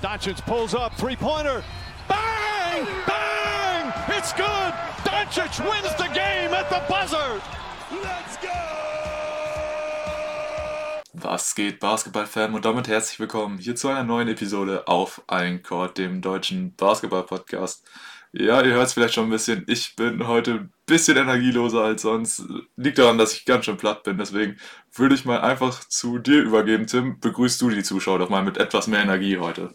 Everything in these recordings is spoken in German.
Doncic pulls up, three-pointer. Bang! Bang! It's good! Doncic wins the game at the buzzer! Let's go! Was geht, Basketball-Fan? Und damit herzlich willkommen hier zu einer neuen Episode auf Ein Court, dem deutschen Basketball-Podcast. Ja, ihr hört es vielleicht schon ein bisschen. Ich bin heute ein bisschen energieloser als sonst. Liegt daran, dass ich ganz schön platt bin. Deswegen würde ich mal einfach zu dir übergeben. Tim, begrüßt du die Zuschauer doch mal mit etwas mehr Energie heute.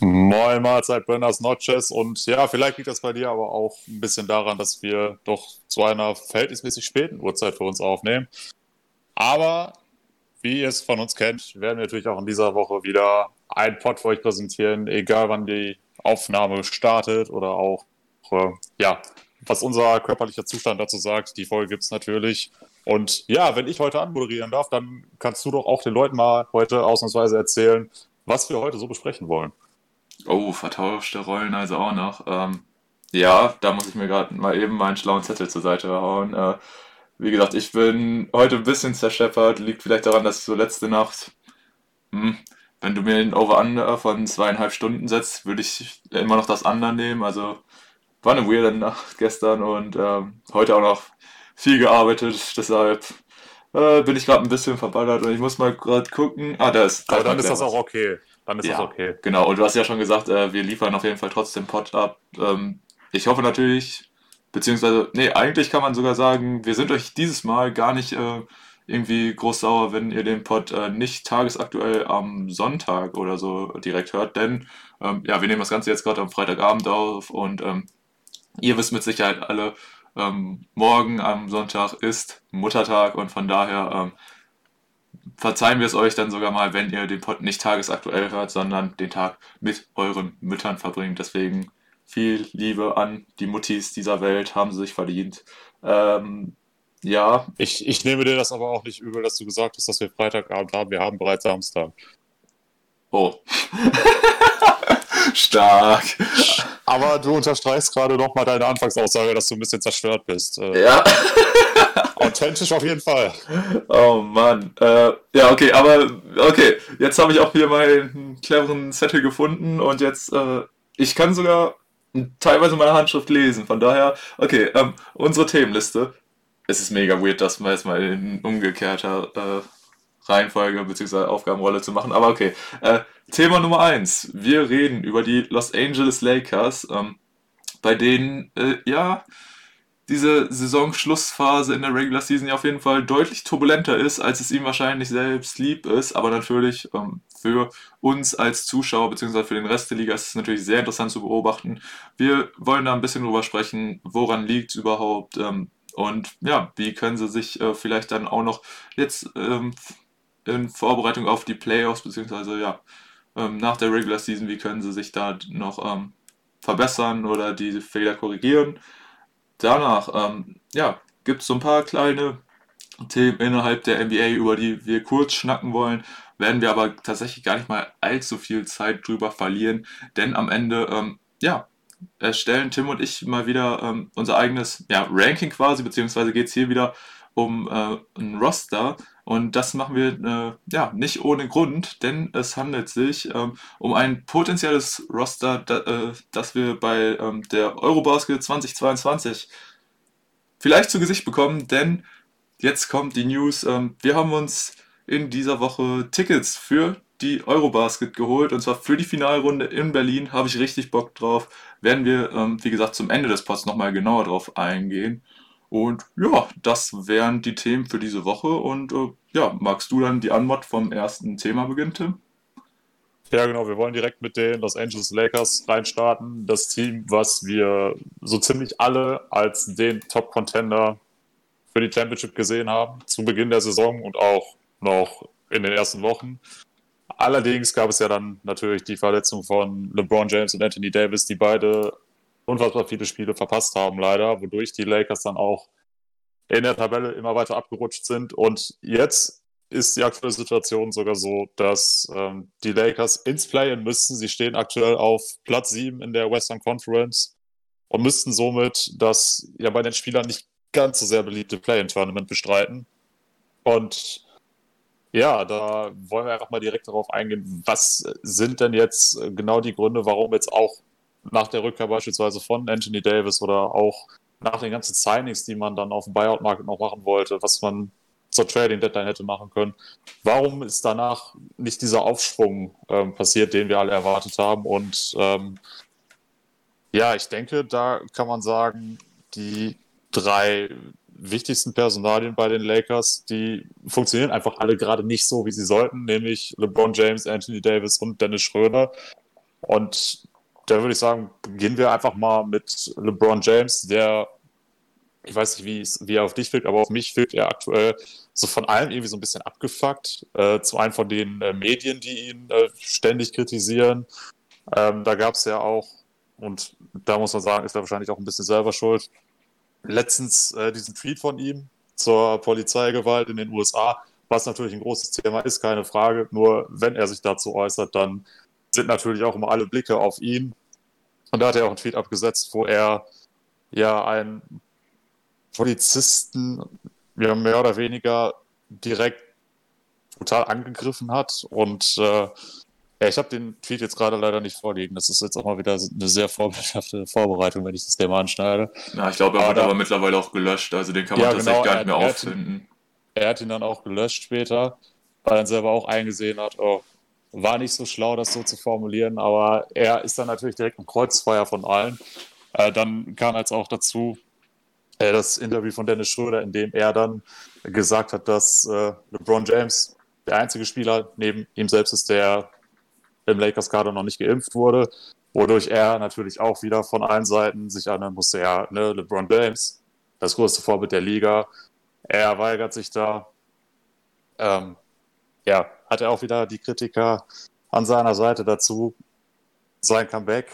Moin Mahlzeit, Brenner's Notches. Und ja, vielleicht liegt das bei dir aber auch ein bisschen daran, dass wir doch zu einer verhältnismäßig späten Uhrzeit für uns aufnehmen. Aber wie ihr es von uns kennt, werden wir natürlich auch in dieser Woche wieder ein Pod für euch präsentieren, egal wann die Aufnahme startet oder auch, äh, ja, was unser körperlicher Zustand dazu sagt. Die Folge gibt es natürlich. Und ja, wenn ich heute anmoderieren darf, dann kannst du doch auch den Leuten mal heute ausnahmsweise erzählen, was wir heute so besprechen wollen. Oh, vertauschte Rollen also auch noch. Ähm, ja, da muss ich mir gerade mal eben meinen schlauen Zettel zur Seite hauen. Äh, wie gesagt, ich bin heute ein bisschen zerscheppert. Liegt vielleicht daran, dass ich so letzte Nacht, hm, wenn du mir den Over-Under von zweieinhalb Stunden setzt, würde ich immer noch das Under nehmen. Also war eine weirde Nacht gestern und ähm, heute auch noch viel gearbeitet. Deshalb äh, bin ich gerade ein bisschen verballert und ich muss mal gerade gucken. Ah, da ist. Aber dann ist das auch okay dann ist ja, das okay. Genau, und du hast ja schon gesagt, äh, wir liefern auf jeden Fall trotzdem Pod ab. Ähm, ich hoffe natürlich, beziehungsweise, nee, eigentlich kann man sogar sagen, wir sind euch dieses Mal gar nicht äh, irgendwie groß sauer, wenn ihr den Pod äh, nicht tagesaktuell am Sonntag oder so direkt hört, denn ähm, ja, wir nehmen das Ganze jetzt gerade am Freitagabend auf und ähm, ihr wisst mit Sicherheit alle, ähm, morgen am Sonntag ist Muttertag und von daher ähm, verzeihen wir es euch dann sogar mal, wenn ihr den Pod nicht tagesaktuell hört, sondern den Tag mit euren Müttern verbringt. Deswegen viel Liebe an die Muttis dieser Welt, haben sie sich verdient. Ähm, ja. Ich, ich nehme dir das aber auch nicht übel, dass du gesagt hast, dass wir Freitagabend haben. Wir haben bereits Samstag. Oh. Stark. Aber du unterstreichst gerade nochmal deine Anfangsaussage, dass du ein bisschen zerstört bist. Äh, ja. Authentisch auf jeden Fall. Oh Mann. Äh, ja, okay, aber okay, jetzt habe ich auch hier meinen cleveren Zettel gefunden und jetzt, äh, ich kann sogar teilweise meine Handschrift lesen. Von daher, okay, ähm, unsere Themenliste. Es ist mega weird, das mal jetzt mal in umgekehrter äh, Reihenfolge bzw. Aufgabenrolle zu machen. Aber okay. Äh, Thema Nummer 1. Wir reden über die Los Angeles Lakers, ähm, bei denen, äh, ja, diese Saisonschlussphase in der Regular Season ja auf jeden Fall deutlich turbulenter ist, als es ihm wahrscheinlich selbst lieb ist. Aber natürlich ähm, für uns als Zuschauer bzw. für den Rest der Liga ist es natürlich sehr interessant zu beobachten. Wir wollen da ein bisschen drüber sprechen, woran liegt es überhaupt ähm, und ja, wie können sie sich äh, vielleicht dann auch noch jetzt ähm, in Vorbereitung auf die Playoffs bzw. ja ähm, nach der Regular Season, wie können sie sich da noch ähm, verbessern oder die Fehler korrigieren danach ähm, ja, gibt es so ein paar kleine Themen innerhalb der NBA, über die wir kurz schnacken wollen, werden wir aber tatsächlich gar nicht mal allzu viel Zeit drüber verlieren, denn am Ende, ähm, ja, erstellen Tim und ich mal wieder ähm, unser eigenes ja, Ranking quasi, beziehungsweise geht es hier wieder um äh, ein Roster und das machen wir äh, ja nicht ohne Grund, denn es handelt sich ähm, um ein potenzielles Roster, da, äh, das wir bei ähm, der Eurobasket 2022 vielleicht zu Gesicht bekommen, denn jetzt kommt die News. Ähm, wir haben uns in dieser Woche Tickets für die Eurobasket geholt und zwar für die Finalrunde in Berlin. Habe ich richtig Bock drauf. Werden wir, ähm, wie gesagt, zum Ende des Posts nochmal genauer drauf eingehen. Und ja, das wären die Themen für diese Woche. Und äh, ja, magst du dann die Anmod vom ersten Thema beginnen, Tim? Ja, genau. Wir wollen direkt mit den Los Angeles Lakers reinstarten. Das Team, was wir so ziemlich alle als den Top-Contender für die Championship gesehen haben, zu Beginn der Saison und auch noch in den ersten Wochen. Allerdings gab es ja dann natürlich die Verletzung von LeBron James und Anthony Davis, die beide unfassbar viele Spiele verpasst haben, leider, wodurch die Lakers dann auch in der Tabelle immer weiter abgerutscht sind. Und jetzt ist die aktuelle Situation sogar so, dass ähm, die Lakers ins Play-In müssten. Sie stehen aktuell auf Platz 7 in der Western Conference und müssten somit das ja bei den Spielern nicht ganz so sehr beliebte Play-In-Tournament bestreiten. Und Ja, da wollen wir einfach mal direkt darauf eingehen. Was sind denn jetzt genau die Gründe, warum jetzt auch nach der Rückkehr beispielsweise von Anthony Davis oder auch nach den ganzen Signings, die man dann auf dem Buyout-Market noch machen wollte, was man zur Trading Deadline hätte machen können. Warum ist danach nicht dieser Aufschwung ähm, passiert, den wir alle erwartet haben? Und ähm, ja, ich denke, da kann man sagen, die drei wichtigsten Personalien bei den Lakers, die funktionieren einfach alle gerade nicht so, wie sie sollten, nämlich LeBron James, Anthony Davis und Dennis Schröder. Und da würde ich sagen, beginnen wir einfach mal mit LeBron James, der, ich weiß nicht, wie er auf dich wirkt, aber auf mich wirkt er aktuell so von allem irgendwie so ein bisschen abgefuckt. Äh, zum einen von den äh, Medien, die ihn äh, ständig kritisieren. Ähm, da gab es ja auch, und da muss man sagen, ist er wahrscheinlich auch ein bisschen selber schuld, letztens äh, diesen Tweet von ihm zur Polizeigewalt in den USA, was natürlich ein großes Thema ist, keine Frage. Nur wenn er sich dazu äußert, dann sind natürlich auch immer alle Blicke auf ihn. Und da hat er auch einen Tweet abgesetzt, wo er ja einen Polizisten ja, mehr oder weniger direkt total angegriffen hat und äh, ja, ich habe den Tweet jetzt gerade leider nicht vorliegen. Das ist jetzt auch mal wieder eine sehr vorbildhafte Vorbereitung, wenn ich das Thema anschneide. Ja, ich glaube, er aber, wird aber mittlerweile auch gelöscht. Also den kann man ja, tatsächlich genau, gar nicht mehr er auffinden. Ihn, er hat ihn dann auch gelöscht später, weil er dann selber auch eingesehen hat, oh, war nicht so schlau, das so zu formulieren, aber er ist dann natürlich direkt im Kreuzfeuer von allen. Äh, dann kam jetzt auch dazu äh, das Interview von Dennis Schröder, in dem er dann gesagt hat, dass äh, LeBron James der einzige Spieler neben ihm selbst ist, der im Lakers-Kader noch nicht geimpft wurde, wodurch er natürlich auch wieder von allen Seiten sich anhören musste, ja, ne, LeBron James, das größte Vorbild der Liga, er weigert sich da. Ähm, ja, hat er auch wieder die Kritiker an seiner Seite dazu. Sein Comeback,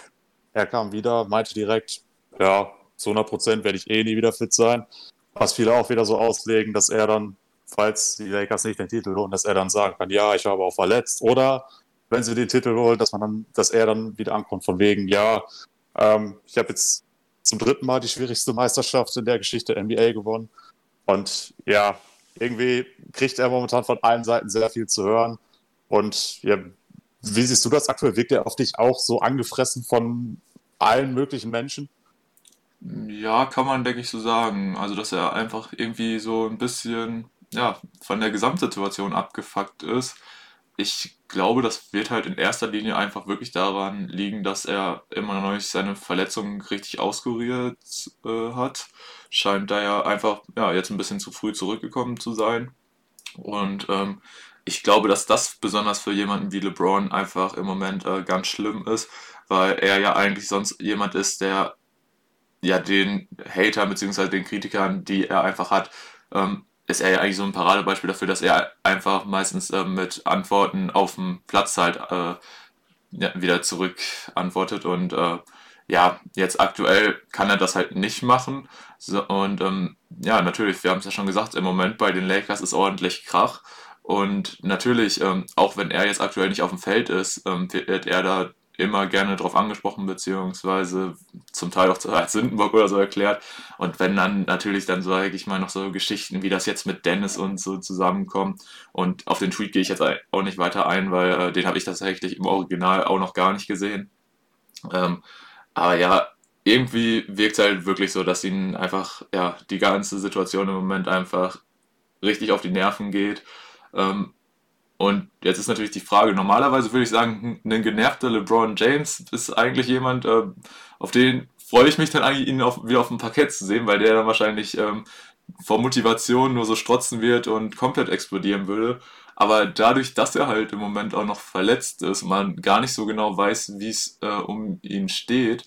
er kam wieder, meinte direkt, ja, zu 100 Prozent werde ich eh nie wieder fit sein. Was viele auch wieder so auslegen, dass er dann, falls die Lakers nicht den Titel holen, dass er dann sagen kann, ja, ich habe auch verletzt. Oder wenn sie den Titel holen, dass man dann, dass er dann wieder ankommt von wegen, ja, ähm, ich habe jetzt zum dritten Mal die schwierigste Meisterschaft in der Geschichte NBA gewonnen. Und ja, irgendwie kriegt er momentan von allen Seiten sehr viel zu hören. Und ja, wie siehst du das aktuell? Wirkt er auf dich auch so angefressen von allen möglichen Menschen? Ja, kann man, denke ich, so sagen. Also, dass er einfach irgendwie so ein bisschen, ja, von der Gesamtsituation abgefuckt ist ich glaube, das wird halt in erster Linie einfach wirklich daran liegen, dass er immer noch nicht seine Verletzung richtig auskuriert äh, hat. Scheint da ja einfach ja, jetzt ein bisschen zu früh zurückgekommen zu sein. Und ähm, ich glaube, dass das besonders für jemanden wie LeBron einfach im Moment äh, ganz schlimm ist, weil er ja eigentlich sonst jemand ist, der ja den Hater bzw. den Kritikern, die er einfach hat, ähm, ist er ja eigentlich so ein Paradebeispiel dafür, dass er einfach meistens äh, mit Antworten auf dem Platz halt äh, wieder zurück antwortet und äh, ja, jetzt aktuell kann er das halt nicht machen. So, und ähm, ja, natürlich, wir haben es ja schon gesagt, im Moment bei den Lakers ist ordentlich Krach. Und natürlich, ähm, auch wenn er jetzt aktuell nicht auf dem Feld ist, ähm, wird er da immer gerne darauf angesprochen, beziehungsweise zum Teil auch als Sündenbock oder so erklärt. Und wenn dann natürlich dann, sage ich mal, noch so Geschichten wie das jetzt mit Dennis und so zusammenkommen. Und auf den Tweet gehe ich jetzt auch nicht weiter ein, weil äh, den habe ich tatsächlich im Original auch noch gar nicht gesehen. Ähm, aber ja, irgendwie wirkt es halt wirklich so, dass ihnen einfach, ja, die ganze Situation im Moment einfach richtig auf die Nerven geht. Ähm, und jetzt ist natürlich die Frage, normalerweise würde ich sagen, ein genervter LeBron James ist eigentlich jemand, äh, auf den freue ich mich dann eigentlich, ihn auf, wieder auf dem Parkett zu sehen, weil der dann wahrscheinlich ähm, vor Motivation nur so strotzen wird und komplett explodieren würde. Aber dadurch, dass er halt im Moment auch noch verletzt ist man gar nicht so genau weiß, wie es äh, um ihn steht,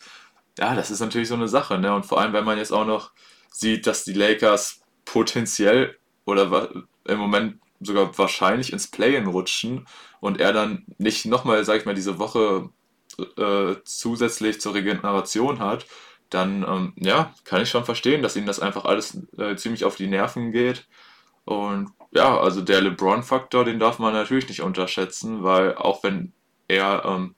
ja, das ist natürlich so eine Sache. Ne? Und vor allem, wenn man jetzt auch noch sieht, dass die Lakers potenziell oder im Moment sogar wahrscheinlich ins Play-In rutschen und er dann nicht nochmal, sag ich mal, diese Woche äh, zusätzlich zur Regeneration hat, dann ähm, ja, kann ich schon verstehen, dass ihm das einfach alles äh, ziemlich auf die Nerven geht. Und ja, also der LeBron-Faktor, den darf man natürlich nicht unterschätzen, weil auch wenn er ähm,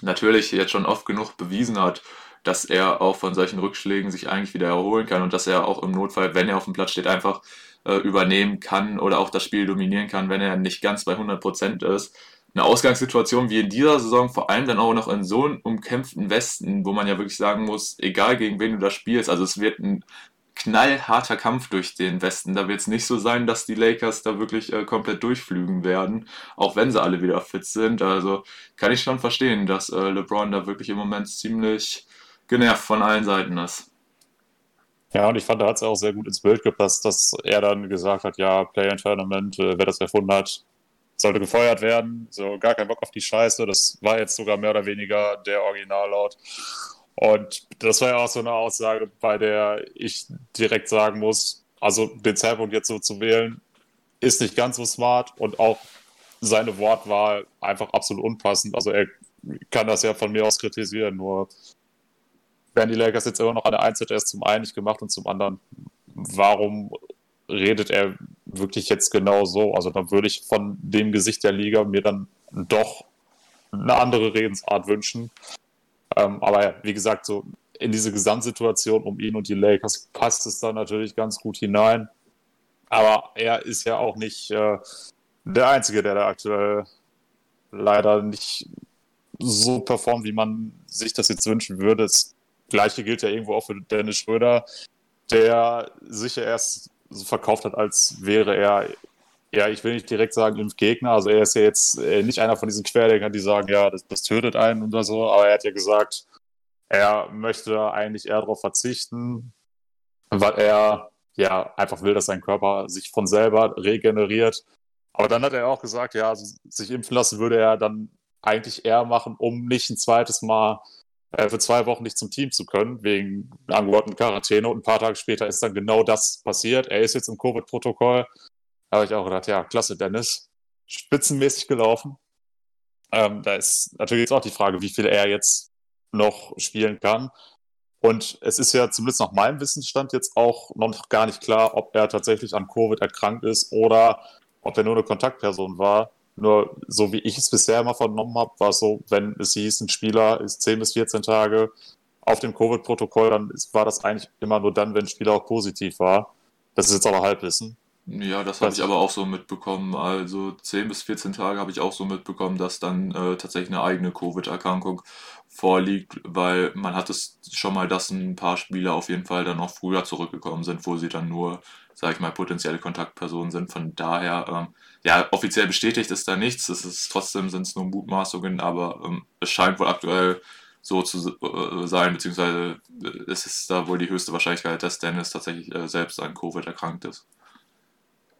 natürlich jetzt schon oft genug bewiesen hat, dass er auch von solchen Rückschlägen sich eigentlich wieder erholen kann und dass er auch im Notfall, wenn er auf dem Platz steht, einfach äh, übernehmen kann oder auch das Spiel dominieren kann, wenn er nicht ganz bei 100% ist. Eine Ausgangssituation wie in dieser Saison, vor allem dann auch noch in so einem umkämpften Westen, wo man ja wirklich sagen muss, egal gegen wen du da spielst, also es wird ein knallharter Kampf durch den Westen. Da wird es nicht so sein, dass die Lakers da wirklich äh, komplett durchflügen werden, auch wenn sie alle wieder fit sind. Also kann ich schon verstehen, dass äh, LeBron da wirklich im Moment ziemlich genervt von allen Seiten ist. Ja, und ich fand, da hat es auch sehr gut ins Bild gepasst, dass er dann gesagt hat, ja, Play in Tournament, äh, wer das erfunden hat, sollte gefeuert werden. So, gar kein Bock auf die Scheiße. Das war jetzt sogar mehr oder weniger der Originallaut. Und das war ja auch so eine Aussage, bei der ich direkt sagen muss, also den Zeitpunkt jetzt so zu wählen, ist nicht ganz so smart und auch seine Wortwahl einfach absolut unpassend. Also er kann das ja von mir aus kritisieren, nur werden die Lakers jetzt immer noch eine Einzeit erst zum einen nicht gemacht und zum anderen, warum redet er wirklich jetzt genau so? Also dann würde ich von dem Gesicht der Liga mir dann doch eine andere Redensart wünschen. Ähm, aber wie gesagt, so in diese Gesamtsituation um ihn und die Lakers passt es dann natürlich ganz gut hinein. Aber er ist ja auch nicht äh, der Einzige, der da aktuell leider nicht so performt, wie man sich das jetzt wünschen würde. Das Gleiche gilt ja irgendwo auch für Dennis Schröder, der sich ja erst so verkauft hat, als wäre er, ja, ich will nicht direkt sagen, Impfgegner. Also er ist ja jetzt äh, nicht einer von diesen Querdenkern, die sagen, ja, das, das tötet einen oder so, aber er hat ja gesagt, er möchte eigentlich eher darauf verzichten, weil er ja einfach will, dass sein Körper sich von selber regeneriert. Aber dann hat er auch gesagt, ja, also sich impfen lassen würde er dann eigentlich eher machen, um nicht ein zweites Mal äh, für zwei Wochen nicht zum Team zu können, wegen angeordneten Quarantäne. Und ein paar Tage später ist dann genau das passiert. Er ist jetzt im Covid-Protokoll. Da habe ich auch gedacht, ja, klasse, Dennis. Spitzenmäßig gelaufen. Ähm, da ist natürlich jetzt auch die Frage, wie viel er jetzt noch spielen kann. Und es ist ja zumindest nach meinem Wissensstand jetzt auch noch gar nicht klar, ob er tatsächlich an Covid erkrankt ist oder ob er nur eine Kontaktperson war. Nur so wie ich es bisher immer vernommen habe, war es so, wenn es hieß, ein Spieler ist 10 bis 14 Tage auf dem Covid-Protokoll, dann war das eigentlich immer nur dann, wenn ein Spieler auch positiv war. Das ist jetzt aber Halbwissen. Ja, das habe ich aber auch so mitbekommen. Also 10 bis 14 Tage habe ich auch so mitbekommen, dass dann äh, tatsächlich eine eigene Covid-Erkrankung vorliegt, weil man hat es schon mal, dass ein paar Spieler auf jeden Fall dann noch früher zurückgekommen sind, wo sie dann nur, sage ich mal, potenzielle Kontaktpersonen sind. Von daher, ähm, ja, offiziell bestätigt ist da nichts. Es ist trotzdem sind es nur Mutmaßungen, aber ähm, es scheint wohl aktuell so zu äh, sein, beziehungsweise äh, es ist da wohl die höchste Wahrscheinlichkeit, dass Dennis tatsächlich äh, selbst an Covid erkrankt ist.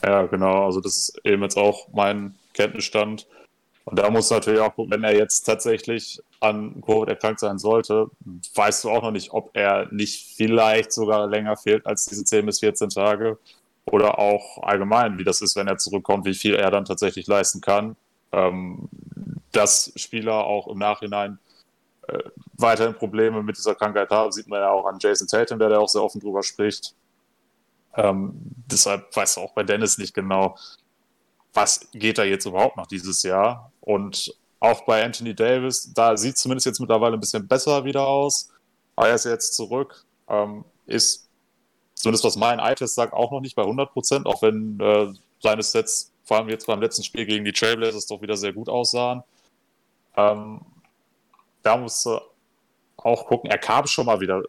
Ja, genau. Also das ist eben jetzt auch mein Kenntnisstand. Und da muss natürlich auch wenn er jetzt tatsächlich an Covid erkrankt sein sollte, weißt du auch noch nicht, ob er nicht vielleicht sogar länger fehlt als diese 10 bis 14 Tage oder auch allgemein, wie das ist, wenn er zurückkommt, wie viel er dann tatsächlich leisten kann. Ähm, dass Spieler auch im Nachhinein äh, weiterhin Probleme mit dieser Krankheit haben, sieht man ja auch an Jason Tatum, der da auch sehr offen drüber spricht. Ähm, deshalb weiß auch bei Dennis nicht genau, was geht da jetzt überhaupt noch dieses Jahr. Und auch bei Anthony Davis, da sieht es zumindest jetzt mittlerweile ein bisschen besser wieder aus. Aber er ist jetzt zurück, ähm, ist zumindest was mein Eye-Test sagt, auch noch nicht bei 100 Prozent, auch wenn äh, seine Sets, vor allem jetzt beim letzten Spiel gegen die Trailblazers, doch wieder sehr gut aussahen. Ähm, da musst du auch gucken, er kam schon mal wieder,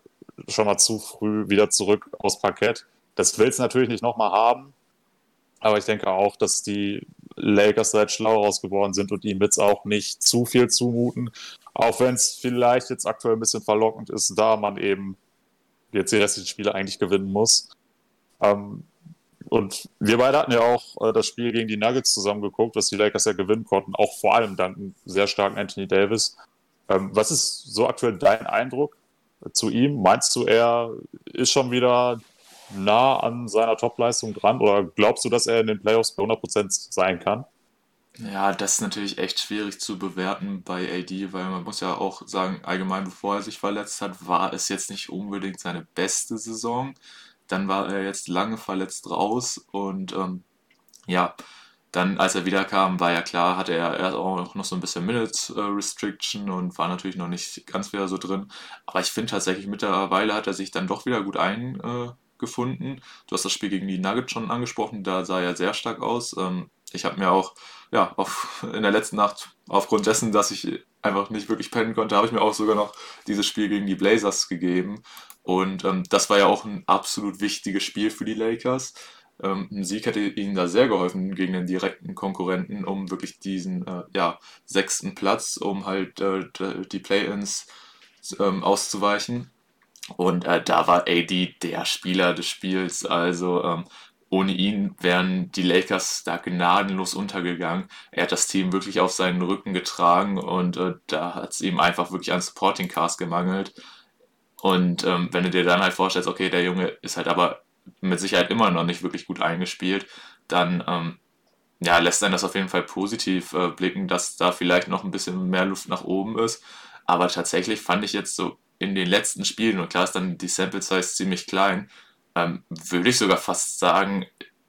schon mal zu früh wieder zurück aus Parkett. Das will es natürlich nicht nochmal haben, aber ich denke auch, dass die Lakers seit schlau rausgeworden sind und ihm jetzt auch nicht zu viel zumuten. Auch wenn es vielleicht jetzt aktuell ein bisschen verlockend ist, da man eben jetzt die restlichen Spiele eigentlich gewinnen muss. Ähm, und wir beide hatten ja auch äh, das Spiel gegen die Nuggets zusammen geguckt, was die Lakers ja gewinnen konnten, auch vor allem dank einem sehr starken Anthony Davis. Ähm, was ist so aktuell dein Eindruck zu ihm? Meinst du, er ist schon wieder nah an seiner Topleistung dran oder glaubst du, dass er in den Playoffs bei 100% sein kann? Ja, das ist natürlich echt schwierig zu bewerten bei AD, weil man muss ja auch sagen, allgemein bevor er sich verletzt hat, war es jetzt nicht unbedingt seine beste Saison. Dann war er jetzt lange verletzt raus und ähm, ja, dann als er wiederkam, war ja klar, hatte er erst auch noch so ein bisschen Minutes äh, Restriction und war natürlich noch nicht ganz wieder so drin. Aber ich finde tatsächlich mittlerweile hat er sich dann doch wieder gut ein, äh. Du hast das Spiel gegen die Nuggets schon angesprochen, da sah er sehr stark aus. Ähm, ich habe mir auch ja, auf, in der letzten Nacht, aufgrund dessen, dass ich einfach nicht wirklich pennen konnte, habe ich mir auch sogar noch dieses Spiel gegen die Blazers gegeben. Und ähm, das war ja auch ein absolut wichtiges Spiel für die Lakers. Ähm, ein Sieg hätte ihnen da sehr geholfen gegen den direkten Konkurrenten, um wirklich diesen äh, ja, sechsten Platz, um halt äh, die Play-ins ähm, auszuweichen. Und äh, da war AD der Spieler des Spiels. Also ähm, ohne ihn wären die Lakers da gnadenlos untergegangen. Er hat das Team wirklich auf seinen Rücken getragen und äh, da hat es ihm einfach wirklich an Supporting Cast gemangelt. Und ähm, wenn du dir dann halt vorstellst, okay, der Junge ist halt aber mit Sicherheit immer noch nicht wirklich gut eingespielt, dann ähm, ja, lässt einen das auf jeden Fall positiv äh, blicken, dass da vielleicht noch ein bisschen mehr Luft nach oben ist. Aber tatsächlich fand ich jetzt so in den letzten Spielen, und klar ist dann die Sample Size ziemlich klein, ähm, würde ich sogar fast sagen,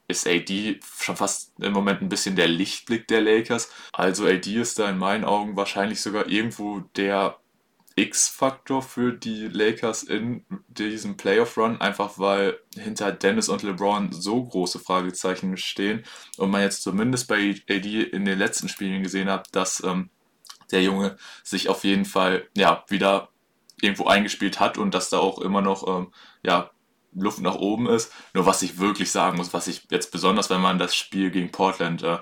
ist AD schon fast im Moment ein bisschen der Lichtblick der Lakers. Also AD ist da in meinen Augen wahrscheinlich sogar irgendwo der X-Faktor für die Lakers in diesem Playoff-Run, einfach weil hinter Dennis und LeBron so große Fragezeichen stehen und man jetzt zumindest bei AD in den letzten Spielen gesehen hat, dass ähm, der Junge sich auf jeden Fall ja wieder irgendwo eingespielt hat und dass da auch immer noch ähm, ja, Luft nach oben ist. Nur was ich wirklich sagen muss, was ich jetzt besonders, wenn man das Spiel gegen Portland äh,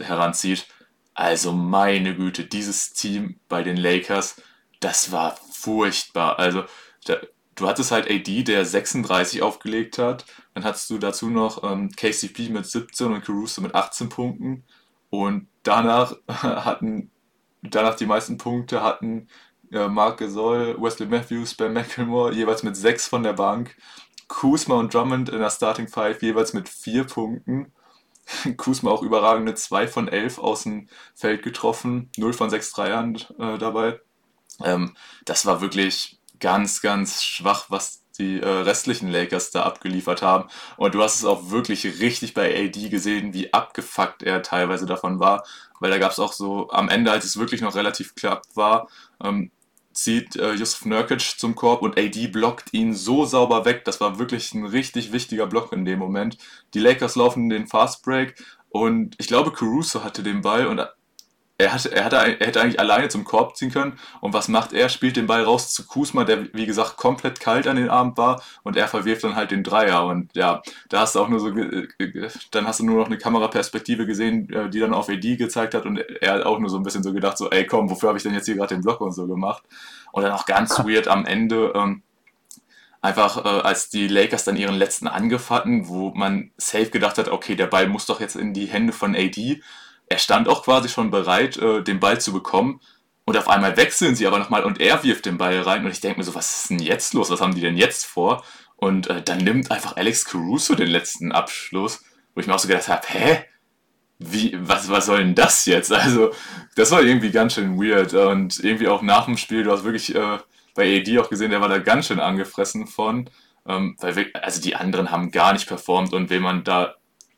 heranzieht, also meine Güte, dieses Team bei den Lakers, das war furchtbar. Also da, du hattest halt AD, der 36 aufgelegt hat. Dann hattest du dazu noch ähm, KCP mit 17 und Caruso mit 18 Punkten. Und danach hatten danach die meisten Punkte hatten äh, Mark Gasol, Wesley Matthews, Ben McElmore jeweils mit 6 von der Bank. Kuzma und Drummond in der Starting Five jeweils mit 4 Punkten. Kuzma auch überragende 2 von 11 aus dem Feld getroffen, 0 von 6 Dreiern äh, dabei. Ähm, das war wirklich ganz, ganz schwach, was die äh, restlichen Lakers da abgeliefert haben. Und du hast es auch wirklich richtig bei AD gesehen, wie abgefuckt er teilweise davon war. Weil da gab es auch so am Ende, als es wirklich noch relativ knapp war, ähm, zieht äh, Yusuf Nurkic zum Korb und AD blockt ihn so sauber weg. Das war wirklich ein richtig wichtiger Block in dem Moment. Die Lakers laufen den Fast Break und ich glaube, Caruso hatte den Ball und er, hatte, er, hatte, er hätte eigentlich alleine zum Korb ziehen können. Und was macht er? Spielt den Ball raus zu Kusma, der wie gesagt komplett kalt an den Abend war. Und er verwirft dann halt den Dreier. Und ja, da hast du auch nur so, dann hast du nur noch eine Kameraperspektive gesehen, äh, die dann auf AD gezeigt hat. Und er hat auch nur so ein bisschen so gedacht, so, ey komm, wofür habe ich denn jetzt hier gerade den Block und so gemacht? Und dann auch ganz weird am Ende. Ähm, einfach äh, als die Lakers dann ihren letzten Angriff hatten, wo man safe gedacht hat, okay, der Ball muss doch jetzt in die Hände von AD er stand auch quasi schon bereit, äh, den Ball zu bekommen. Und auf einmal wechseln sie aber nochmal und er wirft den Ball rein. Und ich denke mir so, was ist denn jetzt los? Was haben die denn jetzt vor? Und äh, dann nimmt einfach Alex Caruso den letzten Abschluss, wo ich mir auch so gedacht habe, hä? Wie, was, was soll denn das jetzt? Also, das war irgendwie ganz schön weird. Und irgendwie auch nach dem Spiel, du hast wirklich äh, bei AD auch gesehen, der war da ganz schön angefressen von. Ähm, weil wir, also die anderen haben gar nicht performt und wenn man da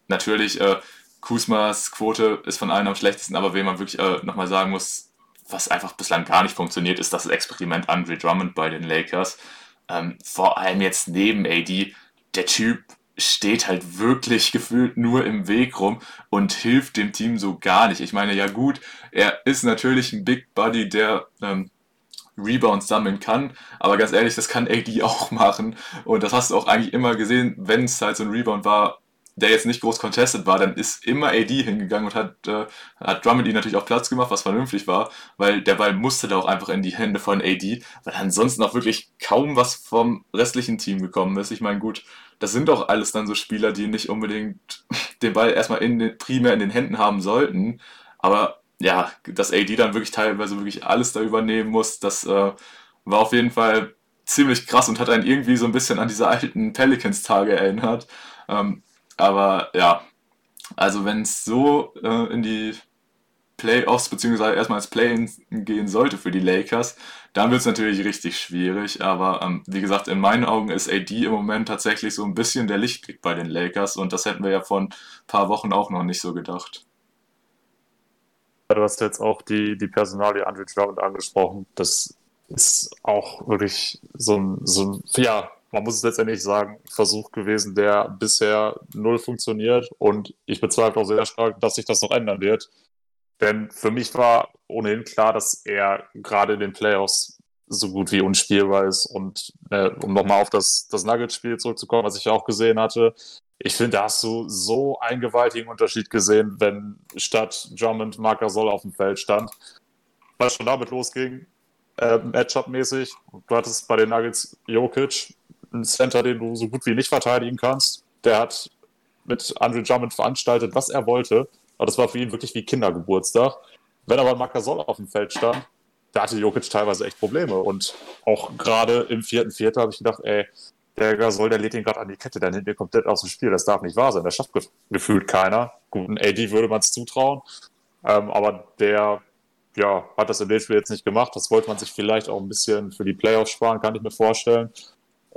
natürlich äh, Kusmas Quote ist von allen am schlechtesten, aber wen man wirklich äh, nochmal sagen muss, was einfach bislang gar nicht funktioniert, ist das Experiment Andre Drummond bei den Lakers. Ähm, vor allem jetzt neben AD, der Typ steht halt wirklich gefühlt nur im Weg rum und hilft dem Team so gar nicht. Ich meine, ja gut, er ist natürlich ein Big Buddy, der ähm, Rebounds sammeln kann, aber ganz ehrlich, das kann AD auch machen und das hast du auch eigentlich immer gesehen, wenn es halt so ein Rebound war, der jetzt nicht groß contested war, dann ist immer AD hingegangen und hat, äh, hat Drummond ihn natürlich auch Platz gemacht, was vernünftig war, weil der Ball musste da auch einfach in die Hände von AD, weil ansonsten auch wirklich kaum was vom restlichen Team gekommen ist. Ich meine, gut, das sind doch alles dann so Spieler, die nicht unbedingt den Ball erstmal in den, primär in den Händen haben sollten, aber ja, dass AD dann wirklich teilweise wirklich alles da übernehmen muss, das äh, war auf jeden Fall ziemlich krass und hat einen irgendwie so ein bisschen an diese alten Pelicans-Tage erinnert. Ähm, aber ja, also wenn es so äh, in die Playoffs beziehungsweise erstmal ins Play gehen sollte für die Lakers, dann wird es natürlich richtig schwierig. Aber ähm, wie gesagt, in meinen Augen ist AD im Moment tatsächlich so ein bisschen der Lichtblick bei den Lakers und das hätten wir ja vor ein paar Wochen auch noch nicht so gedacht. Du hast jetzt auch die, die Personalie Andrew Drummond angesprochen. Das ist auch wirklich so ein, so ein, ja, man muss es letztendlich sagen, Versuch gewesen, der bisher null funktioniert und ich bezweifle auch sehr stark, dass sich das noch ändern wird. Denn für mich war ohnehin klar, dass er gerade in den Playoffs so gut wie unspielbar ist. Und äh, um nochmal auf das, das Nuggets-Spiel zurückzukommen, was ich auch gesehen hatte, ich finde, da hast du so einen gewaltigen Unterschied gesehen, wenn statt Drummond Marker Soll auf dem Feld stand. Was schon damit losging, äh, Matchup-mäßig. Du hattest bei den Nuggets Jokic, einen Center, den du so gut wie nicht verteidigen kannst. Der hat mit Andrew Drummond veranstaltet, was er wollte. Aber das war für ihn wirklich wie Kindergeburtstag. Wenn aber Makasol auf dem Feld stand, da hatte Jokic teilweise echt Probleme. Und auch gerade im vierten Viertel habe ich gedacht, ey, der Gasol, der lädt ihn gerade an die Kette, dann er komplett aus dem Spiel. Das darf nicht wahr sein. Das schafft gefühlt keiner. Guten AD würde man es zutrauen. Ähm, aber der ja, hat das dem Spiel jetzt nicht gemacht. Das wollte man sich vielleicht auch ein bisschen für die Playoffs sparen, kann ich mir vorstellen.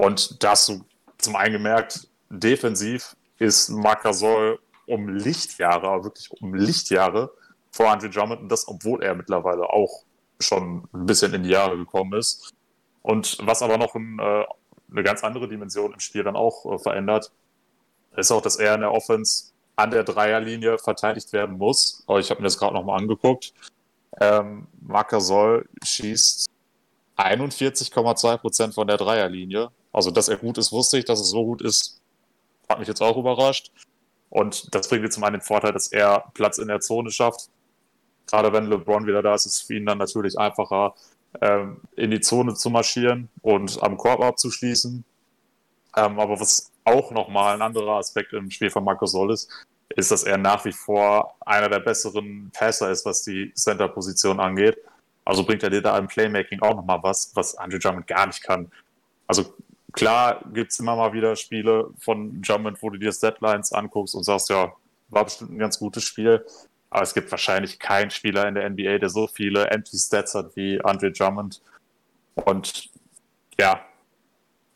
Und das zum einen gemerkt, defensiv ist Marc Gasol um Lichtjahre, wirklich um Lichtjahre vor Andrew Drummond und das, obwohl er mittlerweile auch schon ein bisschen in die Jahre gekommen ist. Und was aber noch ein, äh, eine ganz andere Dimension im Spiel dann auch äh, verändert, ist auch, dass er in der Offense an der Dreierlinie verteidigt werden muss. Aber ich habe mir das gerade nochmal angeguckt. Ähm, Marc Gasol schießt 41,2% von der Dreierlinie. Also, dass er gut ist, wusste ich. Dass es so gut ist, hat mich jetzt auch überrascht. Und das bringt jetzt zum einen den Vorteil, dass er Platz in der Zone schafft. Gerade wenn LeBron wieder da ist, ist es für ihn dann natürlich einfacher, ähm, in die Zone zu marschieren und am Korb abzuschließen. Ähm, aber was auch nochmal ein anderer Aspekt im Spiel von Marco Sol ist, ist, dass er nach wie vor einer der besseren Passer ist, was die Center-Position angeht. Also bringt er dir da im Playmaking auch nochmal was, was Andrew Drummond gar nicht kann. Also klar gibt es immer mal wieder Spiele von Drummond, wo du dir Deadlines anguckst und sagst, ja, war bestimmt ein ganz gutes Spiel. Aber es gibt wahrscheinlich keinen Spieler in der NBA, der so viele Empty-Stats hat wie Andre Drummond. Und ja,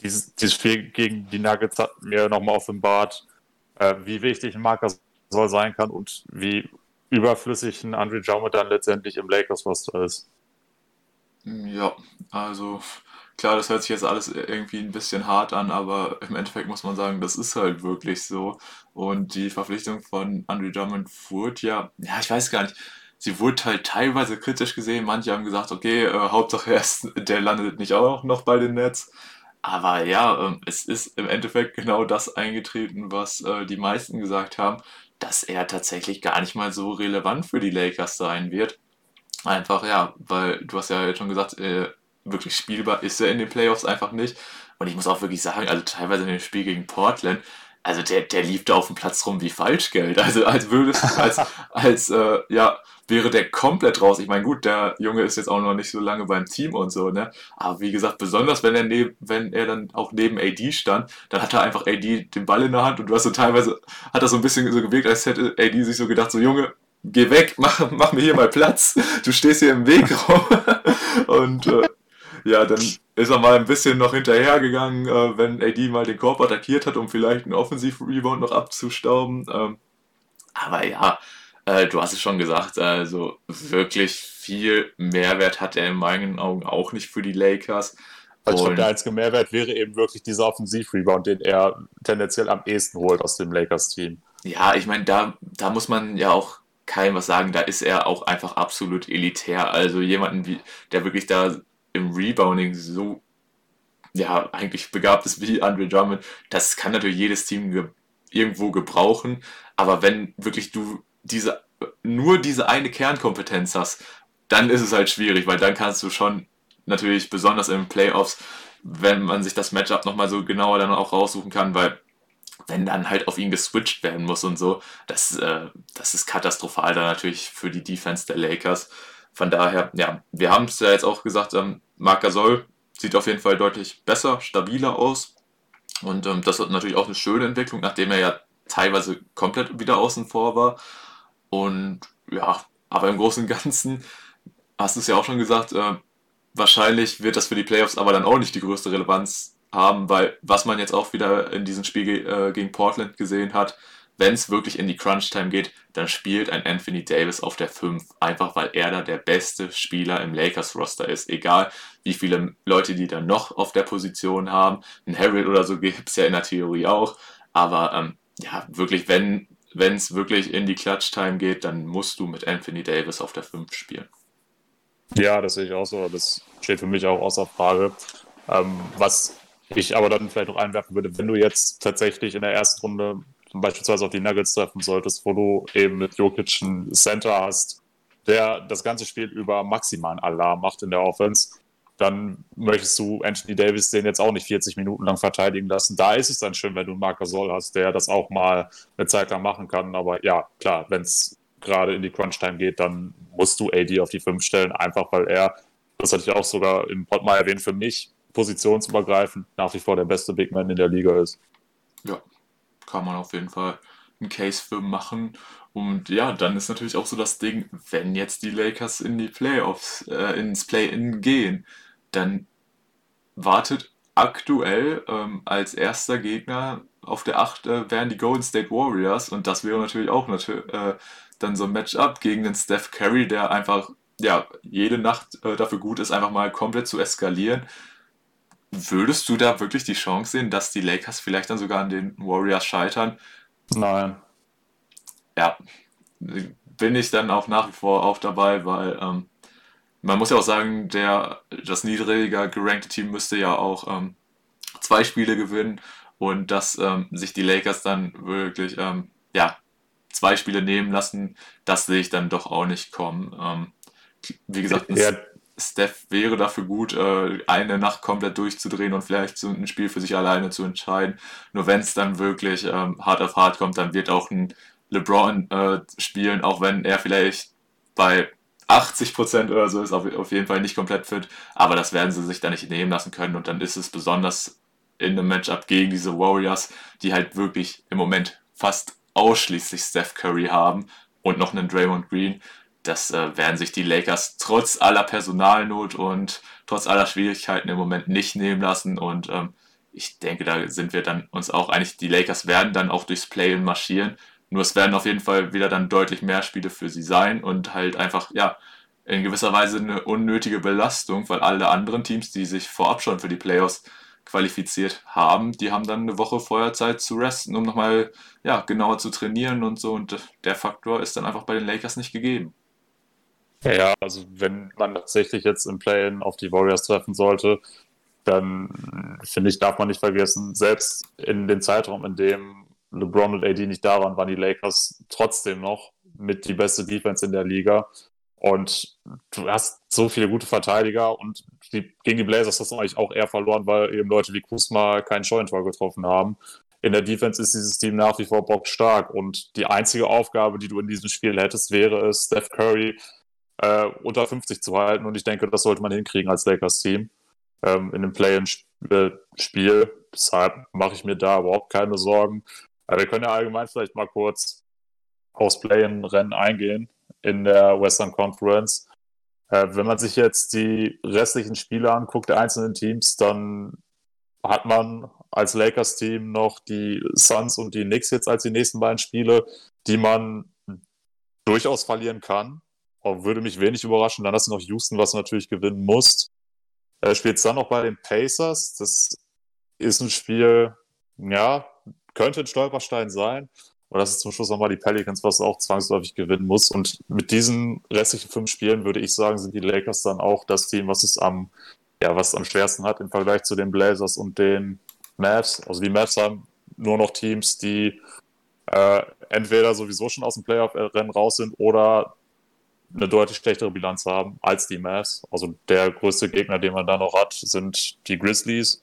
dieses, dieses Spiel gegen die Nuggets hat mir nochmal offenbart, äh, wie wichtig ein Marker soll sein kann und wie überflüssig ein Andre Drummond dann letztendlich im Lakers-Roster ist. Ja, also klar, das hört sich jetzt alles irgendwie ein bisschen hart an, aber im Endeffekt muss man sagen, das ist halt wirklich so. Und die Verpflichtung von Andrew Drummond wurde ja, ja, ich weiß gar nicht, sie wurde halt teilweise kritisch gesehen. Manche haben gesagt, okay, äh, Hauptsache erst, der landet nicht auch noch bei den Nets. Aber ja, äh, es ist im Endeffekt genau das eingetreten, was äh, die meisten gesagt haben, dass er tatsächlich gar nicht mal so relevant für die Lakers sein wird. Einfach, ja, weil du hast ja jetzt schon gesagt, äh, wirklich spielbar ist er in den Playoffs einfach nicht. Und ich muss auch wirklich sagen, also teilweise in dem Spiel gegen Portland, also der, der lief da auf dem Platz rum wie Falschgeld. Also als würde als, als äh, ja, wäre der komplett raus. Ich meine, gut, der Junge ist jetzt auch noch nicht so lange beim Team und so, ne? Aber wie gesagt, besonders wenn er neben, wenn er dann auch neben AD stand, dann hat er einfach AD den Ball in der Hand und du hast so teilweise, hat das so ein bisschen so gewirkt, als hätte AD sich so gedacht, so Junge, geh weg, mach, mach mir hier mal Platz. Du stehst hier im Weg rum. und äh, ja, dann ist er mal ein bisschen noch hinterhergegangen, äh, wenn AD mal den Korb attackiert hat, um vielleicht einen Offensiv-Rebound noch abzustauben. Ähm, aber ja, äh, du hast es schon gesagt, also wirklich viel Mehrwert hat er in meinen Augen auch nicht für die Lakers. Also ich glaube, der einzige Mehrwert wäre eben wirklich dieser Offensiv-Rebound, den er tendenziell am ehesten holt aus dem Lakers-Team. Ja, ich meine, da, da muss man ja auch keinem was sagen, da ist er auch einfach absolut elitär. Also jemanden, wie, der wirklich da im Rebounding so ja, eigentlich begabt ist wie Andre Drummond, das kann natürlich jedes Team ge irgendwo gebrauchen, aber wenn wirklich du diese nur diese eine Kernkompetenz hast, dann ist es halt schwierig, weil dann kannst du schon natürlich besonders in Playoffs, wenn man sich das Matchup nochmal so genauer dann auch raussuchen kann, weil wenn dann halt auf ihn geswitcht werden muss und so, das, äh, das ist katastrophal dann natürlich für die Defense der Lakers. Von daher, ja, wir haben es ja jetzt auch gesagt, ähm, Marc Gasol sieht auf jeden Fall deutlich besser, stabiler aus. Und ähm, das ist natürlich auch eine schöne Entwicklung, nachdem er ja teilweise komplett wieder außen vor war. Und ja, aber im Großen und Ganzen hast du es ja auch schon gesagt, äh, wahrscheinlich wird das für die Playoffs aber dann auch nicht die größte Relevanz haben, weil was man jetzt auch wieder in diesem Spiel äh, gegen Portland gesehen hat, wenn es wirklich in die Crunch-Time geht, dann spielt ein Anthony Davis auf der 5, einfach weil er da der beste Spieler im Lakers-Roster ist. Egal, wie viele Leute die dann noch auf der Position haben. Ein Harold oder so gibt es ja in der Theorie auch. Aber ähm, ja, wirklich, wenn es wirklich in die Clutch-Time geht, dann musst du mit Anthony Davis auf der 5 spielen. Ja, das sehe ich auch so. Das steht für mich auch außer Frage. Ähm, was ich aber dann vielleicht noch einwerfen würde, wenn du jetzt tatsächlich in der ersten Runde beispielsweise auf die Nuggets treffen solltest, wo du eben mit Jokic einen Center hast, der das ganze Spiel über maximalen Alarm macht in der Offense, dann möchtest du Anthony Davis den jetzt auch nicht 40 Minuten lang verteidigen lassen. Da ist es dann schön, wenn du einen Marcus Sol hast, der das auch mal eine Zeit lang machen kann. Aber ja, klar, wenn es gerade in die Crunch-Time geht, dann musst du AD auf die 5 stellen, einfach weil er, das hatte ich auch sogar im Pod mal erwähnt, für mich positionsübergreifend nach wie vor der beste Big Man in der Liga ist. Ja, kann man auf jeden Fall einen Case für machen. Und ja, dann ist natürlich auch so das Ding, wenn jetzt die Lakers in die Playoffs, äh, ins Play-In gehen, dann wartet aktuell ähm, als erster Gegner auf der 8 äh, wären die Golden State Warriors und das wäre natürlich auch natürlich, äh, dann so ein Matchup gegen den Steph Curry, der einfach ja jede Nacht äh, dafür gut ist, einfach mal komplett zu eskalieren. Würdest du da wirklich die Chance sehen, dass die Lakers vielleicht dann sogar an den Warriors scheitern? Nein. Ja, bin ich dann auch nach wie vor auch dabei, weil ähm, man muss ja auch sagen, der, das niedriger gerankte Team müsste ja auch ähm, zwei Spiele gewinnen und dass ähm, sich die Lakers dann wirklich ähm, ja, zwei Spiele nehmen lassen, das sehe ich dann doch auch nicht kommen. Ähm, wie gesagt, ja. Steph wäre dafür gut, äh, eine Nacht komplett durchzudrehen und vielleicht ein Spiel für sich alleine zu entscheiden. Nur wenn es dann wirklich ähm, hart auf hart kommt, dann wird auch ein LeBron äh, spielen, auch wenn er vielleicht bei 80% oder so ist, auf, auf jeden Fall nicht komplett fit. Aber das werden sie sich dann nicht nehmen lassen können. Und dann ist es besonders in einem Matchup gegen diese Warriors, die halt wirklich im Moment fast ausschließlich Steph Curry haben und noch einen Draymond Green, das äh, werden sich die Lakers trotz aller Personalnot und trotz aller Schwierigkeiten im Moment nicht nehmen lassen. Und ähm, ich denke, da sind wir dann uns auch einig, die Lakers werden dann auch durchs Play marschieren. Nur es werden auf jeden Fall wieder dann deutlich mehr Spiele für sie sein und halt einfach, ja, in gewisser Weise eine unnötige Belastung, weil alle anderen Teams, die sich vorab schon für die Playoffs qualifiziert haben, die haben dann eine Woche vorher Zeit zu resten, um nochmal ja, genauer zu trainieren und so. Und der Faktor ist dann einfach bei den Lakers nicht gegeben. Ja, also wenn man tatsächlich jetzt im Play-In auf die Warriors treffen sollte, dann finde ich, darf man nicht vergessen, selbst in dem Zeitraum, in dem LeBron und AD nicht da waren, waren die Lakers trotzdem noch mit die beste Defense in der Liga. Und du hast so viele gute Verteidiger und die, gegen die Blazers hast du eigentlich auch eher verloren, weil eben Leute wie Kusma kein Scheunentor getroffen haben. In der Defense ist dieses Team nach wie vor bockstark und die einzige Aufgabe, die du in diesem Spiel hättest, wäre es, Steph Curry äh, unter 50 zu halten. Und ich denke, das sollte man hinkriegen als Lakers-Team ähm, in dem Play-in-Spiel. Deshalb mache ich mir da überhaupt keine Sorgen. Aber wir können ja allgemein vielleicht mal kurz aufs Play-in-Rennen eingehen in der Western Conference. Äh, wenn man sich jetzt die restlichen Spiele anguckt, der einzelnen Teams, dann hat man als Lakers-Team noch die Suns und die Knicks jetzt als die nächsten beiden Spiele, die man durchaus verlieren kann würde mich wenig überraschen. Dann hast du noch Houston, was du natürlich gewinnen musst. Äh, spielt dann noch bei den Pacers. Das ist ein Spiel, ja, könnte ein Stolperstein sein. Und das ist zum Schluss nochmal die Pelicans, was auch zwangsläufig gewinnen muss. Und mit diesen restlichen fünf Spielen würde ich sagen, sind die Lakers dann auch das Team, was es am, ja, was am schwersten hat im Vergleich zu den Blazers und den Mavs. Also die Mavs haben nur noch Teams, die äh, entweder sowieso schon aus dem Playoff-Rennen raus sind oder eine deutlich schlechtere Bilanz haben als die Mavs. Also der größte Gegner, den man da noch hat, sind die Grizzlies,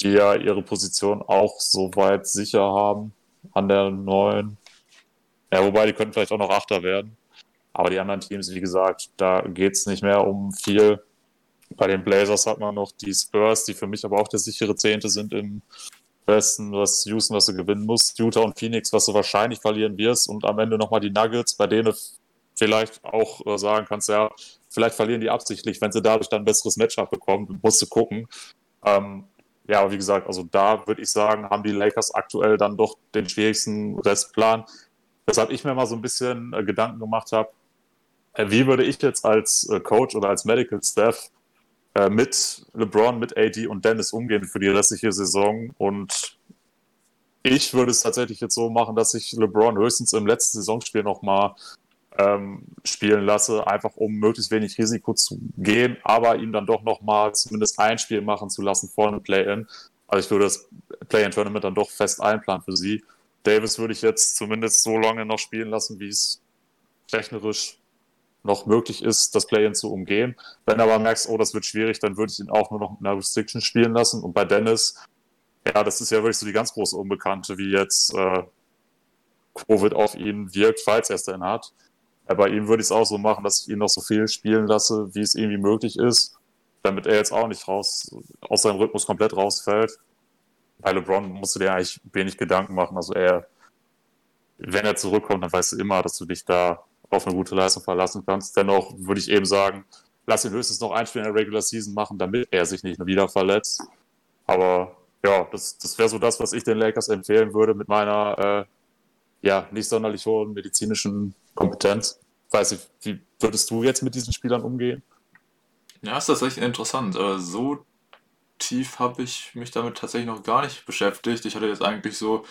die ja ihre Position auch soweit sicher haben an der neuen. Ja, wobei die könnten vielleicht auch noch Achter werden. Aber die anderen Teams, wie gesagt, da geht es nicht mehr um viel. Bei den Blazers hat man noch die Spurs, die für mich aber auch der sichere Zehnte sind im Westen, was Houston, was du gewinnen musst, Utah und Phoenix, was du wahrscheinlich verlieren wirst und am Ende nochmal die Nuggets, bei denen vielleicht auch äh, sagen kannst, ja, vielleicht verlieren die absichtlich, wenn sie dadurch dann ein besseres Matchup bekommen, musst du gucken. Ähm, ja, aber wie gesagt, also da würde ich sagen, haben die Lakers aktuell dann doch den schwierigsten Restplan. Weshalb ich mir mal so ein bisschen äh, Gedanken gemacht habe, äh, wie würde ich jetzt als äh, Coach oder als Medical Staff äh, mit LeBron, mit AD und Dennis umgehen für die restliche Saison? Und ich würde es tatsächlich jetzt so machen, dass ich LeBron höchstens im letzten Saisonspiel nochmal ähm, spielen lasse, einfach um möglichst wenig Risiko zu gehen, aber ihm dann doch nochmal zumindest ein Spiel machen zu lassen vor einem Play-In. Also ich würde das Play-In-Tournament dann doch fest einplanen für sie. Davis würde ich jetzt zumindest so lange noch spielen lassen, wie es rechnerisch noch möglich ist, das Play-In zu umgehen. Wenn du aber merkst, oh, das wird schwierig, dann würde ich ihn auch nur noch mit einer Restriction spielen lassen. Und bei Dennis, ja, das ist ja wirklich so die ganz große Unbekannte, wie jetzt äh, Covid auf ihn wirkt, falls er es denn hat. Bei ihm würde ich es auch so machen, dass ich ihn noch so viel spielen lasse, wie es irgendwie möglich ist, damit er jetzt auch nicht raus, aus seinem Rhythmus komplett rausfällt. Bei LeBron musst du dir eigentlich wenig Gedanken machen. Also er, wenn er zurückkommt, dann weißt du immer, dass du dich da auf eine gute Leistung verlassen kannst. Dennoch würde ich eben sagen, lass ihn höchstens noch ein Spiel in der Regular Season machen, damit er sich nicht wieder verletzt. Aber ja, das, das wäre so das, was ich den Lakers empfehlen würde mit meiner äh, ja, nicht sonderlich hohen medizinischen Kompetenz. Weiß ich, wie würdest du jetzt mit diesen Spielern umgehen? Ja, ist tatsächlich interessant. Äh, so tief habe ich mich damit tatsächlich noch gar nicht beschäftigt. Ich hatte jetzt eigentlich so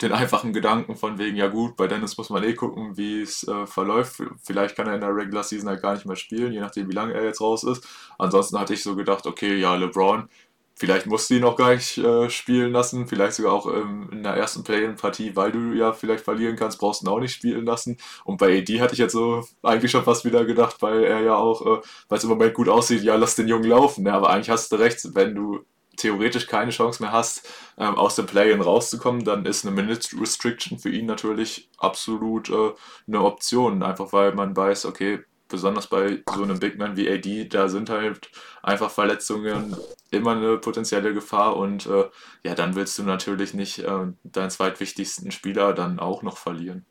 den einfachen Gedanken von wegen, ja gut, bei Dennis muss man eh gucken, wie es äh, verläuft. Vielleicht kann er in der Regular Season halt gar nicht mehr spielen, je nachdem, wie lange er jetzt raus ist. Ansonsten hatte ich so gedacht, okay, ja, LeBron Vielleicht musst du ihn noch gar nicht äh, spielen lassen, vielleicht sogar auch ähm, in der ersten Play-In-Partie, weil du ja vielleicht verlieren kannst, brauchst du ihn auch nicht spielen lassen. Und bei AD hatte ich jetzt so eigentlich schon fast wieder gedacht, weil er ja auch, äh, weil es im Moment gut aussieht, ja, lass den Jungen laufen. Ne? Aber eigentlich hast du recht, wenn du theoretisch keine Chance mehr hast, ähm, aus dem Play-In rauszukommen, dann ist eine Minute Restriction für ihn natürlich absolut äh, eine Option. Einfach weil man weiß, okay, besonders bei so einem Big Man wie AD, da sind halt einfach Verletzungen immer eine potenzielle Gefahr und äh, ja, dann willst du natürlich nicht äh, deinen zweitwichtigsten Spieler dann auch noch verlieren.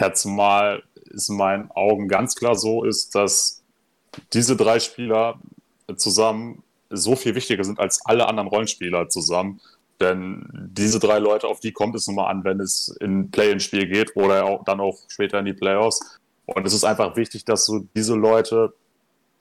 Ja, zumal es in meinen Augen ganz klar so ist, dass diese drei Spieler zusammen so viel wichtiger sind als alle anderen Rollenspieler zusammen. Denn diese drei Leute, auf die kommt es nun mal an, wenn es in Play-in-Spiel geht oder auch, dann auch später in die Playoffs. Und es ist einfach wichtig, dass du diese Leute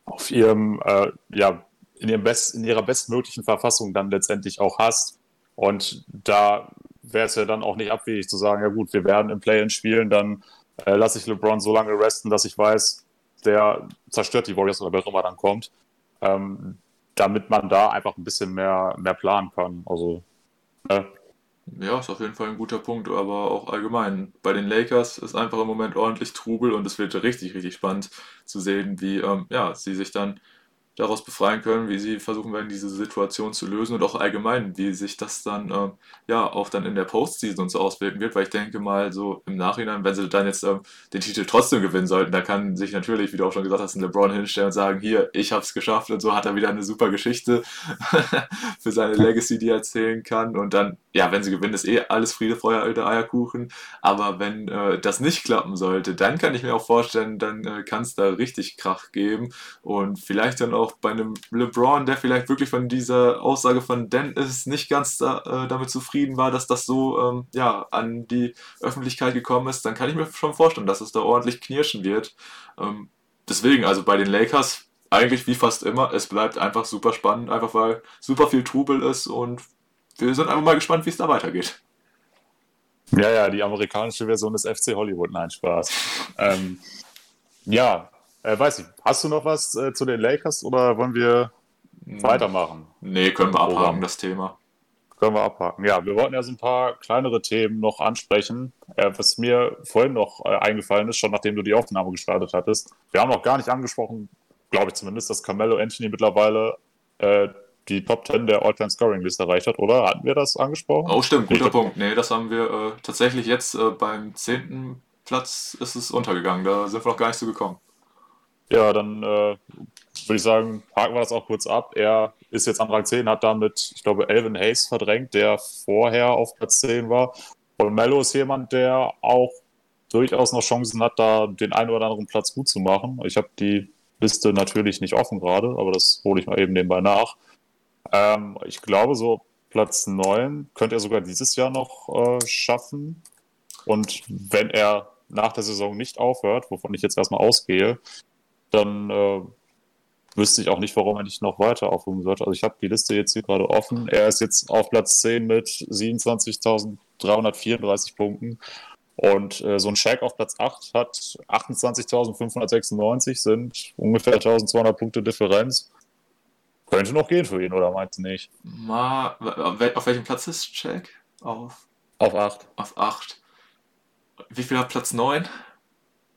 auf ihrem, äh, ja, in, ihrem Best, in ihrer bestmöglichen Verfassung dann letztendlich auch hast. Und da wäre es ja dann auch nicht abwegig zu sagen, ja gut, wir werden im Play-In spielen, dann äh, lasse ich LeBron so lange resten, dass ich weiß, der zerstört die Warriors oder wer auch immer dann kommt, ähm, damit man da einfach ein bisschen mehr, mehr planen kann. Also, äh, ja, ist auf jeden Fall ein guter Punkt, aber auch allgemein. Bei den Lakers ist einfach im Moment ordentlich Trubel und es wird richtig, richtig spannend zu sehen, wie ähm, ja, sie sich dann daraus befreien können, wie sie versuchen werden, diese Situation zu lösen und auch allgemein, wie sich das dann ähm, ja auch dann in der Postseason und so auswirken wird, weil ich denke mal so im Nachhinein, wenn sie dann jetzt ähm, den Titel trotzdem gewinnen sollten, da kann sich natürlich, wie du auch schon gesagt hast, ein LeBron hinstellen und sagen, hier, ich hab's geschafft und so hat er wieder eine super Geschichte für seine Legacy, die er erzählen kann und dann, ja, wenn sie gewinnen, ist eh alles Friede, Feuer, alte Eierkuchen, aber wenn äh, das nicht klappen sollte, dann kann ich mir auch vorstellen, dann äh, kann es da richtig Krach geben und vielleicht dann auch bei einem LeBron, der vielleicht wirklich von dieser Aussage von Dennis nicht ganz da, äh, damit zufrieden war, dass das so ähm, ja, an die Öffentlichkeit gekommen ist, dann kann ich mir schon vorstellen, dass es da ordentlich knirschen wird. Ähm, deswegen, also bei den Lakers eigentlich wie fast immer, es bleibt einfach super spannend, einfach weil super viel Trubel ist und wir sind einfach mal gespannt, wie es da weitergeht. Ja, ja, die amerikanische Version des FC Hollywood, nein, Spaß. ähm, ja, äh, weiß ich. Hast du noch was äh, zu den Lakers oder wollen wir hm. weitermachen? Nee, können wir abhaken, das Thema. Können wir abhaken. Ja, wir wollten ja so ein paar kleinere Themen noch ansprechen, äh, was mir vorhin noch äh, eingefallen ist, schon nachdem du die Aufnahme gestartet hattest. Wir haben noch gar nicht angesprochen, glaube ich zumindest, dass Carmelo Anthony mittlerweile äh, die Top 10 der All-Time Scoring List erreicht hat, oder? Hatten wir das angesprochen? Oh, stimmt, guter Punkt. Nee, das haben wir äh, tatsächlich jetzt äh, beim 10. Platz ist es untergegangen. Da sind wir noch gar nicht so gekommen. Ja, dann äh, würde ich sagen, haken wir das auch kurz ab. Er ist jetzt an Rang 10, hat damit, ich glaube, Elvin Hayes verdrängt, der vorher auf Platz 10 war. Und Mello ist jemand, der auch durchaus noch Chancen hat, da den einen oder anderen Platz gut zu machen. Ich habe die Liste natürlich nicht offen gerade, aber das hole ich mal eben nebenbei nach. Ähm, ich glaube, so Platz 9 könnte er sogar dieses Jahr noch äh, schaffen. Und wenn er nach der Saison nicht aufhört, wovon ich jetzt erstmal ausgehe, dann äh, wüsste ich auch nicht, warum er nicht noch weiter aufrufen sollte. Also ich habe die Liste jetzt hier gerade offen. Er ist jetzt auf Platz 10 mit 27.334 Punkten. Und äh, so ein Shaq auf Platz 8 hat 28.596, sind ungefähr 1.200 Punkte Differenz. Könnte noch gehen für ihn, oder meinst du nicht? Mal, auf welchem Platz ist Shaq? Auf, auf 8. Auf 8. Wie viel hat Platz 9?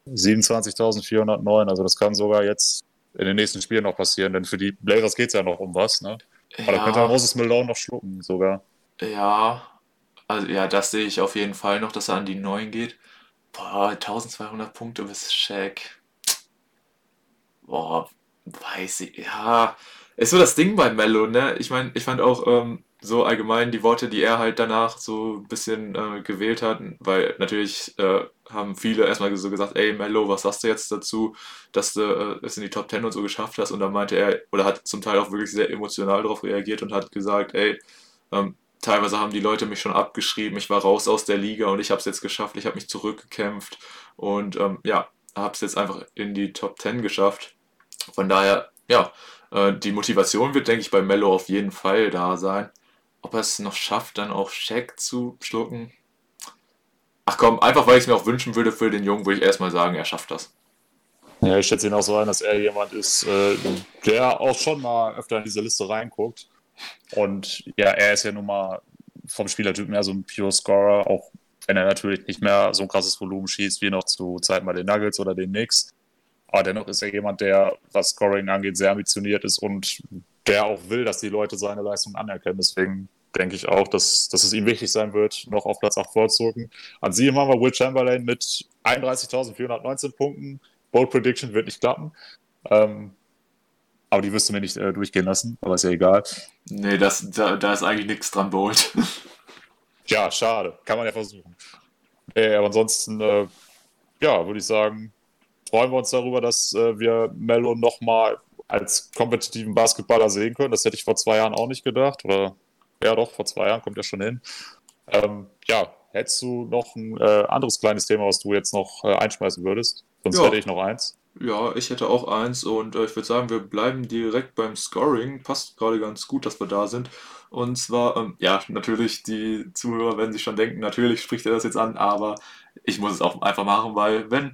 27.409. Also das kann sogar jetzt in den nächsten Spielen noch passieren, denn für die Blazers geht es ja noch um was, ne? Aber ja. da könnte Moses Malone noch schlucken sogar. Ja, also ja, das sehe ich auf jeden Fall noch, dass er an die 9 geht. Boah, 1200 Punkte bis Shaq. Boah, weiß ich, ja. Ist so das Ding bei Mello, ne? Ich meine, ich fand auch, ähm, so allgemein die Worte, die er halt danach so ein bisschen äh, gewählt hat, weil natürlich äh, haben viele erstmal so gesagt, ey Mello, was sagst du jetzt dazu, dass du äh, es in die Top 10 und so geschafft hast und dann meinte er, oder hat zum Teil auch wirklich sehr emotional darauf reagiert und hat gesagt, ey, ähm, teilweise haben die Leute mich schon abgeschrieben, ich war raus aus der Liga und ich habe es jetzt geschafft, ich habe mich zurückgekämpft und ähm, ja, habe es jetzt einfach in die Top 10 geschafft. Von daher, ja, äh, die Motivation wird, denke ich, bei Mello auf jeden Fall da sein. Ob er es noch schafft, dann auch Shaq zu schlucken? Ach komm, einfach weil ich es mir auch wünschen würde für den Jungen, würde ich erstmal sagen, er schafft das. Ja, ich schätze ihn auch so ein, dass er jemand ist, äh, der auch schon mal öfter in diese Liste reinguckt. Und ja, er ist ja nun mal vom Spielertyp mehr so ein Pure Scorer, auch wenn er natürlich nicht mehr so ein krasses Volumen schießt wie noch zu Zeiten bei den Nuggets oder den Knicks. Aber dennoch ist er jemand, der, was Scoring angeht, sehr ambitioniert ist und der auch will, dass die Leute seine Leistung anerkennen. Deswegen denke ich auch, dass, dass es ihm wichtig sein wird, noch auf Platz 8 vorzurücken. An sie haben wir Will Chamberlain mit 31.419 Punkten. Bold Prediction wird nicht klappen. Ähm, aber die wirst du mir nicht äh, durchgehen lassen, aber ist ja egal. Nee, das, da, da ist eigentlich nichts dran, Bold. ja, schade. Kann man ja versuchen. Äh, aber ansonsten, äh, ja, würde ich sagen, freuen wir uns darüber, dass äh, wir Mello nochmal als kompetitiven Basketballer sehen können. Das hätte ich vor zwei Jahren auch nicht gedacht. Oder ja doch, vor zwei Jahren kommt er schon hin. Ähm, ja, hättest du noch ein äh, anderes kleines Thema, was du jetzt noch äh, einschmeißen würdest? Sonst ja. hätte ich noch eins. Ja, ich hätte auch eins und äh, ich würde sagen, wir bleiben direkt beim Scoring. Passt gerade ganz gut, dass wir da sind. Und zwar, ähm, ja, natürlich, die Zuhörer werden sich schon denken, natürlich spricht er das jetzt an, aber ich muss es auch einfach machen, weil wenn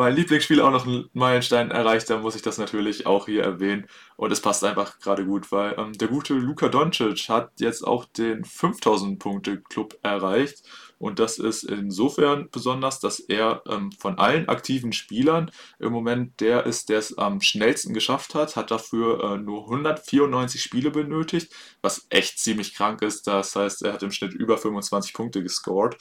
mein Lieblingsspiel auch noch einen Meilenstein erreicht, dann muss ich das natürlich auch hier erwähnen. Und es passt einfach gerade gut, weil ähm, der gute Luka Doncic hat jetzt auch den 5000-Punkte-Club erreicht. Und das ist insofern besonders, dass er ähm, von allen aktiven Spielern im Moment der ist, der es am schnellsten geschafft hat, hat dafür äh, nur 194 Spiele benötigt, was echt ziemlich krank ist. Das heißt, er hat im Schnitt über 25 Punkte gescored.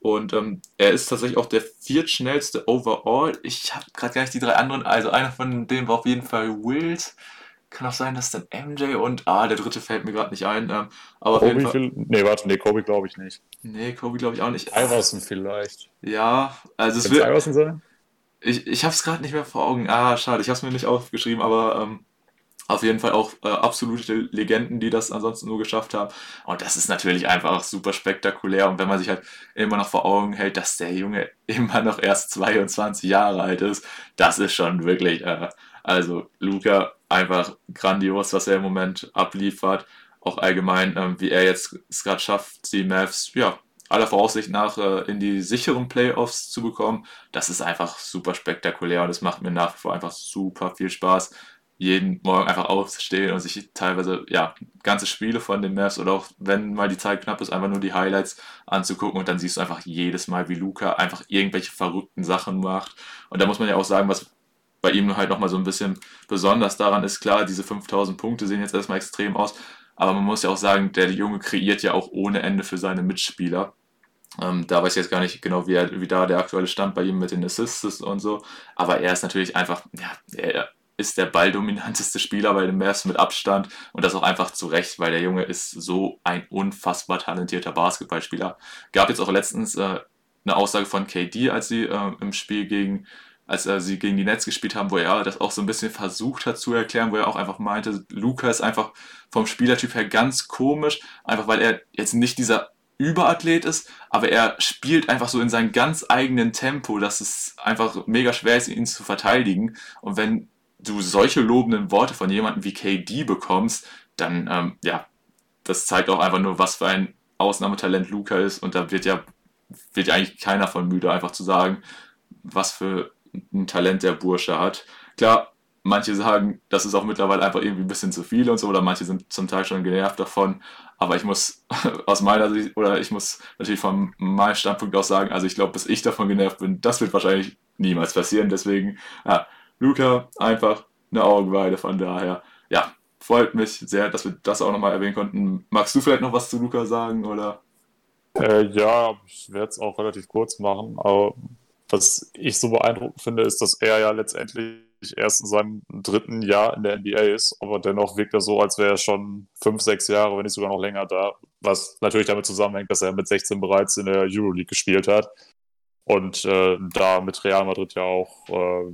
Und ähm, er ist tatsächlich auch der viertschnellste overall. Ich habe gerade gar nicht die drei anderen. Also einer von denen war auf jeden Fall Wild. Kann auch sein, dass dann MJ und ah, der dritte fällt mir gerade nicht ein. Ähm, aber Kobe Fall, viel, nee, warte, nee, Kobe glaube ich nicht. Nee, Kobe glaube ich auch nicht. Iverson vielleicht. Ja, also es wird. Iverson sein? Ich, ich habe es gerade nicht mehr vor Augen. Ah, schade, ich habe es mir nicht aufgeschrieben, aber ähm, auf jeden Fall auch äh, absolute Legenden, die das ansonsten nur geschafft haben. Und das ist natürlich einfach super spektakulär. Und wenn man sich halt immer noch vor Augen hält, dass der Junge immer noch erst 22 Jahre alt ist, das ist schon wirklich, äh, also Luca, einfach grandios, was er im Moment abliefert. Auch allgemein, äh, wie er jetzt es gerade schafft, die Mavs, ja, aller Voraussicht nach äh, in die sicheren Playoffs zu bekommen. Das ist einfach super spektakulär und es macht mir nach wie vor einfach super viel Spaß jeden Morgen einfach aufstehen und sich teilweise ja ganze Spiele von den Mavs oder auch wenn mal die Zeit knapp ist, einfach nur die Highlights anzugucken und dann siehst du einfach jedes Mal, wie Luca einfach irgendwelche verrückten Sachen macht. Und da muss man ja auch sagen, was bei ihm halt nochmal so ein bisschen besonders daran ist, klar, diese 5000 Punkte sehen jetzt erstmal extrem aus, aber man muss ja auch sagen, der Junge kreiert ja auch ohne Ende für seine Mitspieler. Ähm, da weiß ich jetzt gar nicht genau, wie, er, wie da der aktuelle Stand bei ihm mit den Assists ist und so. Aber er ist natürlich einfach, ja, er, ist der balldominanteste Spieler bei den Mavs mit Abstand und das auch einfach zu Recht, weil der Junge ist so ein unfassbar talentierter Basketballspieler. Gab jetzt auch letztens äh, eine Aussage von KD, als sie äh, im Spiel gegen als äh, sie gegen die Nets gespielt haben, wo er das auch so ein bisschen versucht hat zu erklären, wo er auch einfach meinte, Luca ist einfach vom Spielertyp her ganz komisch, einfach weil er jetzt nicht dieser Überathlet ist, aber er spielt einfach so in seinem ganz eigenen Tempo, dass es einfach mega schwer ist, ihn zu verteidigen. Und wenn du solche lobenden Worte von jemandem wie KD bekommst, dann, ähm, ja, das zeigt auch einfach nur, was für ein Ausnahmetalent Luca ist. Und da wird ja, wird ja eigentlich keiner von müde, einfach zu sagen, was für ein Talent der Bursche hat. Klar, manche sagen, das ist auch mittlerweile einfach irgendwie ein bisschen zu viel und so, oder manche sind zum Teil schon genervt davon. Aber ich muss aus meiner Sicht, oder ich muss natürlich von meinem Standpunkt aus sagen, also ich glaube, bis ich davon genervt bin, das wird wahrscheinlich niemals passieren. Deswegen, ja, Luca, einfach eine Augenweide. Von daher, ja, freut mich sehr, dass wir das auch nochmal erwähnen konnten. Magst du vielleicht noch was zu Luca sagen, oder? Äh, ja, ich werde es auch relativ kurz machen, aber was ich so beeindruckend finde, ist, dass er ja letztendlich erst in seinem dritten Jahr in der NBA ist, aber dennoch wirkt er so, als wäre er schon fünf, sechs Jahre, wenn nicht sogar noch länger da, was natürlich damit zusammenhängt, dass er mit 16 bereits in der Euroleague gespielt hat und äh, da mit Real Madrid ja auch äh,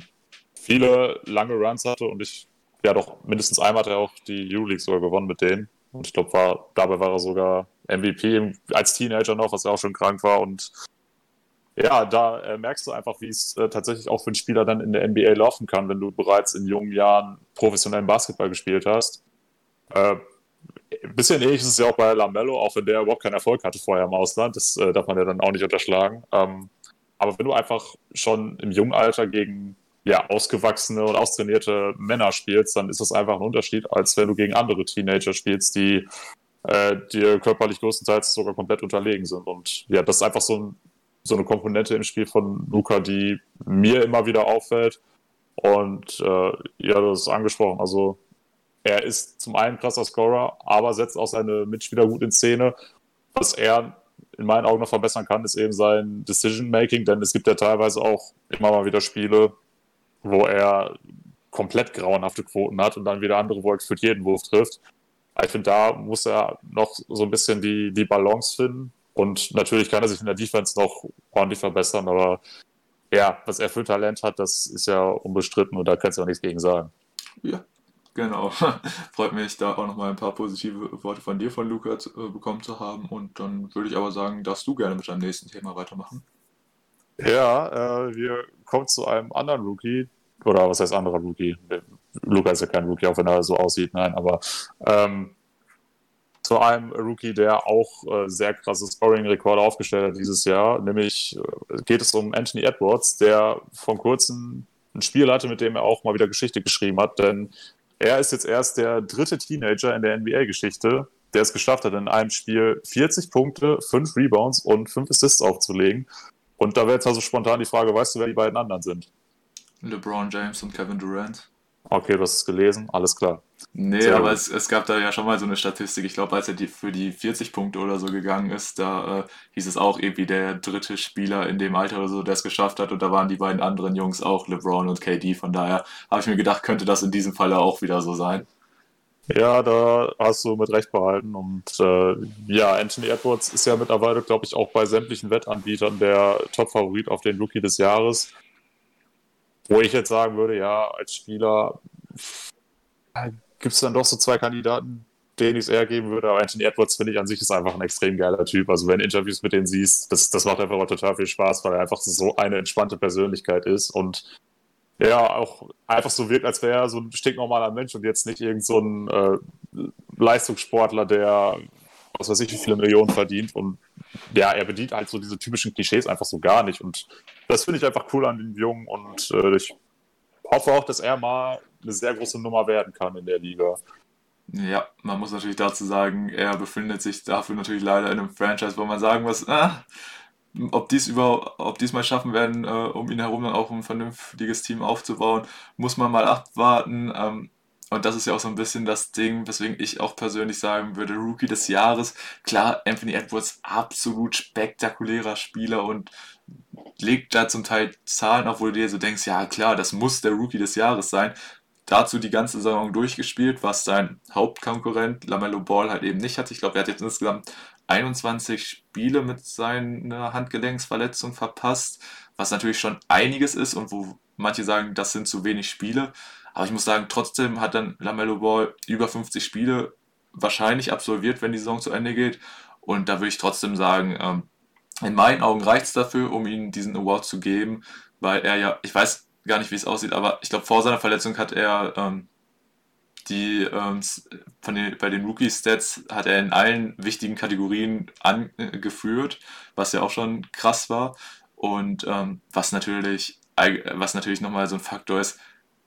viele lange Runs hatte und ich, ja doch, mindestens einmal hat er auch die Euroleague sogar gewonnen mit denen und ich glaube, war, dabei war er sogar MVP als Teenager noch, was er auch schon krank war und ja, da äh, merkst du einfach, wie es äh, tatsächlich auch für einen Spieler dann in der NBA laufen kann, wenn du bereits in jungen Jahren professionellen Basketball gespielt hast. Äh, ein bisschen ähnlich ist es ja auch bei Lamello, auch wenn der überhaupt keinen Erfolg hatte vorher im Ausland. Das äh, darf man ja dann auch nicht unterschlagen. Ähm, aber wenn du einfach schon im jungen Alter gegen ja, ausgewachsene und austrainierte Männer spielst, dann ist das einfach ein Unterschied, als wenn du gegen andere Teenager spielst, die äh, dir körperlich größtenteils sogar komplett unterlegen sind. Und ja, das ist einfach so ein so eine Komponente im Spiel von Luca, die mir immer wieder auffällt. Und äh, ja, das ist angesprochen. Also er ist zum einen krasser Scorer, aber setzt auch seine Mitspieler gut in Szene. Was er in meinen Augen noch verbessern kann, ist eben sein Decision-Making, denn es gibt ja teilweise auch immer mal wieder Spiele, wo er komplett grauenhafte Quoten hat und dann wieder andere, wo er für jeden Wurf trifft. Ich finde, da muss er noch so ein bisschen die, die Balance finden. Und natürlich kann er sich in der Defense noch ordentlich verbessern, aber ja, was er für Talent hat, das ist ja unbestritten und da kannst du auch nichts gegen sagen. Ja, genau. Freut mich, da auch nochmal ein paar positive Worte von dir, von Luca, äh, bekommen zu haben. Und dann würde ich aber sagen, darfst du gerne mit deinem nächsten Thema weitermachen. Ja, äh, wir kommen zu einem anderen Rookie. Oder was heißt anderer Rookie? Luca ist ja kein Rookie, auch wenn er so aussieht. Nein, aber ähm, zu einem Rookie, der auch äh, sehr krasse Scoring-Rekorde aufgestellt hat dieses Jahr. Nämlich äh, geht es um Anthony Edwards, der vor kurzem ein Spiel hatte, mit dem er auch mal wieder Geschichte geschrieben hat. Denn er ist jetzt erst der dritte Teenager in der NBA-Geschichte, der es geschafft hat, in einem Spiel 40 Punkte, 5 Rebounds und 5 Assists aufzulegen. Und da wäre jetzt also spontan die Frage, weißt du, wer die beiden anderen sind? LeBron James und Kevin Durant. Okay, du hast es gelesen, alles klar. Nee, Sehr aber es, es, gab da ja schon mal so eine Statistik. Ich glaube, als er die, für die 40 Punkte oder so gegangen ist, da äh, hieß es auch irgendwie der dritte Spieler in dem Alter oder so, der es geschafft hat. Und da waren die beiden anderen Jungs auch, LeBron und KD. Von daher habe ich mir gedacht, könnte das in diesem Falle auch wieder so sein. Ja, da hast du mit Recht behalten. Und äh, ja, Anthony Edwards ist ja mittlerweile, glaube ich, auch bei sämtlichen Wettanbietern der Top-Favorit auf den Rookie des Jahres. Wo ich jetzt sagen würde, ja, als Spieler gibt es dann doch so zwei Kandidaten, denen ich es eher geben würde. Aber Anthony Edwards finde ich an sich ist einfach ein extrem geiler Typ. Also wenn Interviews mit denen siehst, das, das macht einfach total viel Spaß, weil er einfach so eine entspannte Persönlichkeit ist und ja, auch einfach so wirkt, als wäre er so ein stinknormaler Mensch und jetzt nicht irgend so ein äh, Leistungssportler, der was weiß ich, wie viele Millionen verdient. Und ja, er bedient halt so diese typischen Klischees einfach so gar nicht. Und das finde ich einfach cool an dem Jungen. Und äh, ich hoffe auch, dass er mal eine sehr große Nummer werden kann in der Liga. Ja, man muss natürlich dazu sagen, er befindet sich dafür natürlich leider in einem Franchise, wo man sagen muss, ah, ob dies über, ob dies mal schaffen werden, äh, um ihn herum dann auch ein vernünftiges Team aufzubauen, muss man mal abwarten. Ähm, und das ist ja auch so ein bisschen das Ding, weswegen ich auch persönlich sagen würde, Rookie des Jahres. Klar, Anthony Edwards, absolut spektakulärer Spieler und legt da zum Teil Zahlen wo du dir so denkst, ja klar, das muss der Rookie des Jahres sein. Dazu die ganze Saison durchgespielt, was sein Hauptkonkurrent Lamello Ball halt eben nicht hatte. Ich glaube, er hat jetzt insgesamt 21 Spiele mit seiner Handgelenksverletzung verpasst, was natürlich schon einiges ist und wo manche sagen, das sind zu wenig Spiele. Aber ich muss sagen, trotzdem hat dann Lamello Ball über 50 Spiele wahrscheinlich absolviert, wenn die Saison zu Ende geht. Und da würde ich trotzdem sagen, ähm, in meinen Augen reicht es dafür, um ihm diesen Award zu geben, weil er ja, ich weiß gar nicht, wie es aussieht, aber ich glaube, vor seiner Verletzung hat er ähm, die ähm, von den, bei den Rookie-Stats hat er in allen wichtigen Kategorien angeführt, was ja auch schon krass war. Und ähm, was natürlich, was natürlich nochmal so ein Faktor ist,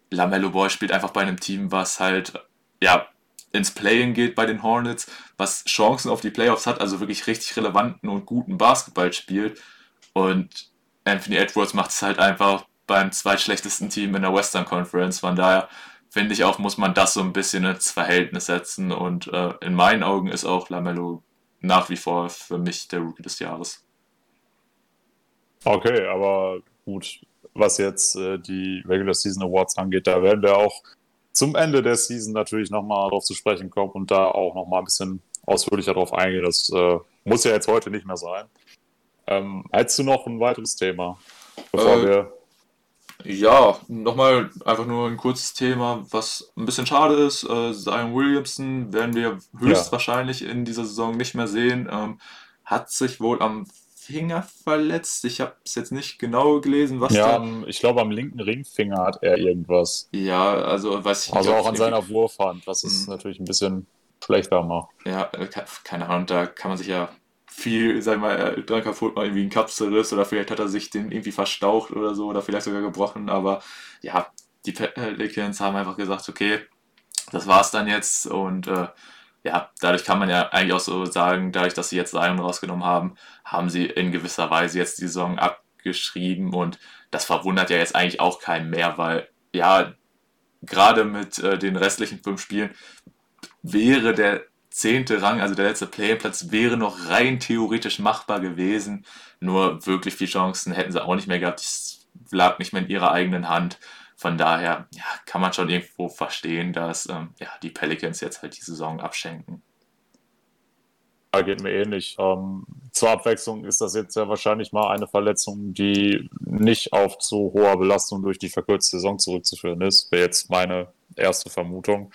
Lamello Boy spielt einfach bei einem Team, was halt ja ins Playing geht bei den Hornets, was Chancen auf die Playoffs hat, also wirklich richtig relevanten und guten Basketball spielt. Und Anthony Edwards macht es halt einfach beim zweitschlechtesten Team in der Western Conference. Von daher finde ich auch, muss man das so ein bisschen ins Verhältnis setzen. Und äh, in meinen Augen ist auch Lamello nach wie vor für mich der Rookie des Jahres. Okay, aber gut, was jetzt äh, die Regular Season Awards angeht, da werden wir auch zum Ende der Season natürlich nochmal darauf zu sprechen kommen und da auch nochmal ein bisschen ausführlicher darauf eingehen. Das äh, muss ja jetzt heute nicht mehr sein. Ähm, hättest du noch ein weiteres Thema, bevor äh, wir ja, nochmal einfach nur ein kurzes Thema, was ein bisschen schade ist. Äh, Zion Williamson werden wir höchstwahrscheinlich in dieser Saison nicht mehr sehen. Ähm, hat sich wohl am Finger verletzt. Ich habe es jetzt nicht genau gelesen, was Ja, da. ich glaube, am linken Ringfinger hat er irgendwas. Ja, also weiß ich Also auch an seiner Wurfhand, was es Mhm. natürlich ein bisschen schlechter macht. Ja, äh, ke- keine Ahnung, da kann man sich ja viel, sag mal, dran kaputt machen, irgendwie ein Kapselriss oder vielleicht hat er sich den irgendwie verstaucht oder so oder vielleicht sogar gebrochen, aber ja, die Pelicans haben einfach gesagt, okay, das war's dann jetzt und äh, ja, dadurch kann man ja eigentlich auch so sagen, dadurch, dass sie jetzt Zion rausgenommen haben, haben sie in gewisser Weise jetzt die Saison abgeschrieben und das verwundert ja jetzt eigentlich auch keinen mehr, weil ja, gerade mit äh, den restlichen fünf Spielen wäre der zehnte Rang, also der letzte Play-In-Platz, wäre noch rein theoretisch machbar gewesen. Nur wirklich viele Chancen hätten sie auch nicht mehr gehabt. Das lag nicht mehr in ihrer eigenen Hand. Von daher ja, kann man schon irgendwo verstehen, dass ähm, ja, die Pelicans jetzt halt die Saison abschenken. Ja, geht mir ähnlich. Ähm, zur Abwechslung ist das jetzt ja wahrscheinlich mal eine Verletzung, die nicht auf zu hoher Belastung durch die verkürzte Saison zurückzuführen ist. Wäre jetzt meine erste Vermutung.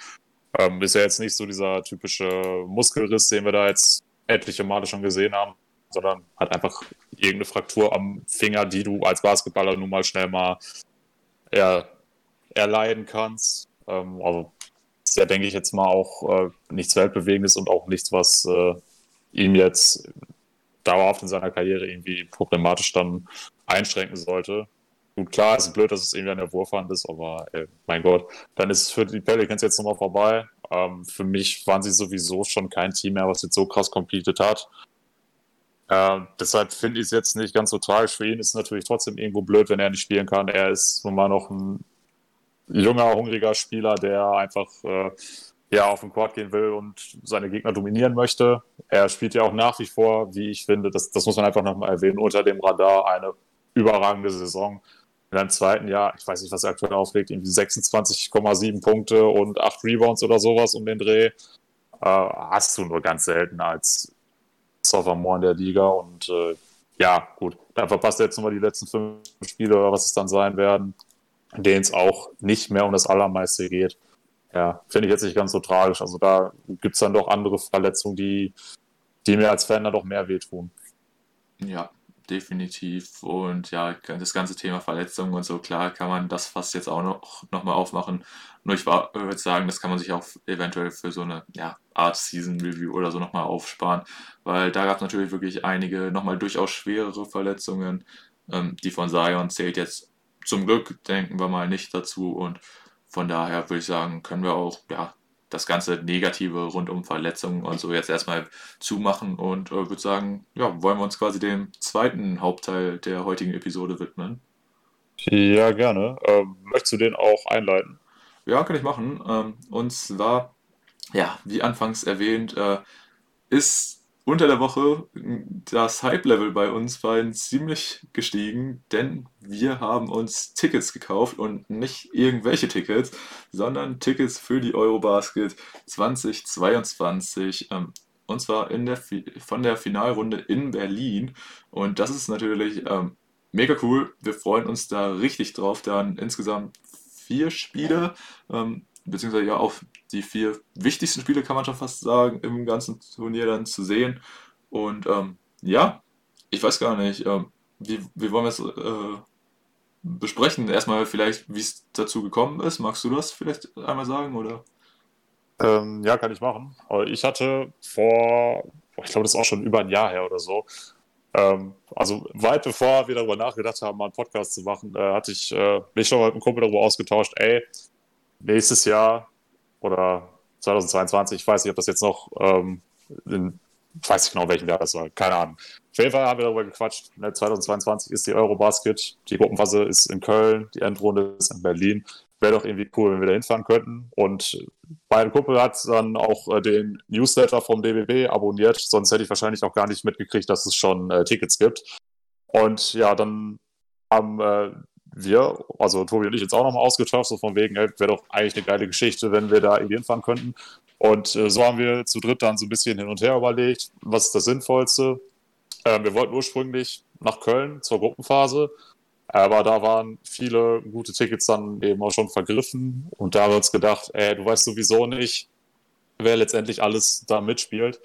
Ähm, ist ja jetzt nicht so dieser typische Muskelriss, den wir da jetzt etliche Male schon gesehen haben, sondern hat einfach irgendeine Fraktur am Finger, die du als Basketballer nun mal schnell mal ja, erleiden kannst. Ähm, also ist ja, denke ich, jetzt mal auch äh, nichts Weltbewegendes und auch nichts, was äh, ihm jetzt dauerhaft in seiner Karriere irgendwie problematisch dann einschränken sollte. Gut, klar, es ist blöd, dass es irgendwie an der Wurfhand ist, aber äh, mein Gott, dann ist es für die Pelicans jetzt nochmal vorbei. Ähm, für mich waren sie sowieso schon kein Team mehr, was jetzt so krass completed hat. Ähm, deshalb finde ich es jetzt nicht ganz so tragisch. Für ihn ist es natürlich trotzdem irgendwo blöd, wenn er nicht spielen kann. Er ist nun mal noch ein junger, hungriger Spieler, der einfach äh, ja, auf den Court gehen will und seine Gegner dominieren möchte. Er spielt ja auch nach wie vor, wie ich finde, das, das muss man einfach nochmal erwähnen, unter dem Radar eine überragende Saison. In einem zweiten Jahr, ich weiß nicht, was er aktuell auflegt, irgendwie 26,7 Punkte und 8 Rebounds oder sowas um den Dreh. Äh, hast du nur ganz selten als Sophomore in der Liga und äh, ja, gut, dann verpasst er jetzt nochmal die letzten fünf Spiele oder was es dann sein werden, in denen es auch nicht mehr um das Allermeiste geht. Ja, finde ich jetzt nicht ganz so tragisch. Also da gibt es dann doch andere Verletzungen, die, die mir als Fan dann doch mehr wehtun. Ja, definitiv. Und ja, das ganze Thema Verletzungen und so, klar kann man das fast jetzt auch noch, noch mal aufmachen. Nur ich würde sagen, das kann man sich auch eventuell für so eine ja, Art Season Review oder so nochmal aufsparen, weil da gab es natürlich wirklich einige nochmal durchaus schwerere Verletzungen. Ähm, die von Zion zählt jetzt zum Glück, denken wir mal, nicht dazu. Und von daher würde ich sagen, können wir auch ja, das ganze Negative rund um Verletzungen und so jetzt erstmal zumachen und äh, würde sagen, ja, wollen wir uns quasi dem zweiten Hauptteil der heutigen Episode widmen. Ja, gerne. Ähm, möchtest du den auch einleiten? Ja, kann ich machen. Ähm, und zwar, ja, wie anfangs erwähnt, äh, ist unter der Woche das Hype-Level bei uns beiden ziemlich gestiegen, denn wir haben uns Tickets gekauft und nicht irgendwelche Tickets, sondern Tickets für die Eurobasket 2022. Ähm, und zwar in der, von der Finalrunde in Berlin. Und das ist natürlich ähm, mega cool. Wir freuen uns da richtig drauf. Dann insgesamt vier Spiele, ähm, beziehungsweise ja auch die vier wichtigsten Spiele, kann man schon fast sagen, im ganzen Turnier dann zu sehen. Und ähm, ja, ich weiß gar nicht, ähm, wie, wie wollen wir es äh, besprechen? Erstmal vielleicht, wie es dazu gekommen ist. Magst du das vielleicht einmal sagen, oder? Ähm, ja, kann ich machen. Aber ich hatte vor, ich glaube, das ist auch schon über ein Jahr her oder so, ähm, also weit bevor wir darüber nachgedacht haben, mal einen Podcast zu machen, äh, hatte ich äh, mich schon mal mit einem Kumpel darüber ausgetauscht, ey, nächstes Jahr oder 2022, ich weiß nicht, ob das jetzt noch ähm, in, ich weiß nicht genau, welchen Jahr das war, keine Ahnung. Auf jeden Fall haben wir darüber gequatscht. 2022 ne, ist die Eurobasket, die Gruppenphase ist in Köln, die Endrunde ist in Berlin wäre doch irgendwie cool, wenn wir da hinfahren könnten. Und mein Kumpel hat dann auch äh, den Newsletter vom DBB abonniert, sonst hätte ich wahrscheinlich auch gar nicht mitgekriegt, dass es schon äh, Tickets gibt. Und ja, dann haben äh, wir, also Tobi und ich, jetzt auch nochmal ausgetauscht, so von wegen, wäre doch eigentlich eine geile Geschichte, wenn wir da irgendwie hinfahren könnten. Und äh, so haben wir zu dritt dann so ein bisschen hin und her überlegt, was ist das Sinnvollste. Ähm, wir wollten ursprünglich nach Köln zur Gruppenphase aber da waren viele gute Tickets dann eben auch schon vergriffen und da haben wir uns gedacht, ey, du weißt sowieso nicht, wer letztendlich alles da mitspielt.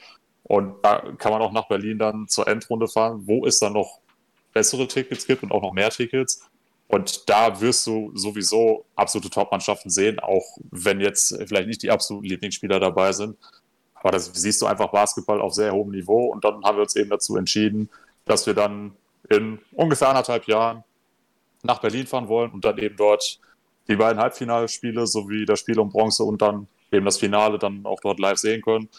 Und da kann man auch nach Berlin dann zur Endrunde fahren, wo es dann noch bessere Tickets gibt und auch noch mehr Tickets. Und da wirst du sowieso absolute Top-Mannschaften sehen, auch wenn jetzt vielleicht nicht die absoluten Lieblingsspieler dabei sind. Aber das siehst du einfach Basketball auf sehr hohem Niveau. Und dann haben wir uns eben dazu entschieden, dass wir dann in ungefähr anderthalb Jahren nach Berlin fahren wollen und dann eben dort die beiden Halbfinalspiele sowie das Spiel um Bronze und dann eben das Finale dann auch dort live sehen können.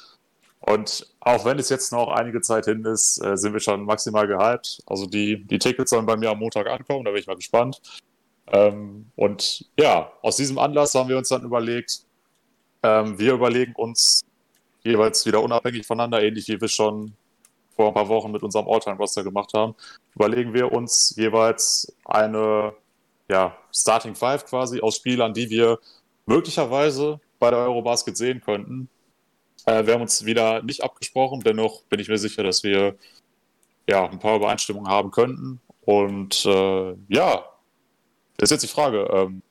Und auch wenn es jetzt noch einige Zeit hin ist, äh, sind wir schon maximal gehypt. Also die, die Tickets sollen bei mir am Montag ankommen, da bin ich mal gespannt. Ähm, und ja, aus diesem Anlass haben wir uns dann überlegt, ähm, wir überlegen uns jeweils wieder unabhängig voneinander, ähnlich wie wir schon vor ein paar Wochen mit unserem All-Time-Roster gemacht haben, überlegen wir uns jeweils eine ja, Starting Five quasi aus Spielern, die wir möglicherweise bei der Eurobasket sehen könnten. Äh, wir haben uns wieder nicht abgesprochen, dennoch bin ich mir sicher, dass wir ja, ein paar Übereinstimmungen haben könnten. Und äh, ja, ist jetzt die Frage, ähm,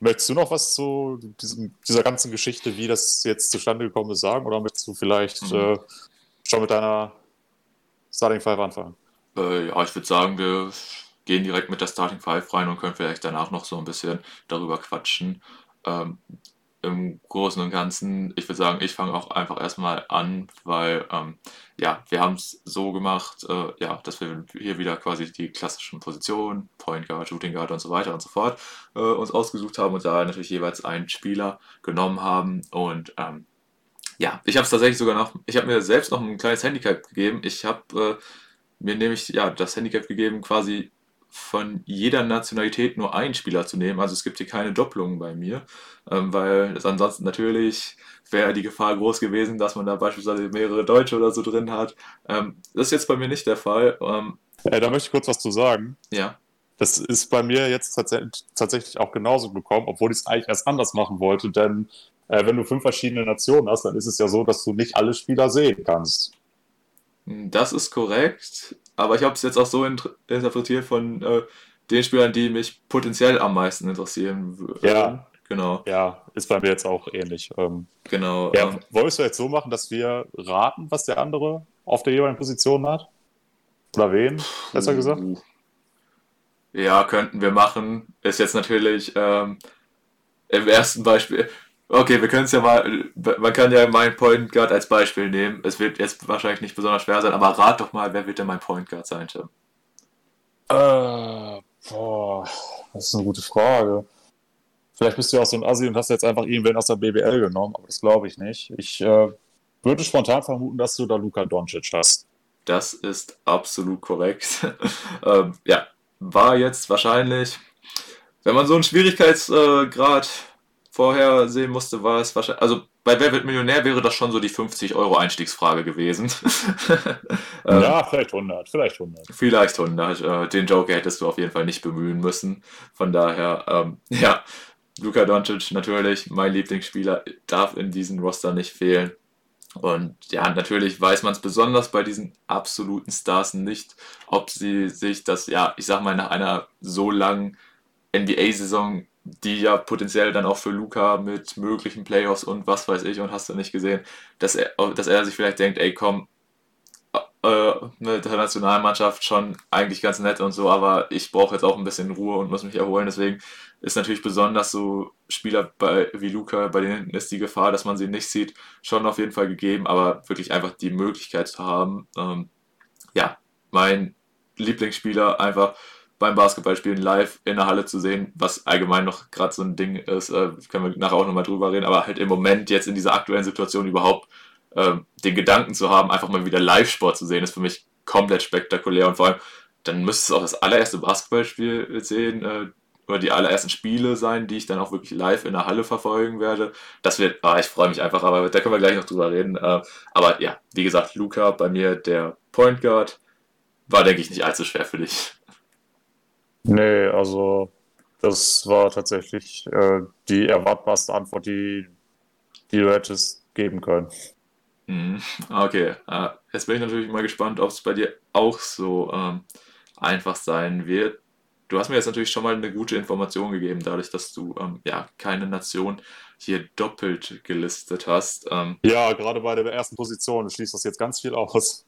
möchtest du noch was zu diesem, dieser ganzen Geschichte, wie das jetzt zustande gekommen ist, sagen? Oder möchtest du vielleicht mhm. äh, schon mit deiner Starting Five anfangen? Äh, ja, ich würde sagen, wir gehen direkt mit der Starting Five rein und können vielleicht danach noch so ein bisschen darüber quatschen. Ähm, Im Großen und Ganzen, ich würde sagen, ich fange auch einfach erstmal an, weil ähm, ja, wir haben es so gemacht, äh, ja, dass wir hier wieder quasi die klassischen Positionen, Point Guard, Shooting Guard und so weiter und so fort, äh, uns ausgesucht haben und da natürlich jeweils einen Spieler genommen haben und ähm, ja, ich habe es tatsächlich sogar noch, ich habe mir selbst noch ein kleines Handicap gegeben. Ich habe äh, mir nämlich ja das Handicap gegeben, quasi von jeder Nationalität nur einen Spieler zu nehmen. Also es gibt hier keine Doppelungen bei mir, ähm, weil es ansonsten natürlich wäre die Gefahr groß gewesen, dass man da beispielsweise mehrere Deutsche oder so drin hat. Ähm, das ist jetzt bei mir nicht der Fall. Ähm, äh, da möchte ich kurz was zu sagen. Ja. Das ist bei mir jetzt tatsächlich auch genauso gekommen, obwohl ich es eigentlich erst anders machen wollte, denn äh, wenn du fünf verschiedene Nationen hast, dann ist es ja so, dass du nicht alle Spieler sehen kannst. Das ist korrekt, aber ich habe es jetzt auch so interpretiert von äh, den Spielern, die mich potenziell am meisten interessieren würden. Ja, genau. Ja, ist bei mir jetzt auch ähnlich. Ähm, genau. Ja, ähm, wolltest du jetzt so machen, dass wir raten, was der andere auf der jeweiligen Position hat? Oder wen, besser gesagt? Ja, könnten wir machen. Ist jetzt natürlich ähm, im ersten Beispiel, Okay, wir können es ja mal, man kann ja meinen Point Guard als Beispiel nehmen. Es wird jetzt wahrscheinlich nicht besonders schwer sein, aber rat doch mal, wer wird denn mein Point Guard sein, Tim? Äh, boah, das ist eine gute Frage. Vielleicht bist du ja auch so ein Assi und hast jetzt einfach irgendwen aus der BBL genommen, aber das glaube ich nicht. Ich äh, würde spontan vermuten, dass du da Luka Doncic hast. Das ist absolut korrekt. ähm, ja, war jetzt wahrscheinlich, wenn man so einen Schwierigkeitsgrad vorher sehen musste, war es wahrscheinlich, also bei Wer wird Millionär wäre das schon so die 50 Euro Einstiegsfrage gewesen. Ähm, ja, vielleicht 100, vielleicht 100. Vielleicht 100. Äh, den Joker hättest du auf jeden Fall nicht bemühen müssen. Von daher, ähm, ja, Luka Doncic natürlich, mein Lieblingsspieler, darf in diesem Roster nicht fehlen. Und ja, natürlich weiß man es besonders bei diesen absoluten Stars nicht, ob sie sich das, ja, ich sag mal, nach einer so langen NBA-Saison, die ja potenziell dann auch für Luca mit möglichen Playoffs und was weiß ich und hast du nicht gesehen, dass er, dass er sich vielleicht denkt, ey komm, äh, der Nationalmannschaft schon eigentlich ganz nett und so, aber ich brauche jetzt auch ein bisschen Ruhe und muss mich erholen. Deswegen ist natürlich besonders so Spieler bei, wie Luca, bei denen ist die Gefahr, dass man sie nicht sieht, schon auf jeden Fall gegeben, aber wirklich einfach die Möglichkeit zu haben. Ähm, ja, mein Lieblingsspieler einfach beim Basketballspielen live in der Halle zu sehen, was allgemein noch gerade so ein Ding ist, äh, können wir nachher auch nochmal drüber reden, aber halt im Moment jetzt in dieser aktuellen Situation überhaupt äh, den Gedanken zu haben, einfach mal wieder Live-Sport zu sehen, ist für mich komplett spektakulär und vor allem, dann müsste es auch das allererste Basketballspiel sehen, äh, oder die allerersten Spiele sein, die ich dann auch wirklich live in der Halle verfolgen werde. Das wird, ah, ich freue mich einfach, aber da können wir gleich noch drüber reden. Äh, aber ja, wie gesagt, Luca bei mir der Point Guard war, denke ich, nicht allzu schwer für dich. Nee, also das war tatsächlich äh, die erwartbarste Antwort, die, die du hättest geben können. Mhm. Okay, äh, jetzt bin ich natürlich mal gespannt, ob es bei dir auch so ähm, einfach sein wird. Du hast mir jetzt natürlich schon mal eine gute Information gegeben, dadurch, dass du ähm, ja keine Nation hier doppelt gelistet hast. Ähm, ja, gerade bei der ersten Position schließt das jetzt ganz viel aus.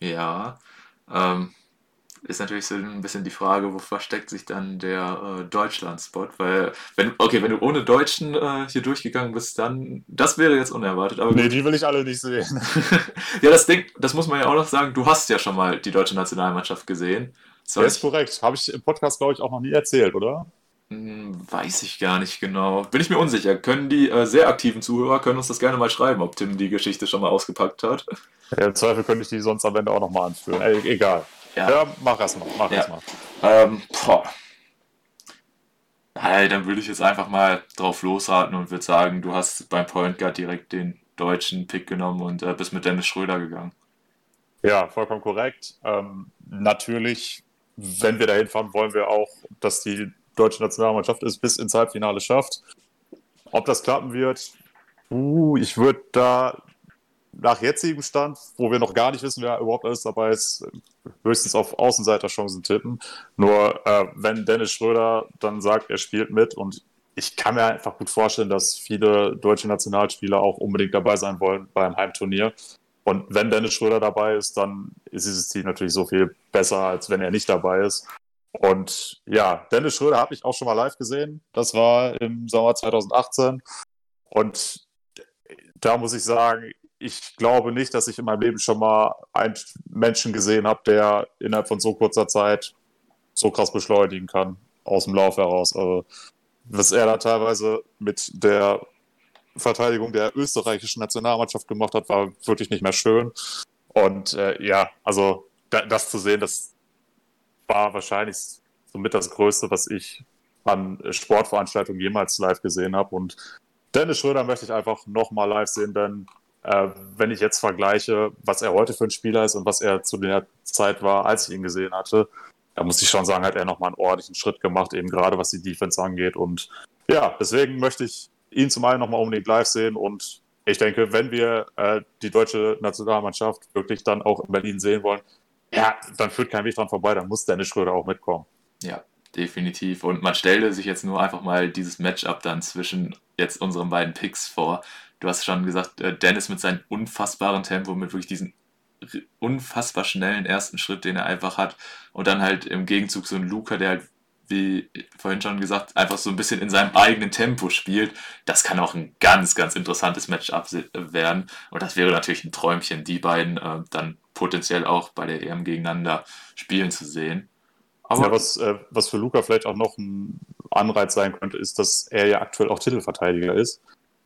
Ja, ähm, ist natürlich so ein bisschen die Frage, wo versteckt sich dann der äh, Deutschland-Spot? Weil, wenn, okay, wenn du ohne Deutschen äh, hier durchgegangen bist, dann, das wäre jetzt unerwartet. Aber nee, die will ich alle nicht sehen. ja, das Ding, das muss man ja auch noch sagen, du hast ja schon mal die deutsche Nationalmannschaft gesehen. Das ist korrekt. Habe ich im Podcast, glaube ich, auch noch nie erzählt, oder? Hm, weiß ich gar nicht genau. Bin ich mir unsicher. Können die äh, sehr aktiven Zuhörer können uns das gerne mal schreiben, ob Tim die Geschichte schon mal ausgepackt hat. Ja, Im Zweifel könnte ich die sonst am Ende auch nochmal anführen. Ey, egal. Ja. ja, mach erst mal. Mach ja. mal. Ähm. Hey, dann würde ich jetzt einfach mal drauf losraten und würde sagen, du hast beim Point Guard direkt den deutschen Pick genommen und äh, bist mit Dennis Schröder gegangen. Ja, vollkommen korrekt. Ähm, natürlich wenn wir dahin fahren, wollen wir auch, dass die deutsche Nationalmannschaft es bis ins Halbfinale schafft. Ob das klappen wird, uh, ich würde da nach jetzigem Stand, wo wir noch gar nicht wissen, wer überhaupt alles dabei ist, höchstens auf Außenseiterchancen tippen. Nur äh, wenn Dennis Schröder dann sagt, er spielt mit und ich kann mir einfach gut vorstellen, dass viele deutsche Nationalspieler auch unbedingt dabei sein wollen beim Heimturnier. Und wenn Dennis Schröder dabei ist, dann ist dieses Team natürlich so viel besser, als wenn er nicht dabei ist. Und ja, Dennis Schröder habe ich auch schon mal live gesehen. Das war im Sommer 2018. Und da muss ich sagen, ich glaube nicht, dass ich in meinem Leben schon mal einen Menschen gesehen habe, der innerhalb von so kurzer Zeit so krass beschleunigen kann aus dem Lauf heraus. Also, was er da teilweise mit der Verteidigung der österreichischen Nationalmannschaft gemacht hat, war wirklich nicht mehr schön. Und äh, ja, also da, das zu sehen, das war wahrscheinlich somit das Größte, was ich an Sportveranstaltungen jemals live gesehen habe. Und Dennis Schröder möchte ich einfach nochmal live sehen, denn äh, wenn ich jetzt vergleiche, was er heute für ein Spieler ist und was er zu der Zeit war, als ich ihn gesehen hatte, da muss ich schon sagen, hat er nochmal einen ordentlichen Schritt gemacht, eben gerade was die Defense angeht. Und ja, deswegen möchte ich ihn zum einen nochmal unbedingt live sehen und ich denke, wenn wir äh, die deutsche Nationalmannschaft wirklich dann auch in Berlin sehen wollen, ja, dann führt kein Weg dran vorbei, dann muss Dennis Schröder auch mitkommen. Ja, definitiv. Und man stelle sich jetzt nur einfach mal dieses Matchup dann zwischen jetzt unseren beiden Picks vor. Du hast schon gesagt, äh, Dennis mit seinem unfassbaren Tempo, mit wirklich diesen unfassbar schnellen ersten Schritt, den er einfach hat. Und dann halt im Gegenzug so ein Luca, der halt wie vorhin schon gesagt, einfach so ein bisschen in seinem eigenen Tempo spielt. Das kann auch ein ganz, ganz interessantes Matchup werden. Und das wäre natürlich ein Träumchen, die beiden äh, dann potenziell auch bei der EM gegeneinander spielen zu sehen. Aber ja, was, äh, was für Luca vielleicht auch noch ein Anreiz sein könnte, ist, dass er ja aktuell auch Titelverteidiger ist.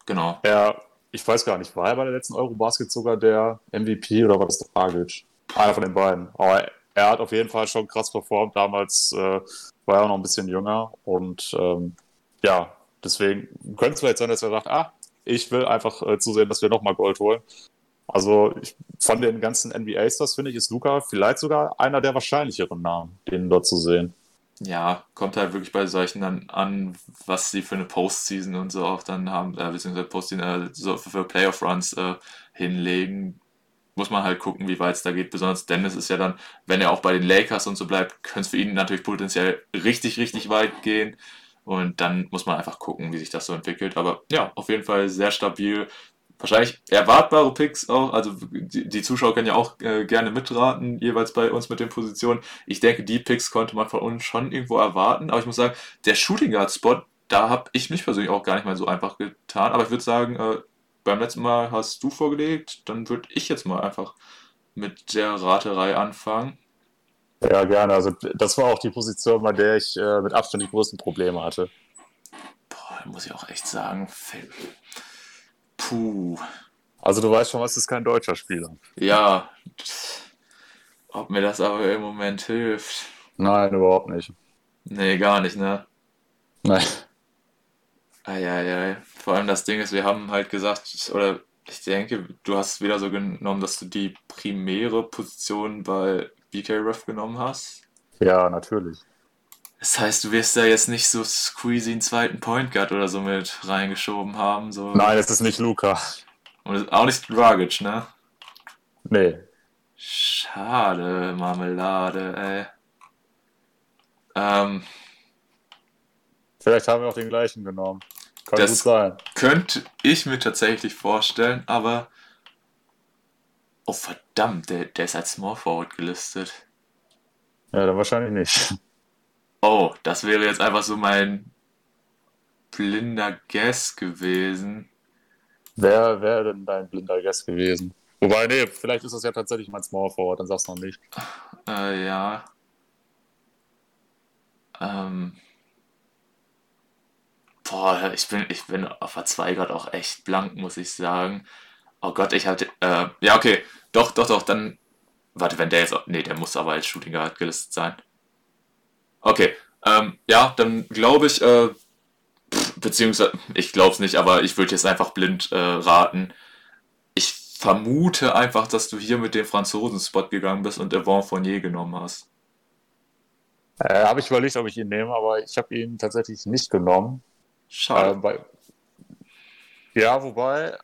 Genau. Er, ich weiß gar nicht, war er bei der letzten Eurobasket sogar der MVP oder war das Dragic? Einer von den beiden. Aber er hat auf jeden Fall schon krass performt. Damals äh, war er auch noch ein bisschen jünger und ähm, ja, deswegen könnte es vielleicht sein, dass er sagt, ah, ich will einfach äh, zusehen, dass wir nochmal Gold holen. Also ich, von den ganzen NBA-Stars finde ich, ist Luca vielleicht sogar einer der wahrscheinlicheren Namen, den dort zu sehen. Ja, kommt halt wirklich bei solchen dann an, was sie für eine Postseason und so auch dann haben, äh, beziehungsweise Postseason, äh, so für Playoff-Runs äh, hinlegen. Muss man halt gucken, wie weit es da geht. Besonders Dennis ist ja dann, wenn er auch bei den Lakers und so bleibt, könnte es für ihn natürlich potenziell richtig, richtig weit gehen. Und dann muss man einfach gucken, wie sich das so entwickelt. Aber ja, auf jeden Fall sehr stabil wahrscheinlich erwartbare Picks auch. Also die, die Zuschauer können ja auch äh, gerne mitraten, jeweils bei uns mit den Positionen. Ich denke, die Picks konnte man von uns schon irgendwo erwarten. Aber ich muss sagen, der Shooting Guard Spot, da habe ich mich persönlich auch gar nicht mal so einfach getan. Aber ich würde sagen, äh, beim letzten Mal hast du vorgelegt, dann würde ich jetzt mal einfach mit der Raterei anfangen. Ja, gerne. Also das war auch die Position, bei der ich äh, mit Abstand die größten Probleme hatte. Boah, muss ich auch echt sagen, Puh. Also du weißt schon, was ist kein deutscher Spieler. Ja. Ob mir das aber im Moment hilft. Nein, überhaupt nicht. Nee, gar nicht, ne? Nein. Eieiei. Vor allem das Ding ist, wir haben halt gesagt, oder ich denke, du hast es wieder so genommen, dass du die primäre Position bei BK Ref genommen hast. Ja, natürlich. Das heißt, du wirst da jetzt nicht so squeezy einen zweiten Point Guard oder so mit reingeschoben haben. So. Nein, es ist nicht Luca. Und auch nicht Dragic, ne? Nee. Schade, Marmelade, ey. Ähm, Vielleicht haben wir auch den gleichen genommen. Kann Das- gut sein. könnte ich mir tatsächlich vorstellen, aber. Oh verdammt, der, der ist als Small Forward gelistet. Ja, dann wahrscheinlich nicht. Oh, das wäre jetzt einfach so mein blinder Guess gewesen. Wer wäre denn dein blinder Guess gewesen? Wobei, nee, vielleicht ist das ja tatsächlich mein Small Forward, dann sag's noch nicht. Äh, ja. Ähm. Boah, ich bin, ich bin auf der 2 gerade auch echt blank, muss ich sagen. Oh Gott, ich hatte. Äh, ja, okay. Doch, doch, doch, dann. Warte, wenn der jetzt. Nee, der muss aber als Shooting Guard gelistet sein. Okay. Ähm, ja, dann glaube ich, äh, beziehungsweise, ich glaube es nicht, aber ich würde jetzt einfach blind äh, raten. Ich vermute einfach, dass du hier mit dem Franzosen-Spot gegangen bist und Yvonne Fournier genommen hast. Äh, habe ich überlegt, ob ich ihn nehme, aber ich habe ihn tatsächlich nicht genommen. Schade. bei, ja, wobei,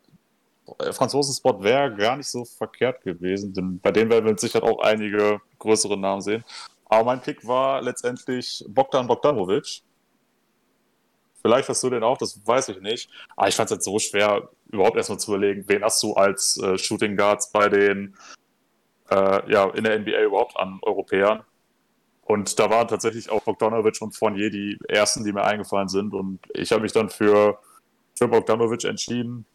äh, Franzosen-Spot wäre gar nicht so verkehrt gewesen, denn bei denen werden wir mit Sicherheit auch einige größere Namen sehen. Aber mein Pick war letztendlich Bogdan Bogdanovic. Vielleicht hast du den auch, das weiß ich nicht. Aber ich fand es jetzt so schwer, überhaupt erstmal zu überlegen, wen hast du als äh, Shooting Guards bei den, äh, ja, in der NBA überhaupt an Europäern? Und da waren tatsächlich auch Bogdanovic und Fournier die ersten, die mir eingefallen sind. Und ich habe mich dann für, für Bogdanovic entschieden,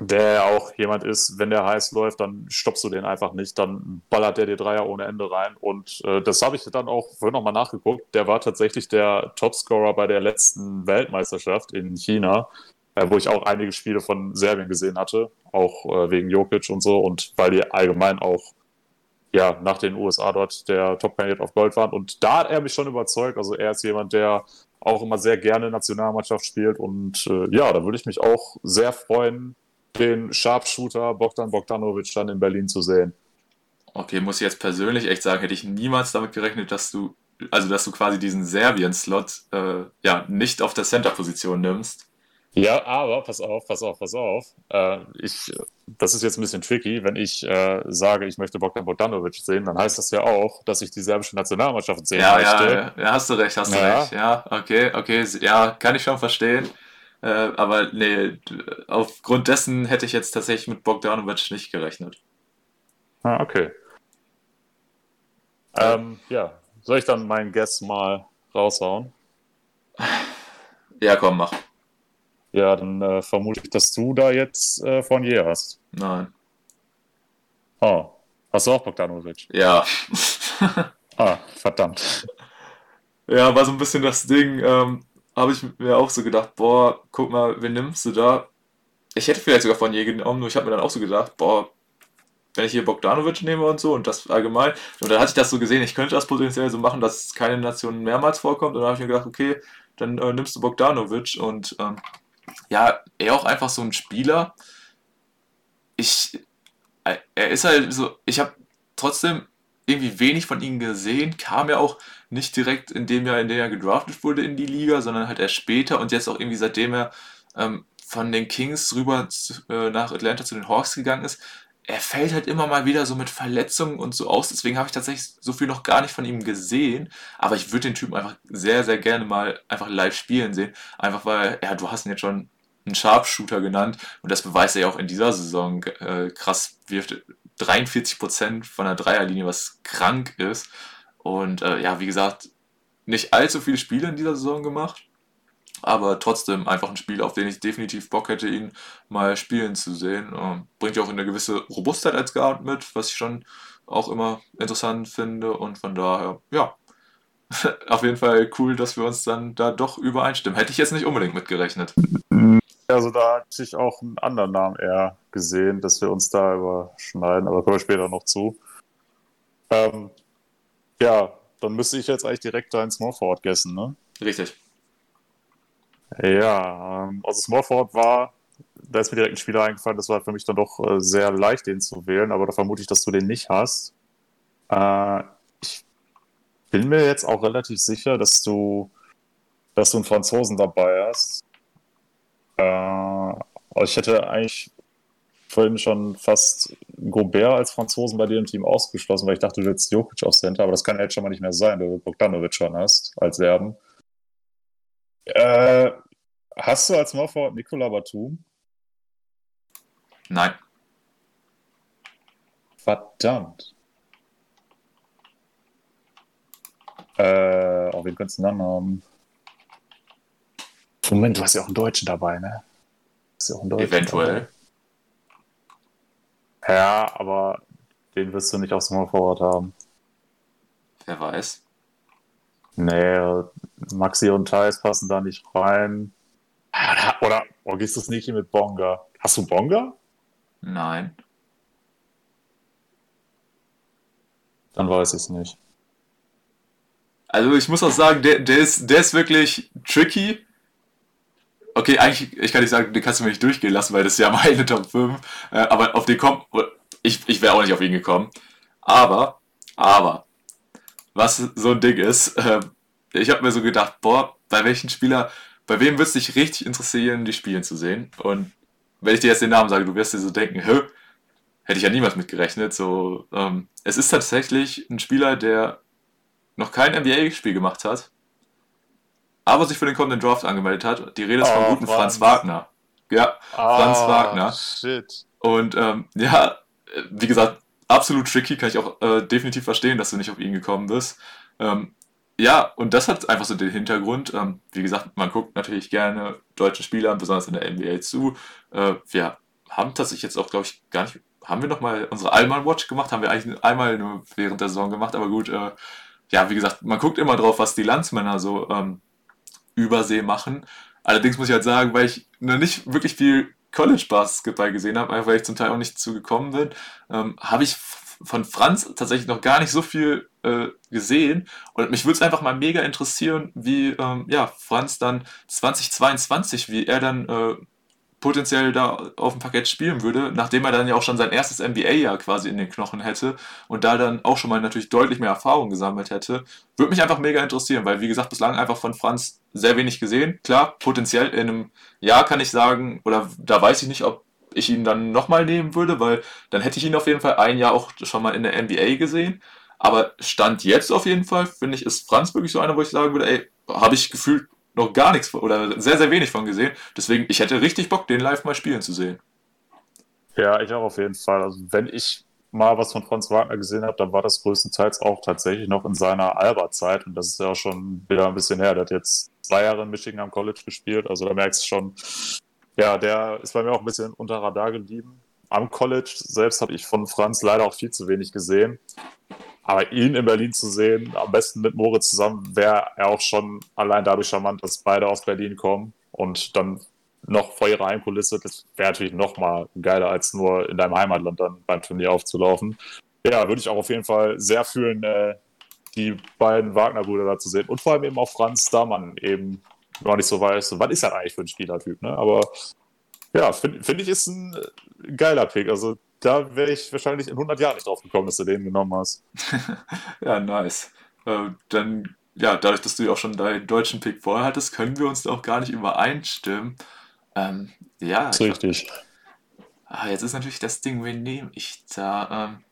der auch jemand ist, wenn der heiß läuft, dann stoppst du den einfach nicht, dann ballert der dir Dreier ohne Ende rein. Und äh, das habe ich dann auch vorhin nochmal nachgeguckt. Der war tatsächlich der Topscorer bei der letzten Weltmeisterschaft in China, äh, wo ich auch einige Spiele von Serbien gesehen hatte, auch äh, wegen Jokic und so und weil die allgemein auch ja, nach den USA dort der Top-Kandidat auf Gold waren. Und da hat er mich schon überzeugt. Also er ist jemand, der auch immer sehr gerne Nationalmannschaft spielt. Und äh, ja, da würde ich mich auch sehr freuen, den Sharpshooter Bogdan Bogdanovic dann in Berlin zu sehen. Okay, muss ich jetzt persönlich echt sagen, hätte ich niemals damit gerechnet, dass du, also dass du quasi diesen Serbien-Slot äh, ja nicht auf der Center-Position nimmst. Ja, aber pass auf, pass auf, pass auf. Äh, ich, das ist jetzt ein bisschen tricky. Wenn ich äh, sage, ich möchte Bogdan Bogdanovic sehen, dann heißt das ja auch, dass ich die serbische Nationalmannschaft sehen Ja, möchte. ja, ja, hast du recht, hast du Ja. recht. Ja, okay, okay, ja, kann ich schon verstehen. Äh, aber nee, aufgrund dessen hätte ich jetzt tatsächlich mit Bogdanovic nicht gerechnet. Ah, okay. Ähm, ja, soll ich dann meinen Guess mal raushauen? Ja, komm, mach. Ja, dann äh, vermute ich, dass du da jetzt äh, von je hast. Nein. Oh, hast du auch Bogdanovic? Ja. Ah, verdammt. Ja, war so ein bisschen das Ding, ähm, habe ich mir auch so gedacht, boah, guck mal, wen nimmst du da? Ich hätte vielleicht sogar von je genommen, nur ich habe mir dann auch so gedacht, boah, wenn ich hier Bogdanovic nehme und so und das allgemein, und dann hatte ich das so gesehen, ich könnte das potenziell so machen, dass keine Nation mehrmals vorkommt, und dann habe ich mir gedacht, okay, dann äh, nimmst du Bogdanovic und ähm, ja, er auch einfach so ein Spieler. Ich, äh, er ist halt so, ich habe trotzdem irgendwie wenig von ihm gesehen, kam ja auch nicht direkt in dem Jahr, in dem er gedraftet wurde in die Liga, sondern halt erst später und jetzt auch irgendwie seitdem er ähm, von den Kings rüber zu, äh, nach Atlanta zu den Hawks gegangen ist, er fällt halt immer mal wieder so mit Verletzungen und so aus. Deswegen habe ich tatsächlich so viel noch gar nicht von ihm gesehen. Aber ich würde den Typen einfach sehr, sehr gerne mal einfach live spielen sehen. Einfach weil, ja, du hast ihn jetzt schon einen Sharpshooter genannt und das beweist er ja auch in dieser Saison äh, krass, wirft 43% von der Dreierlinie, was krank ist. Und äh, ja, wie gesagt, nicht allzu viele Spiele in dieser Saison gemacht, aber trotzdem einfach ein Spiel, auf den ich definitiv Bock hätte, ihn mal spielen zu sehen. Ähm, bringt ja auch eine gewisse Robustheit als Guard mit, was ich schon auch immer interessant finde und von daher, ja, auf jeden Fall cool, dass wir uns dann da doch übereinstimmen. Hätte ich jetzt nicht unbedingt mitgerechnet. Also da hatte ich auch einen anderen Namen eher gesehen, dass wir uns da überschneiden, aber kommen wir später noch zu. Ähm, ja, dann müsste ich jetzt eigentlich direkt deinen Small Forward gessen, ne? Richtig. Ja, ähm, also Small Forward war, da ist mir direkt ein Spieler eingefallen, das war für mich dann doch äh, sehr leicht, den zu wählen, aber da vermute ich, dass du den nicht hast. Äh, ich bin mir jetzt auch relativ sicher, dass du, dass du einen Franzosen dabei hast. Äh, ich hätte eigentlich vorhin schon fast Gobert als Franzosen bei dir im Team ausgeschlossen, weil ich dachte, du willst Jokic auf Center, aber das kann jetzt schon mal nicht mehr sein, weil du Bogdanovic schon hast als Serben. Äh, hast du als Morphort Nikola Batum? Nein. Verdammt. Äh, auch wen könntest du dann haben? Moment, du hast ja auch einen Deutschen dabei, ne? Du ja auch einen Deutschen Eventuell. Dabei. Ja, aber den wirst du nicht auf Small Forward haben. Wer weiß. Nee, Maxi und Thais passen da nicht rein. Oder, oder gehst du es nicht mit Bonga? Hast du Bonga? Nein. Dann weiß ich es nicht. Also ich muss auch sagen, der, der, ist, der ist wirklich tricky. Okay, eigentlich, ich kann nicht sagen, den kannst du mir nicht durchgehen lassen, weil das ist ja meine Top 5. Äh, aber auf den kommt, ich, ich wäre auch nicht auf ihn gekommen. Aber, aber, was so ein Ding ist, äh, ich habe mir so gedacht, boah, bei welchen Spieler, bei wem würdest du dich richtig interessieren, die spielen zu sehen? Und wenn ich dir jetzt den Namen sage, du wirst dir so denken, hä, hätte ich ja niemals mitgerechnet. So, ähm, es ist tatsächlich ein Spieler, der noch kein NBA-Spiel gemacht hat, aber sich für den kommenden Draft angemeldet hat. Die Rede ist oh, vom guten Franz. Franz Wagner. Ja, oh, Franz Wagner. Shit. Und ähm, ja, wie gesagt, absolut tricky, kann ich auch äh, definitiv verstehen, dass du nicht auf ihn gekommen bist. Ähm, ja, und das hat einfach so den Hintergrund. Ähm, wie gesagt, man guckt natürlich gerne deutsche Spieler, besonders in der NBA zu. Äh, wir haben tatsächlich jetzt auch, glaube ich, gar nicht. Haben wir nochmal unsere Allman Watch gemacht? Haben wir eigentlich einmal nur während der Saison gemacht, aber gut, äh, ja, wie gesagt, man guckt immer drauf, was die Landsmänner so ähm, übersee machen. Allerdings muss ich halt sagen, weil ich noch nicht wirklich viel College Basketball gesehen habe, einfach weil ich zum Teil auch nicht zugekommen bin, ähm, habe ich von Franz tatsächlich noch gar nicht so viel äh, gesehen. Und mich würde es einfach mal mega interessieren, wie ähm, ja, Franz dann 2022, wie er dann äh, potenziell da auf dem Parkett spielen würde, nachdem er dann ja auch schon sein erstes NBA-Jahr quasi in den Knochen hätte und da dann auch schon mal natürlich deutlich mehr Erfahrung gesammelt hätte, würde mich einfach mega interessieren, weil wie gesagt, bislang einfach von Franz sehr wenig gesehen. Klar, potenziell in einem Jahr kann ich sagen, oder da weiß ich nicht, ob ich ihn dann nochmal nehmen würde, weil dann hätte ich ihn auf jeden Fall ein Jahr auch schon mal in der NBA gesehen. Aber Stand jetzt auf jeden Fall, finde ich, ist Franz wirklich so einer, wo ich sagen würde, ey, habe ich gefühlt noch gar nichts oder sehr, sehr wenig von gesehen. Deswegen, ich hätte richtig Bock, den live mal spielen zu sehen. Ja, ich auch auf jeden Fall. Also, wenn ich mal was von Franz Wagner gesehen habe, dann war das größtenteils auch tatsächlich noch in seiner Alba-Zeit. Und das ist ja auch schon wieder ein bisschen her. Der hat jetzt zwei Jahre in Michigan am College gespielt. Also, da merkst du schon, ja, der ist bei mir auch ein bisschen unter Radar geblieben. Am College selbst habe ich von Franz leider auch viel zu wenig gesehen. Aber ihn in Berlin zu sehen, am besten mit Moritz zusammen, wäre er auch schon allein dadurch charmant, dass beide aus Berlin kommen und dann noch vor ihrer Heimkulisse. Das wäre natürlich noch mal geiler, als nur in deinem Heimatland dann beim Turnier aufzulaufen. Ja, würde ich auch auf jeden Fall sehr fühlen, äh, die beiden Wagner-Brüder da zu sehen. Und vor allem eben auch Franz, da man eben noch nicht so weiß, was ist das eigentlich für ein Spielertyp. Ne? Aber ja, finde find ich ist ein geiler Pick. Also da wäre ich wahrscheinlich in 100 Jahren nicht drauf gekommen, dass du den genommen hast. ja, nice. Äh, dann, ja, dadurch, dass du ja auch schon deinen deutschen Pick vorher hattest, können wir uns da auch gar nicht übereinstimmen. Ähm, ja. Das ist richtig. Ah, jetzt ist natürlich das Ding, wen nehme ich da? Ähm,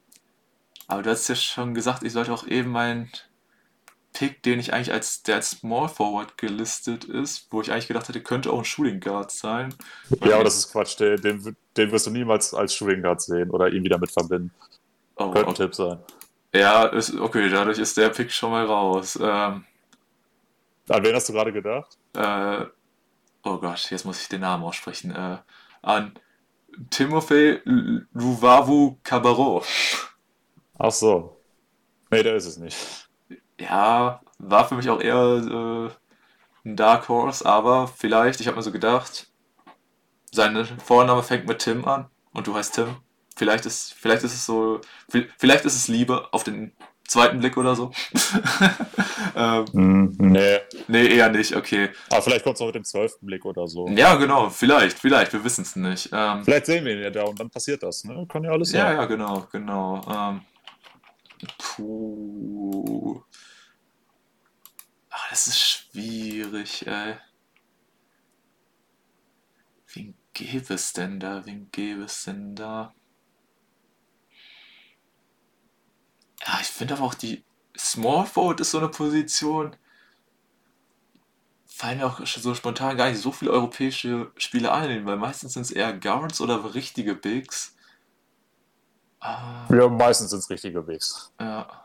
aber du hast ja schon gesagt, ich sollte auch eben meinen Pick, den ich eigentlich als der als Small Forward gelistet ist, wo ich eigentlich gedacht hätte, könnte auch ein Shooting Guard sein. Ja, aber das ist Quatsch. Den, den, den wirst du niemals als Shooting Guard sehen oder ihn wieder mit verbinden. Oh, könnte ein Tipp sein. Ja, ist, okay, dadurch ist der Pick schon mal raus. Ähm, an wen hast du gerade gedacht? Äh, oh Gott, jetzt muss ich den Namen aussprechen. Äh, an Timothy Luvavu Cabarro. Ach so. Nee, der ist es nicht. Ja, war für mich auch eher äh, ein Dark Horse, aber vielleicht, ich habe mir so gedacht, sein Vorname fängt mit Tim an und du heißt Tim. Vielleicht ist, vielleicht ist es so, vielleicht ist es Liebe auf den zweiten Blick oder so. ähm, mm, nee. Nee, eher nicht, okay. Aber vielleicht kommt es auch mit dem zwölften Blick oder so. Ja, genau, vielleicht, vielleicht, wir wissen es nicht. Ähm, vielleicht sehen wir ihn ja da und dann passiert das, ne? Kann ja alles sein. Ja, ja, genau, genau. Ähm, puh. Das ist schwierig, ey. Wen gäbe es denn da? Wen gäbe es denn da? Ja, ich finde aber auch die Small Forward ist so eine Position. Fallen mir auch so spontan gar nicht so viele europäische Spiele ein, weil meistens sind es eher Guards oder richtige Bigs. Ah. Ja, meistens sind es richtige Bigs. Ja.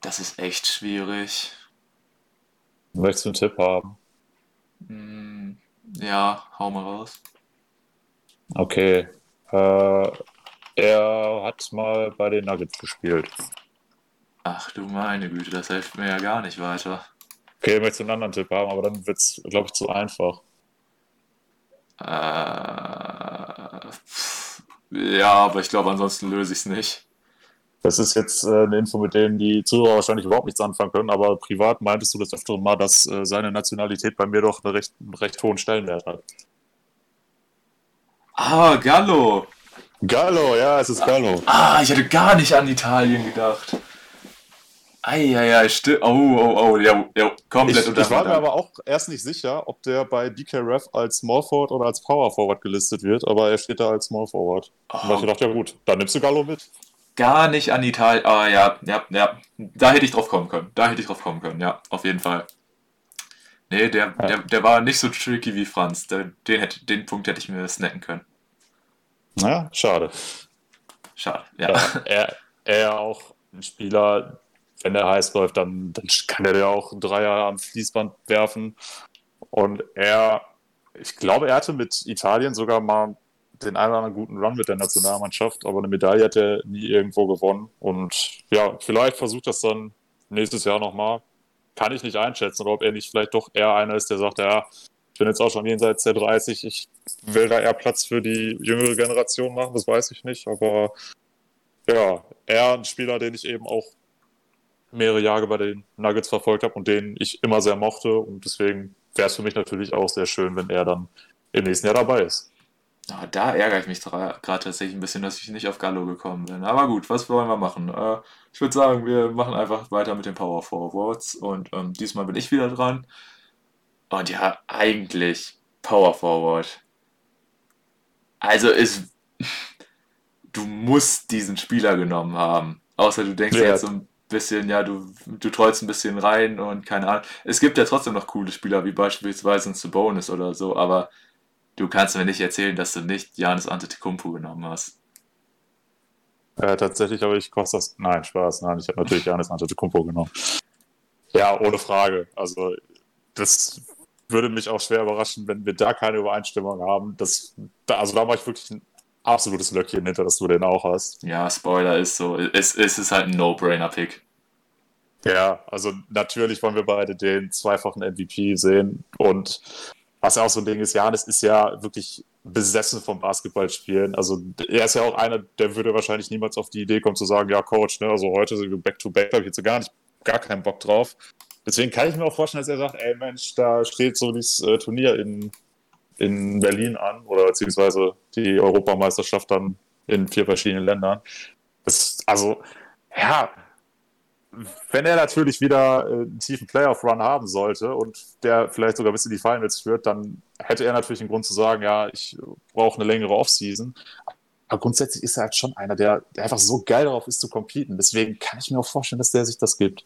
Das ist echt schwierig. Möchtest du einen Tipp haben? Hm, ja, hau mal raus. Okay. Äh, er hat mal bei den Nuggets gespielt. Ach du meine Güte, das hilft mir ja gar nicht weiter. Okay, möchtest du einen anderen Tipp haben, aber dann wird es, glaube ich, zu einfach. Äh, ja, aber ich glaube, ansonsten löse ich es nicht. Das ist jetzt äh, eine Info, mit dem die Zuhörer wahrscheinlich überhaupt nichts anfangen können, aber privat meintest du das öfter mal, dass äh, seine Nationalität bei mir doch einen recht, einen recht hohen Stellenwert hat. Ah, Gallo. Gallo, ja, es ist Gallo. Ah, ich hätte gar nicht an Italien gedacht. Eieiei, stimmt. Oh, oh, oh, ja, ja komplett ich, ich war mir aber auch erst nicht sicher, ob der bei BKRF als Small Forward oder als Power Forward gelistet wird, aber er steht da als Small Forward. Oh. Und ich dachte, ja gut, dann nimmst du Gallo mit. Gar nicht an Italien. Ah, ja, ja, ja. Da hätte ich drauf kommen können. Da hätte ich drauf kommen können, ja, auf jeden Fall. Nee, der, ja. der, der war nicht so tricky wie Franz. Den, hätte, den Punkt hätte ich mir snacken können. Naja, schade. Schade, ja. ja er, er auch ein Spieler, wenn der heiß läuft, dann, dann kann er ja auch Dreier am Fließband werfen. Und er, ich glaube, er hatte mit Italien sogar mal den einen oder anderen guten Run mit der Nationalmannschaft, aber eine Medaille hat er nie irgendwo gewonnen. Und ja, vielleicht versucht das dann nächstes Jahr nochmal. Kann ich nicht einschätzen, oder ob er nicht vielleicht doch eher einer ist, der sagt, ja, ich bin jetzt auch schon jenseits der 30, ich will da eher Platz für die jüngere Generation machen, das weiß ich nicht, aber ja, er ein Spieler, den ich eben auch mehrere Jahre bei den Nuggets verfolgt habe und den ich immer sehr mochte und deswegen wäre es für mich natürlich auch sehr schön, wenn er dann im nächsten Jahr dabei ist. Ja, da ärgere ich mich gerade tatsächlich ein bisschen, dass ich nicht auf Gallo gekommen bin. Aber gut, was wollen wir machen? Äh, ich würde sagen, wir machen einfach weiter mit den Power Forwards und ähm, diesmal bin ich wieder dran. Und ja, eigentlich Power Forward. Also ist. Du musst diesen Spieler genommen haben. Außer du denkst ja. jetzt so ein bisschen, ja, du, du treust ein bisschen rein und keine Ahnung. Es gibt ja trotzdem noch coole Spieler, wie beispielsweise ein Sabonis oder so, aber du kannst mir nicht erzählen, dass du nicht Janis Antetokounmpo genommen hast. Äh, tatsächlich habe ich Kostas. Nein, Spaß. Nein, ich habe natürlich Janis Antetokounmpo genommen. Ja, ohne Frage. Also, das würde mich auch schwer überraschen, wenn wir da keine Übereinstimmung haben. Das, also da mache ich wirklich absolutes Löckchen hinter, dass du den auch hast. Ja, Spoiler ist so. Es, es ist halt ein No-Brainer-Pick. Ja, also natürlich wollen wir beide den zweifachen MVP sehen. Und was ja auch so ein Ding ist, Janis ist ja wirklich besessen vom Basketballspielen. Also er ist ja auch einer, der würde wahrscheinlich niemals auf die Idee kommen zu sagen, ja Coach, ne, also heute sind wir Back-to-Back, da habe ich jetzt gar nicht, gar keinen Bock drauf deswegen kann ich mir auch vorstellen, dass er sagt, ey Mensch, da steht so dieses äh, Turnier in, in Berlin an oder beziehungsweise die Europameisterschaft dann in vier verschiedenen Ländern. Das, also, ja, wenn er natürlich wieder äh, einen tiefen Playoff-Run haben sollte und der vielleicht sogar bis in die Finals führt, dann hätte er natürlich einen Grund zu sagen, ja, ich brauche eine längere Offseason. Aber grundsätzlich ist er halt schon einer, der, der einfach so geil darauf ist zu competen. Deswegen kann ich mir auch vorstellen, dass der sich das gibt.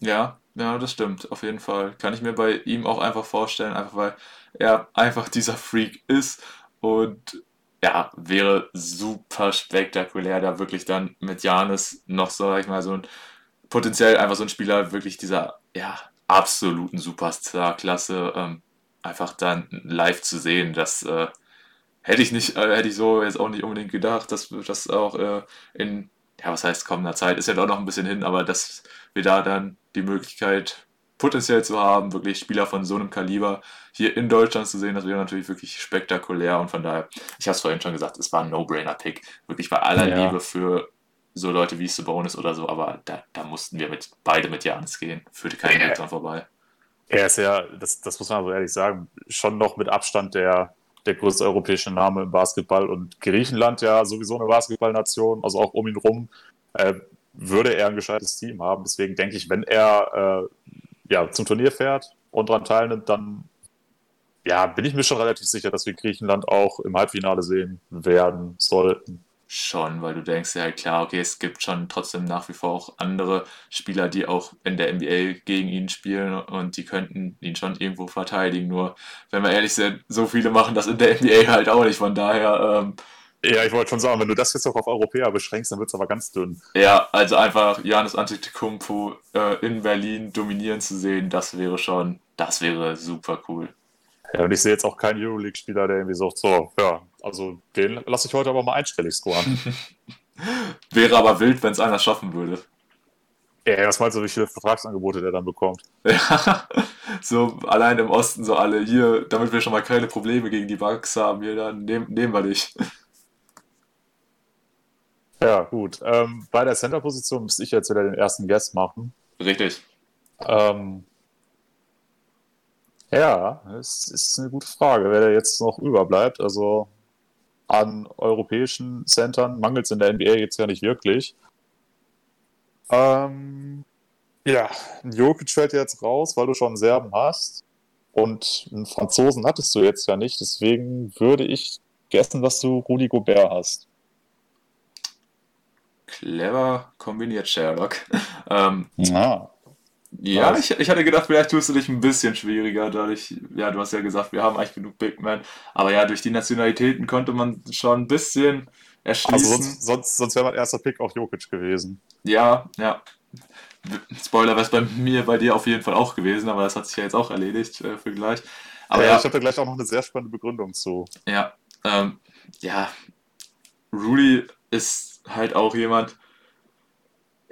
Ja, ja, das stimmt, auf jeden Fall. Kann ich mir bei ihm auch einfach vorstellen, einfach weil er einfach dieser Freak ist und ja, wäre super spektakulär, da wirklich dann mit Janis noch so, sag ich mal, so ein potenziell einfach so ein Spieler wirklich dieser, ja, absoluten Superstar-Klasse ähm, einfach dann live zu sehen. Das äh, hätte ich nicht, äh, hätte ich so jetzt auch nicht unbedingt gedacht, dass das auch äh, in, ja, was heißt kommender Zeit, ist ja doch noch ein bisschen hin, aber dass wir da dann die Möglichkeit potenziell zu haben, wirklich Spieler von so einem Kaliber hier in Deutschland zu sehen, das wäre natürlich wirklich spektakulär und von daher, ich habe es vorhin schon gesagt, es war ein No-Brainer-Pick, wirklich bei aller ja. Liebe für so Leute wie Sabonis oder so, aber da, da mussten wir mit beide mit Janis gehen, führte kein Weg dran vorbei. Er ist ja, das, das muss man so ehrlich sagen, schon noch mit Abstand der, der größte europäische Name im Basketball und Griechenland ja sowieso eine Basketballnation, also auch um ihn rum, äh, würde er ein gescheites Team haben. Deswegen denke ich, wenn er äh, ja, zum Turnier fährt und daran teilnimmt, dann ja, bin ich mir schon relativ sicher, dass wir Griechenland auch im Halbfinale sehen werden sollten schon, weil du denkst ja halt klar, okay, es gibt schon trotzdem nach wie vor auch andere Spieler, die auch in der NBA gegen ihn spielen und die könnten ihn schon irgendwo verteidigen. Nur, wenn wir ehrlich sind, so viele machen das in der NBA halt auch nicht. Von daher. Ähm, ja, ich wollte schon sagen, wenn du das jetzt auch auf Europäer beschränkst, dann wird es aber ganz dünn. Ja, also einfach Janis Antetokounmpo äh, in Berlin dominieren zu sehen, das wäre schon, das wäre super cool. Ja, und ich sehe jetzt auch keinen Euroleague-Spieler, der irgendwie sagt, so, ja, also den lasse ich heute aber mal einstellig scoren. Wäre aber wild, wenn es einer schaffen würde. Ja, was meinst du, wie viele Vertragsangebote der dann bekommt? Ja, so allein im Osten, so alle hier, damit wir schon mal keine Probleme gegen die Bugs haben, hier, dann nehm, nehmen wir dich. Ja, gut. Ähm, bei der Center-Position müsste ich jetzt wieder den ersten Guest machen. Richtig. Ähm, ja, es ist eine gute Frage, wer da jetzt noch überbleibt. Also an europäischen Centern mangelt es in der NBA jetzt ja nicht wirklich. Ähm, ja, ein Jokic fällt jetzt raus, weil du schon einen Serben hast. Und einen Franzosen hattest du jetzt ja nicht. Deswegen würde ich guessen, dass du Rudi Gobert hast. Clever kombiniert, Sherlock. ähm, ja. Ja, ich, ich hatte gedacht, vielleicht tust du dich ein bisschen schwieriger, dadurch, ja, du hast ja gesagt, wir haben eigentlich genug Big Men, aber ja, durch die Nationalitäten konnte man schon ein bisschen erschließen. Also sonst, sonst, sonst wäre mein erster Pick auch Jokic gewesen. Ja, ja. Spoiler wäre es bei mir, bei dir auf jeden Fall auch gewesen, aber das hat sich ja jetzt auch erledigt äh, für gleich. Aber ja, ja ich habe da gleich auch noch eine sehr spannende Begründung zu. Ja, ähm, ja, Rudy ist halt auch jemand,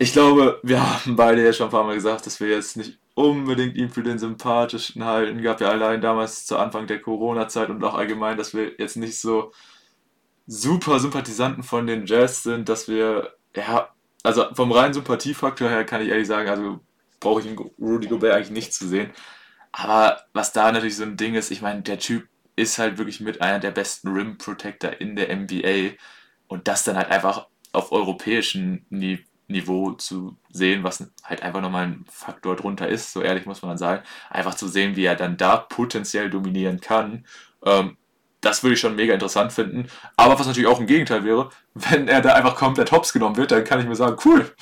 ich glaube, wir haben beide ja schon ein paar Mal gesagt, dass wir jetzt nicht unbedingt ihn für den sympathischsten halten. Gab ja allein damals zu Anfang der Corona-Zeit und auch allgemein, dass wir jetzt nicht so super Sympathisanten von den Jazz sind, dass wir, ja, also vom reinen Sympathiefaktor her kann ich ehrlich sagen, also brauche ich Rudy Gobert eigentlich nicht zu sehen. Aber was da natürlich so ein Ding ist, ich meine, der Typ ist halt wirklich mit einer der besten Rim Protector in der NBA und das dann halt einfach auf europäischem Niveau Niveau zu sehen, was halt einfach nochmal ein Faktor drunter ist, so ehrlich muss man dann sagen. Einfach zu sehen, wie er dann da potenziell dominieren kann. Ähm, das würde ich schon mega interessant finden. Aber was natürlich auch im Gegenteil wäre, wenn er da einfach komplett hops genommen wird, dann kann ich mir sagen, cool,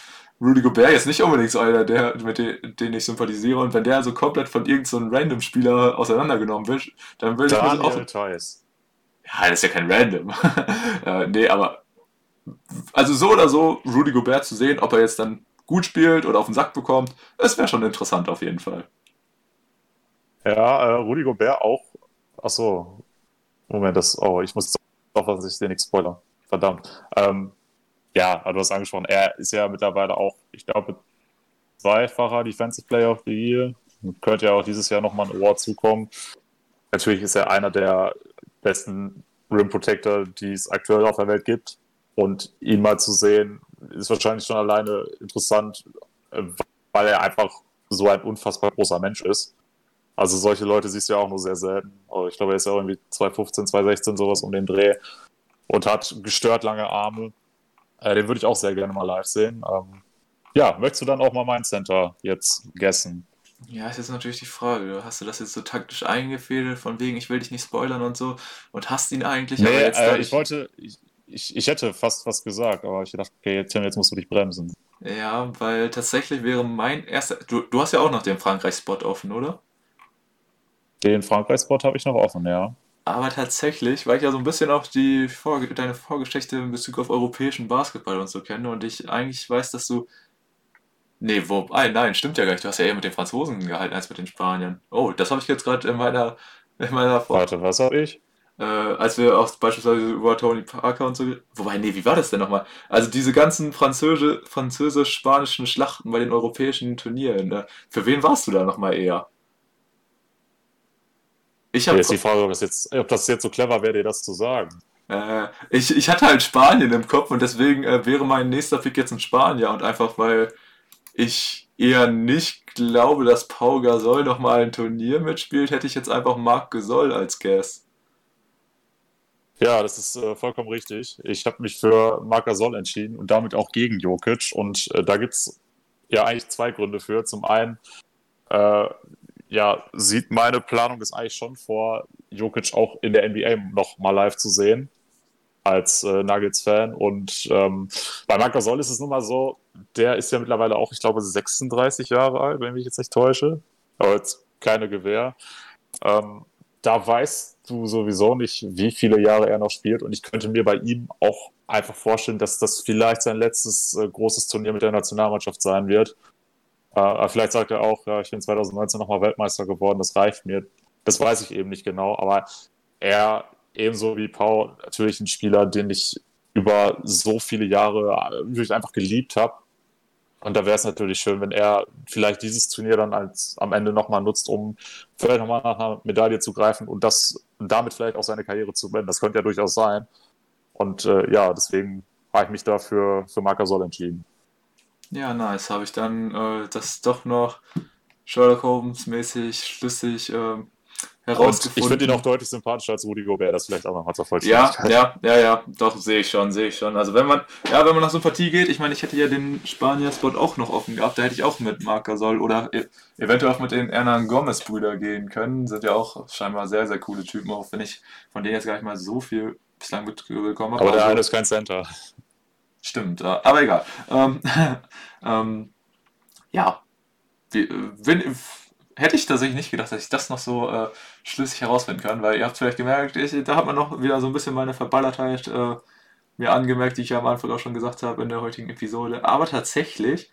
Rudy Gobert ist nicht unbedingt so einer, der, mit dem, den ich sympathisiere. Und wenn der so komplett von irgendeinem so Random-Spieler auseinandergenommen wird, dann würde ich mich auch. Ja, das ist ja kein Random. äh, nee, aber also so oder so Rudy Gobert zu sehen, ob er jetzt dann gut spielt oder auf den Sack bekommt, das wäre schon interessant auf jeden Fall. Ja, äh, Rudy Gobert auch. Achso. Moment, das. Oh, ich muss doch, dass ich den nicht spoilern. Verdammt. Ähm, ja, du hast angesprochen, er ist ja mittlerweile auch, ich glaube, zweifacher Defensive Player of the Year. Könnte ja auch dieses Jahr nochmal ein Award zukommen. Natürlich ist er einer der besten Rim Protector, die es aktuell auf der Welt gibt. Und ihn mal zu sehen, ist wahrscheinlich schon alleine interessant, äh, weil er einfach so ein unfassbar großer Mensch ist. Also solche Leute siehst du ja auch nur sehr selten. Ich glaube, er ist ja irgendwie 2015, 2016 sowas um den Dreh und hat gestört lange Arme. Äh, den würde ich auch sehr gerne mal live sehen. Ähm, ja, möchtest du dann auch mal mein Center jetzt gessen? Ja, ist jetzt natürlich die Frage. Hast du das jetzt so taktisch eingefädelt, von wegen, ich will dich nicht spoilern und so, und hast ihn eigentlich, Nee, aber jetzt äh, ich wollte, ich, ich, ich hätte fast was gesagt, aber ich dachte, okay, Tim, jetzt musst du dich bremsen. Ja, weil tatsächlich wäre mein erster. Du, du hast ja auch noch den Frankreich-Spot offen, oder? Den Frankreich-Spot habe ich noch offen, ja. Aber tatsächlich, weil ich ja so ein bisschen auch die Vorge deine Vorgeschichte in Bezug auf europäischen Basketball und so kenne und ich eigentlich weiß, dass du. Nee, wobei, nein, stimmt ja gar nicht. Du hast ja eher mit den Franzosen gehalten als mit den Spaniern. Oh, das habe ich jetzt gerade in meiner, in meiner Vor Warte, was habe ich? Äh, als wir auch beispielsweise über Tony Parker und so. Wobei, nee, wie war das denn nochmal? Also diese ganzen Französisch- französisch-spanischen Schlachten bei den europäischen Turnieren. Ne? Für wen warst du da nochmal eher? Ich habe Jetzt die Frage, ob das jetzt, ob das jetzt so clever wäre, dir das zu sagen. Äh, ich, ich hatte halt Spanien im Kopf und deswegen äh, wäre mein nächster Pick jetzt ein Spanier und einfach weil ich eher nicht glaube, dass Pau Gasol nochmal ein Turnier mitspielt, hätte ich jetzt einfach Marc Gasol als Guest. Ja, das ist äh, vollkommen richtig. Ich habe mich für Marc Gasol entschieden und damit auch gegen Jokic. Und äh, da gibt's ja eigentlich zwei Gründe für. Zum einen, äh, ja, sieht meine Planung es eigentlich schon vor, Jokic auch in der NBA noch mal live zu sehen als äh, Nuggets-Fan. Und ähm, bei Marc Gasol ist es nun mal so, der ist ja mittlerweile auch, ich glaube, 36 Jahre alt, wenn ich mich jetzt nicht täusche. Aber jetzt keine Gewähr. Ähm, da weißt du sowieso nicht, wie viele Jahre er noch spielt. Und ich könnte mir bei ihm auch einfach vorstellen, dass das vielleicht sein letztes äh, großes Turnier mit der Nationalmannschaft sein wird. Äh, vielleicht sagt er auch, ja, ich bin 2019 nochmal Weltmeister geworden, das reicht mir. Das weiß ich eben nicht genau. Aber er, ebenso wie Paul, natürlich ein Spieler, den ich über so viele Jahre äh, wirklich einfach geliebt habe. Und da wäre es natürlich schön, wenn er vielleicht dieses Turnier dann als am Ende nochmal nutzt, um vielleicht nochmal nach einer Medaille zu greifen und das und damit vielleicht auch seine Karriere zu beenden. Das könnte ja durchaus sein. Und äh, ja, deswegen habe ich mich dafür für Marc Gasol entschieden. Ja, nice. Habe ich dann äh, das doch noch Sherlock Holmes mäßig schlüssig ähm, Und herausgefunden. ich finde ihn auch deutlich sympathischer als Rudi Gobert, das vielleicht auch nochmal zur Ja, Vollständigkeit. ja, ja, ja, doch, sehe ich schon, sehe ich schon. Also wenn man, ja, wenn man nach Sympathie geht, ich meine, ich hätte ja den Spanier-Spot auch noch offen gehabt, da hätte ich auch mit Marc Gasol oder e eventuell auch mit den Hernan Gomez-Brüder gehen können. Sind ja auch scheinbar sehr, sehr coole Typen, auch wenn ich von denen jetzt gar nicht mal so viel bislang mitbekommen habe. Aber der Also- eine ist kein Center. Stimmt, aber egal. Ähm, ähm, ja, wenn, hätte ich tatsächlich nicht gedacht, dass ich das noch so äh, schlüssig herausfinden kann, weil ihr habt vielleicht gemerkt, ich, da hat man noch wieder so ein bisschen meine Verballertheit äh, mir angemerkt, die ich ja am Anfang auch schon gesagt habe in der heutigen Episode. Aber tatsächlich,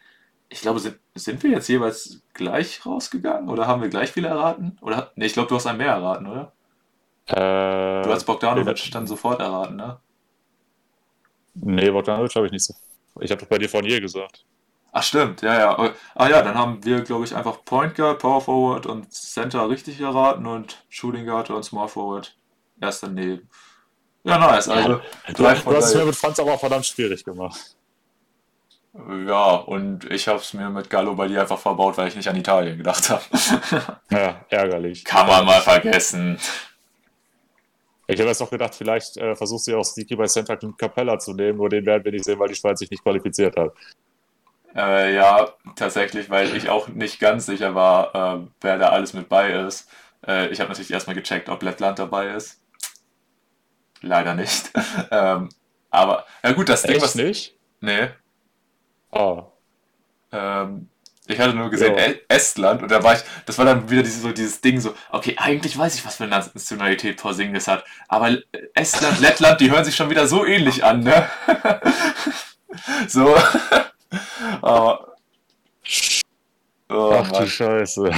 ich glaube, sind, sind wir jetzt jeweils gleich rausgegangen oder haben wir gleich viel erraten? Oder, nee, ich glaube, du hast ein mehr erraten, oder? Äh, Du hast Bogdanovic dann sofort erraten, ne? Nee, Bogdanovic habe ich nicht so. Ich habe doch bei dir von je gesagt. Ach stimmt, ja, ja. Ah ja, dann haben wir, glaube ich, einfach Point Guard, Power Forward und Center richtig erraten und Shooting Guard und Small Forward erst daneben. Ja, nice. Also, Du, drei du hast es mir mit Franz aber verdammt schwierig gemacht. Ja, und ich habe es mir mit Gallo bei dir einfach verbaut, weil ich nicht an Italien gedacht habe. Ja, ärgerlich. Kann man mal vergessen. Ich habe jetzt doch gedacht, vielleicht äh, versuchst du ja auch Sneaky bei Santa Capella zu nehmen, nur den werden wir nicht sehen, weil die Schweiz sich nicht qualifiziert hat. Äh, ja, tatsächlich, weil ich auch nicht ganz sicher war, äh, wer da alles mit bei ist. Äh, ich habe natürlich erstmal gecheckt, ob Lettland dabei ist. Leider nicht. ähm, aber, ja gut, das Ding, Echt was. nicht? Nee. Ah. Ähm, ich hatte nur gesehen Ja. Estland und da war ich, das war dann wieder dieses, so dieses Ding so, okay, eigentlich weiß ich, was für eine Nationalität Porzingis hat, aber Estland, Lettland, die hören sich schon wieder so ähnlich an, ne? so. aber. Oh, Ach du Mann. Scheiße.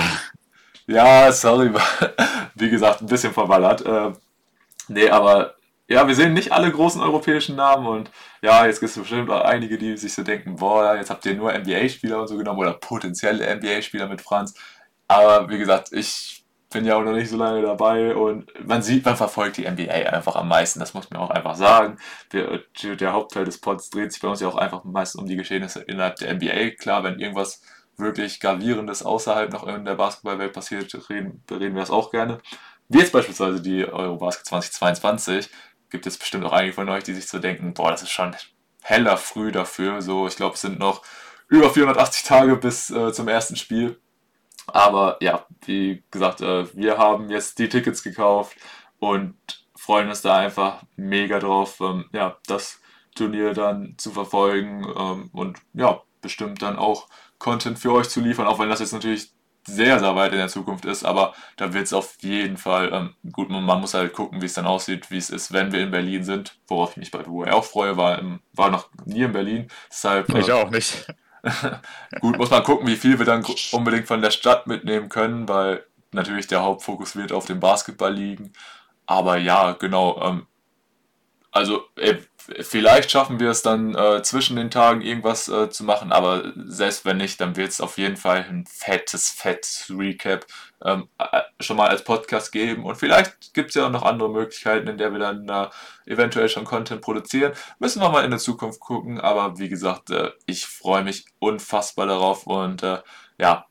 Ja, sorry, wie gesagt, ein bisschen verballert. Äh, nee, aber ja, wir sehen nicht alle großen europäischen Namen und ja, jetzt gibt es bestimmt auch einige, die sich so denken, boah, jetzt habt ihr nur NBA-Spieler und so genommen oder potenzielle NBA-Spieler mit Franz. Aber wie gesagt, ich bin ja auch noch nicht so lange dabei und man sieht, man verfolgt die NBA einfach am meisten, das muss man auch einfach sagen. Wir, der Hauptteil des Pods dreht sich bei uns ja auch einfach meistens um die Geschehnisse innerhalb der NBA. Klar, wenn irgendwas wirklich Gravierendes außerhalb noch in der Basketballwelt passiert, reden, reden wir das auch gerne. Wie jetzt beispielsweise die Eurobasket 2022, gibt es bestimmt auch einige von euch, die sich so denken, boah, das ist schon heller früh dafür. So, ich glaube, es sind noch über 480 Tage bis äh, zum ersten Spiel. Aber ja, wie gesagt, äh, wir haben jetzt die Tickets gekauft und freuen uns da einfach mega drauf, ähm, ja, das Turnier dann zu verfolgen ähm, und ja, bestimmt dann auch Content für euch zu liefern, auch wenn das jetzt natürlich sehr, sehr weit in der Zukunft ist, aber da wird es auf jeden Fall ähm, gut. Man muss halt gucken, wie es dann aussieht, wie es ist, wenn wir in Berlin sind, worauf ich mich bei Duo auch freue, war, im, war noch nie in Berlin. Deshalb, ich äh, auch nicht. Gut, muss man gucken, wie viel wir dann unbedingt von der Stadt mitnehmen können, weil natürlich der Hauptfokus wird auf dem Basketball liegen. Aber ja, genau. Ähm, also äh, vielleicht schaffen wir es dann äh, zwischen den Tagen irgendwas äh, zu machen, aber selbst wenn nicht, dann wird es auf jeden Fall ein fettes, fettes Recap ähm, äh, schon mal als Podcast geben. Und vielleicht gibt es ja auch noch andere Möglichkeiten, in der wir dann äh, eventuell schon Content produzieren. Müssen wir mal in der Zukunft gucken, aber wie gesagt, äh, ich freue mich unfassbar darauf und äh, ja,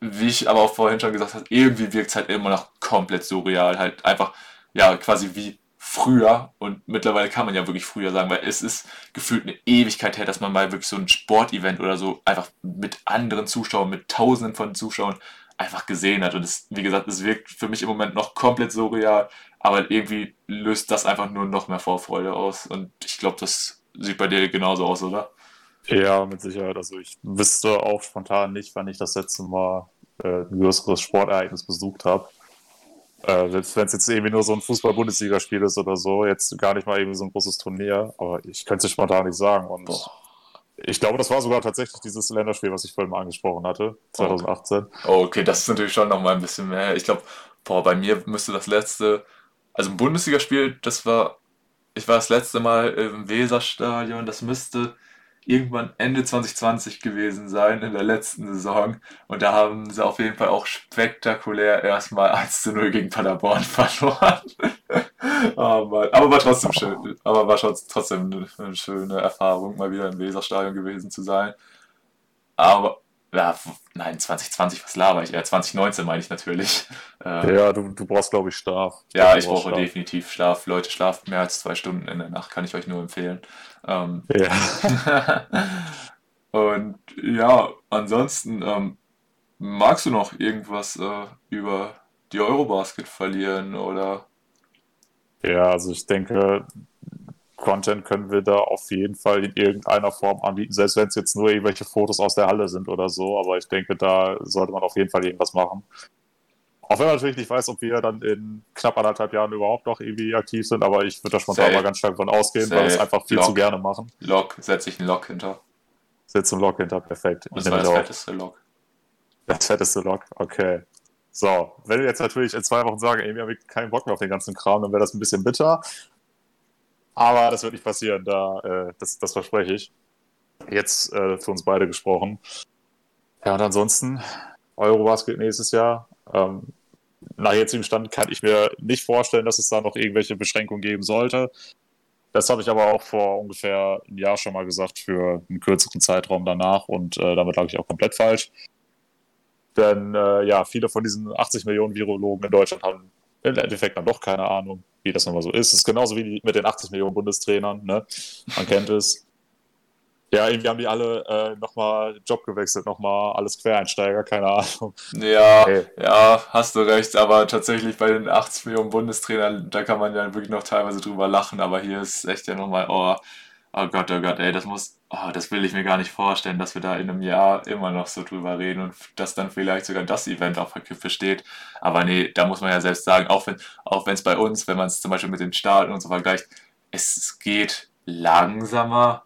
wie ich aber auch vorhin schon gesagt habe, irgendwie wirkt es halt immer noch komplett surreal, halt einfach, ja, quasi wie früher und mittlerweile kann man ja wirklich früher sagen, weil es ist gefühlt eine Ewigkeit her, dass man mal wirklich so ein Sportevent oder so einfach mit anderen Zuschauern, mit Tausenden von Zuschauern einfach gesehen hat. Und es, wie gesagt, es wirkt für mich im Moment noch komplett surreal, aber irgendwie löst das einfach nur noch mehr Vorfreude aus. Und ich glaube, das sieht bei dir genauso aus, oder? Ja, mit Sicherheit. Also ich wüsste auch spontan nicht, wann ich das letzte Mal äh, ein größeres Sportereignis besucht habe. Äh, wenn es jetzt irgendwie nur so ein Fußball-Bundesligaspiel ist oder so, jetzt gar nicht mal irgendwie so ein großes Turnier, aber ich könnte es spontan nicht sagen. Und Boah. Ich glaube, das war sogar tatsächlich dieses Länderspiel, was ich vorhin mal angesprochen hatte, 2018. Oh, okay, das ist natürlich schon noch mal ein bisschen mehr. Ich glaube, bei mir müsste das letzte, also ein Bundesligaspiel, das war, ich war das letzte Mal im Weserstadion, das müsste irgendwann Ende 2020 gewesen sein, in der letzten Saison. Und da haben sie auf jeden Fall auch spektakulär erstmal 1 zu 0 gegen Paderborn verloren. aber, aber war trotzdem schön. Aber war trotzdem eine schöne Erfahrung, mal wieder im Weserstadion gewesen zu sein. Aber ja, nein, 2020, was laber ich? Ja, 2019 meine ich natürlich. Äh, ja, du, du brauchst, glaube ich, Schlaf. Ja, ich brauche Schlaf. definitiv Schlaf. Leute, schlaft mehr als zwei Stunden in der Nacht, kann ich euch nur empfehlen. Ähm, ja. und ja, ansonsten, ähm, magst du noch irgendwas äh, über die Eurobasket verlieren oder? Ja, also ich denke, Content können wir da auf jeden Fall in irgendeiner Form anbieten, selbst wenn es jetzt nur irgendwelche Fotos aus der Halle sind oder so. Aber ich denke, da sollte man auf jeden Fall irgendwas machen. Auch wenn man natürlich nicht weiß, ob wir dann in knapp anderthalb Jahren überhaupt noch irgendwie aktiv sind, aber ich würde da spontan Safe. mal ganz stark davon ausgehen, Safe. weil wir es einfach viel Lock. zu gerne machen. Lock, setze ich einen Lock hinter. Setze einen Lock hinter, perfekt. Und das war das fetteste Lock. Das fetteste Lock, okay. So, wenn wir jetzt natürlich in zwei Wochen sagen, ey, wir haben keinen Bock mehr auf den ganzen Kram, dann wäre das ein bisschen bitter. Aber das wird nicht passieren, da, äh, das, das verspreche ich. Jetzt äh, für uns beide gesprochen. Ja, und ansonsten, Eurobasket nächstes Jahr. Ähm, nach jetzigem Stand kann ich mir nicht vorstellen, dass es da noch irgendwelche Beschränkungen geben sollte. Das habe ich aber auch vor ungefähr einem Jahr schon mal gesagt für einen kürzeren Zeitraum danach und äh, damit lag ich auch komplett falsch. Denn äh, ja, viele von diesen 80 Millionen Virologen in Deutschland haben im Endeffekt dann doch keine Ahnung wie das nochmal so ist. Es ist genauso wie mit den 80 Millionen Bundestrainern, ne? Man kennt es. Ja, irgendwie haben die alle äh, nochmal Job gewechselt, nochmal alles Quereinsteiger, keine Ahnung. Ja, hey. ja, hast du recht, aber tatsächlich bei den 80 Millionen Bundestrainern, da kann man ja wirklich noch teilweise drüber lachen, aber hier ist echt ja nochmal, oh, oh Gott, oh Gott, ey, das muss, oh, das will ich mir gar nicht vorstellen, dass wir da in einem Jahr immer noch so drüber reden und dass dann vielleicht sogar das Event auf der Kippe steht. Aber nee, da muss man ja selbst sagen, auch wenn auch es bei uns, wenn man es zum Beispiel mit den Staaten und so vergleicht, es geht langsamer,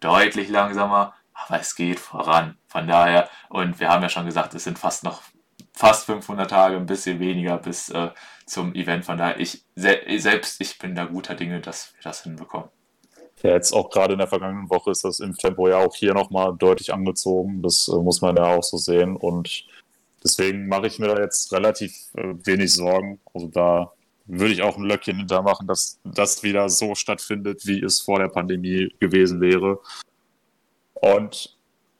deutlich langsamer, aber es geht voran. Von daher, und wir haben ja schon gesagt, es sind fast noch fast 500 Tage, ein bisschen weniger bis äh, zum Event. Von daher, ich selbst ich bin da guter Dinge, dass wir das hinbekommen. Ja, jetzt auch gerade in der vergangenen Woche ist das im Tempo ja auch hier nochmal deutlich angezogen. Das äh, muss man ja auch so sehen. Und deswegen mache ich mir da jetzt relativ äh, wenig Sorgen. Also da würde ich auch ein Löckchen hintermachen, dass das wieder so stattfindet, wie es vor der Pandemie gewesen wäre. Und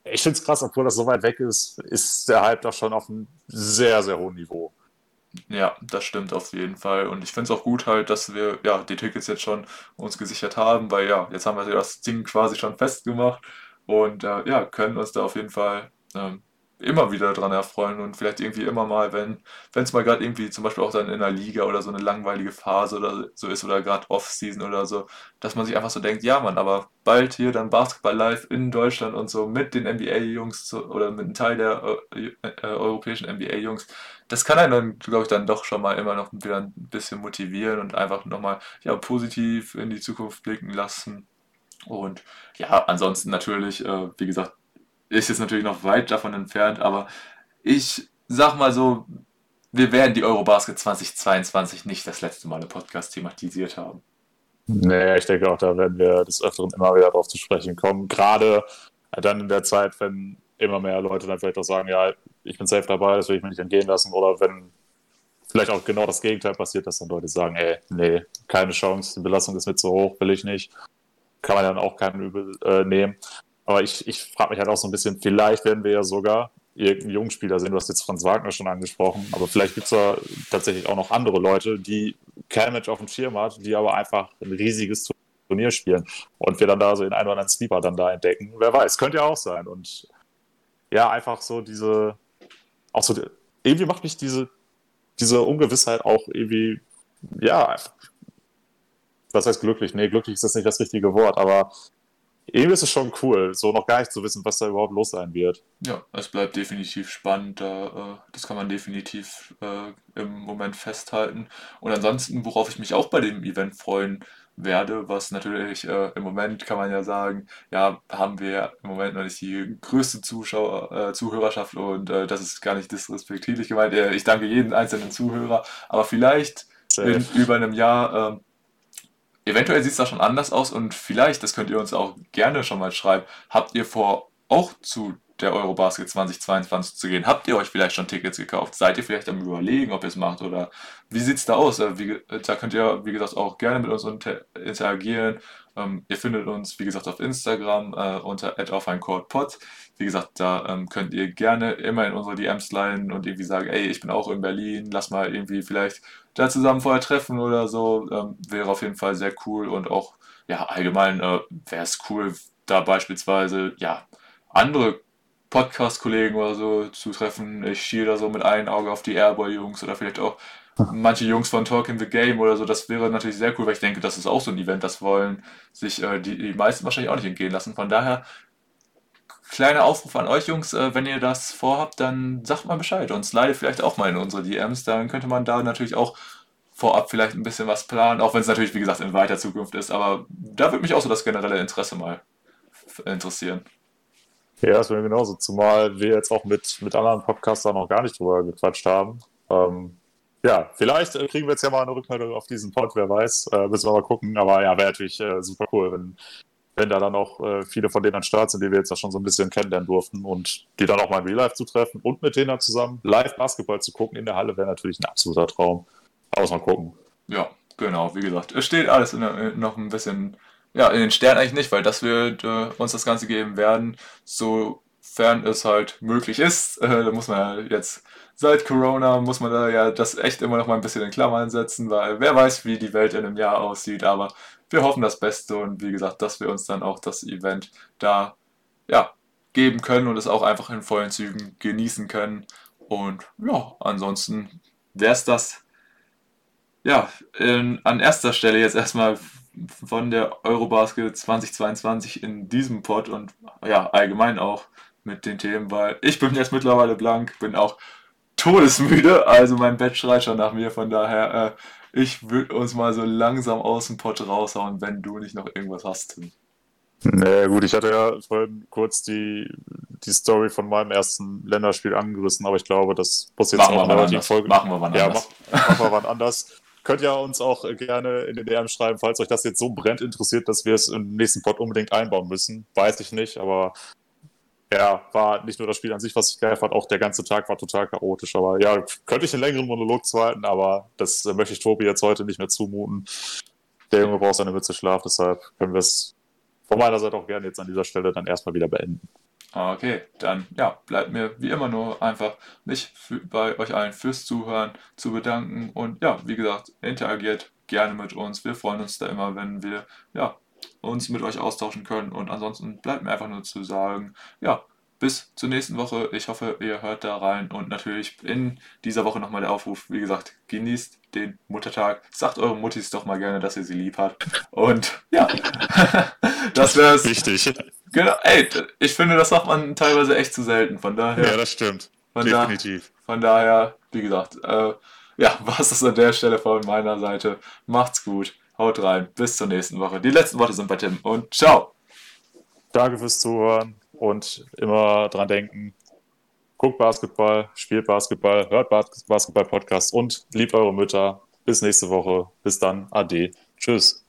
ich finde es krass, obwohl das so weit weg ist, ist der Hype doch schon auf einem sehr, sehr hohen Niveau. Ja, das stimmt auf jeden Fall. Und ich finde es auch gut halt, dass wir ja die Tickets jetzt schon uns gesichert haben, weil ja, jetzt haben wir das Ding quasi schon festgemacht und äh, ja, können uns da auf jeden Fall ähm, immer wieder dran erfreuen und vielleicht irgendwie immer mal, wenn es mal gerade irgendwie zum Beispiel auch dann in der Liga oder so eine langweilige Phase oder so ist oder gerade Off-Season oder so, dass man sich einfach so denkt, ja Mann, aber bald hier dann Basketball live in Deutschland und so mit den NBA-Jungs oder mit einem Teil der äh, äh, europäischen NBA-Jungs, das kann einen dann, glaube ich, dann doch schon mal immer noch wieder ein bisschen motivieren und einfach nochmal ja, positiv in die Zukunft blicken lassen. Und ja, ansonsten natürlich, äh, wie gesagt, ist jetzt natürlich noch weit davon entfernt, aber ich sag mal so, wir werden die Eurobasket 2022 nicht das letzte Mal im Podcast thematisiert haben. Nee, ich denke auch, da werden wir des Öfteren immer wieder darauf zu sprechen kommen. Gerade dann in der Zeit, wenn immer mehr Leute dann vielleicht auch sagen, ja, ich bin safe dabei, das will ich mir nicht entgehen lassen. Oder wenn vielleicht auch genau das Gegenteil passiert, dass dann Leute sagen, ey, nee, keine Chance, die Belastung ist mit so hoch, will ich nicht. Kann man dann auch keinen Übel äh, nehmen. Aber ich, ich frage mich halt auch so ein bisschen, vielleicht werden wir ja sogar irgendeinen Jungspieler sehen. Du hast jetzt Franz Wagner schon angesprochen, aber vielleicht gibt es da tatsächlich auch noch andere Leute, die kein Match auf dem Schirm hat, die aber einfach ein riesiges Turnier spielen und wir dann da so den einen oder anderen Sleeper dann da entdecken. Wer weiß, könnte ja auch sein. Und ja, einfach so diese, auch so, irgendwie macht mich diese, diese Ungewissheit auch irgendwie, ja, was heißt glücklich? Nee, glücklich ist das nicht das richtige Wort, aber irgendwie ist es schon cool, so noch gar nicht zu wissen, was da überhaupt los sein wird. Ja, es bleibt definitiv spannend. Da, äh, das kann man definitiv äh, im Moment festhalten. Und ansonsten, worauf ich mich auch bei dem Event freuen werde, was natürlich äh, im Moment kann man ja sagen, ja, haben wir im Moment noch nicht die größte Zuschauer, Zuhörerschaft und das ist gar nicht disrespektierlich gemeint. Ich danke jedem einzelnen Zuhörer, aber vielleicht in über einem Jahr ähm, Eventuell sieht es da schon anders aus und vielleicht, das könnt ihr uns auch gerne schon mal schreiben, habt ihr vor, auch zu der Eurobasket 2022 zu gehen? Habt ihr euch vielleicht schon Tickets gekauft? Seid ihr vielleicht am überlegen, ob ihr es macht? Oder wie sieht es da aus? Äh, wie, da könnt ihr, wie gesagt, auch gerne mit uns interagieren. Ähm, ihr findet uns, wie gesagt, auf Instagram äh, unter @aufeincourtpod. Wie gesagt, da ähm, könnt ihr gerne immer in unsere DMs leiten und irgendwie sagen, ey, ich bin auch in Berlin, lass mal irgendwie vielleicht da zusammen vorher treffen oder so. Ähm, wäre auf jeden Fall sehr cool und auch, ja, allgemein äh, wäre es cool, da beispielsweise, ja, andere Podcast-Kollegen oder so zu treffen. Ich schiele da so mit einem Auge auf die Airboy-Jungs oder vielleicht auch manche Jungs von Talking the Game oder so. Das wäre natürlich sehr cool, weil ich denke, das ist auch so ein Event, das wollen sich äh, die, die meisten wahrscheinlich auch nicht entgehen lassen. Von daher, kleiner Aufruf an euch Jungs, äh, wenn ihr das vorhabt, dann sagt mal Bescheid und slide vielleicht auch mal in unsere DMs. Dann könnte man da natürlich auch vorab vielleicht ein bisschen was planen, auch wenn es natürlich, wie gesagt, in weiter Zukunft ist. Aber da würde mich auch so das generelle Interesse mal interessieren. Ja, das wäre genauso. Zumal wir jetzt auch mit, mit anderen Podcastern noch gar nicht drüber gequatscht haben. Ähm, ja, vielleicht äh, kriegen wir jetzt ja mal eine Rückmeldung auf diesen Pod, wer weiß. Äh, müssen wir mal gucken. Aber ja, wäre natürlich äh, super cool, wenn, wenn da dann auch äh, viele von denen an Start sind, die wir jetzt ja schon so ein bisschen kennenlernen durften und die dann auch mal in Real Life zu treffen und mit denen dann zusammen live Basketball zu gucken in der Halle, wäre natürlich ein absoluter Traum. Aber mal gucken. Ja, genau. Wie gesagt, es steht alles der, noch ein bisschen ja, in den Sternen eigentlich nicht, weil das wird äh, uns das Ganze geben werden, sofern es halt möglich ist. Äh, da muss man ja jetzt, seit Corona, muss man da ja das echt immer noch mal ein bisschen in Klammern setzen, weil wer weiß, wie die Welt in einem Jahr aussieht, aber wir hoffen das Beste und wie gesagt, dass wir uns dann auch das Event da, ja, geben können und es auch einfach in vollen Zügen genießen können. Und ja, ansonsten wäre es das ja, in, an erster Stelle jetzt erstmal von der Eurobasket 2022 in diesem Pod und ja, allgemein auch mit den Themen, weil ich bin jetzt mittlerweile blank, bin auch todesmüde, also mein Bett schreit schon nach mir, von daher, äh, ich würde uns mal so langsam aus dem Pod raushauen, wenn du nicht noch irgendwas hast, Tim. Naja, gut, ich hatte ja vorhin kurz die, die Story von meinem ersten Länderspiel angerissen, aber ich glaube, das muss jetzt machen eine relativ Folge. Machen wir wann ja, anders. Mach, machen wir wann anders. Könnt ihr uns auch gerne in den DM schreiben, falls euch das jetzt so brennt interessiert, dass wir es im nächsten Pod unbedingt einbauen müssen. Weiß ich nicht, aber ja, war nicht nur das Spiel an sich, was ich geil fand, auch der ganze Tag war total chaotisch. Aber ja, könnte ich einen längeren Monolog zu halten, aber das möchte ich Tobi jetzt heute nicht mehr zumuten. Der Junge braucht seine Mütze Schlaf, deshalb können wir es von meiner Seite auch gerne jetzt an dieser Stelle dann erstmal wieder beenden. Okay, dann ja, bleibt mir wie immer nur einfach mich für, bei euch allen fürs Zuhören zu bedanken und ja, wie gesagt, interagiert gerne mit uns. Wir freuen uns da immer, wenn wir ja, uns mit euch austauschen können und ansonsten bleibt mir einfach nur zu sagen, ja, bis zur nächsten Woche. Ich hoffe, ihr hört da rein und natürlich in dieser Woche nochmal der Aufruf. Wie gesagt, genießt den Muttertag. Sagt eure Muttis doch mal gerne, dass ihr sie lieb habt. Und ja, das wäre es. Wichtig. Genau, ey, ich finde, das macht man teilweise echt zu selten. Von daher. Ja, das stimmt. Von Definitiv. Da, von daher, wie gesagt, äh, ja, was ist an der Stelle von meiner Seite. Macht's gut. Haut rein. Bis zur nächsten Woche. Die letzten Worte sind bei Tim und ciao. Danke fürs Zuhören und immer dran denken. Guckt Basketball, spielt Basketball, hört Basketball-Podcast und liebt eure Mütter. Bis nächste Woche. Bis dann. Ade. Tschüss.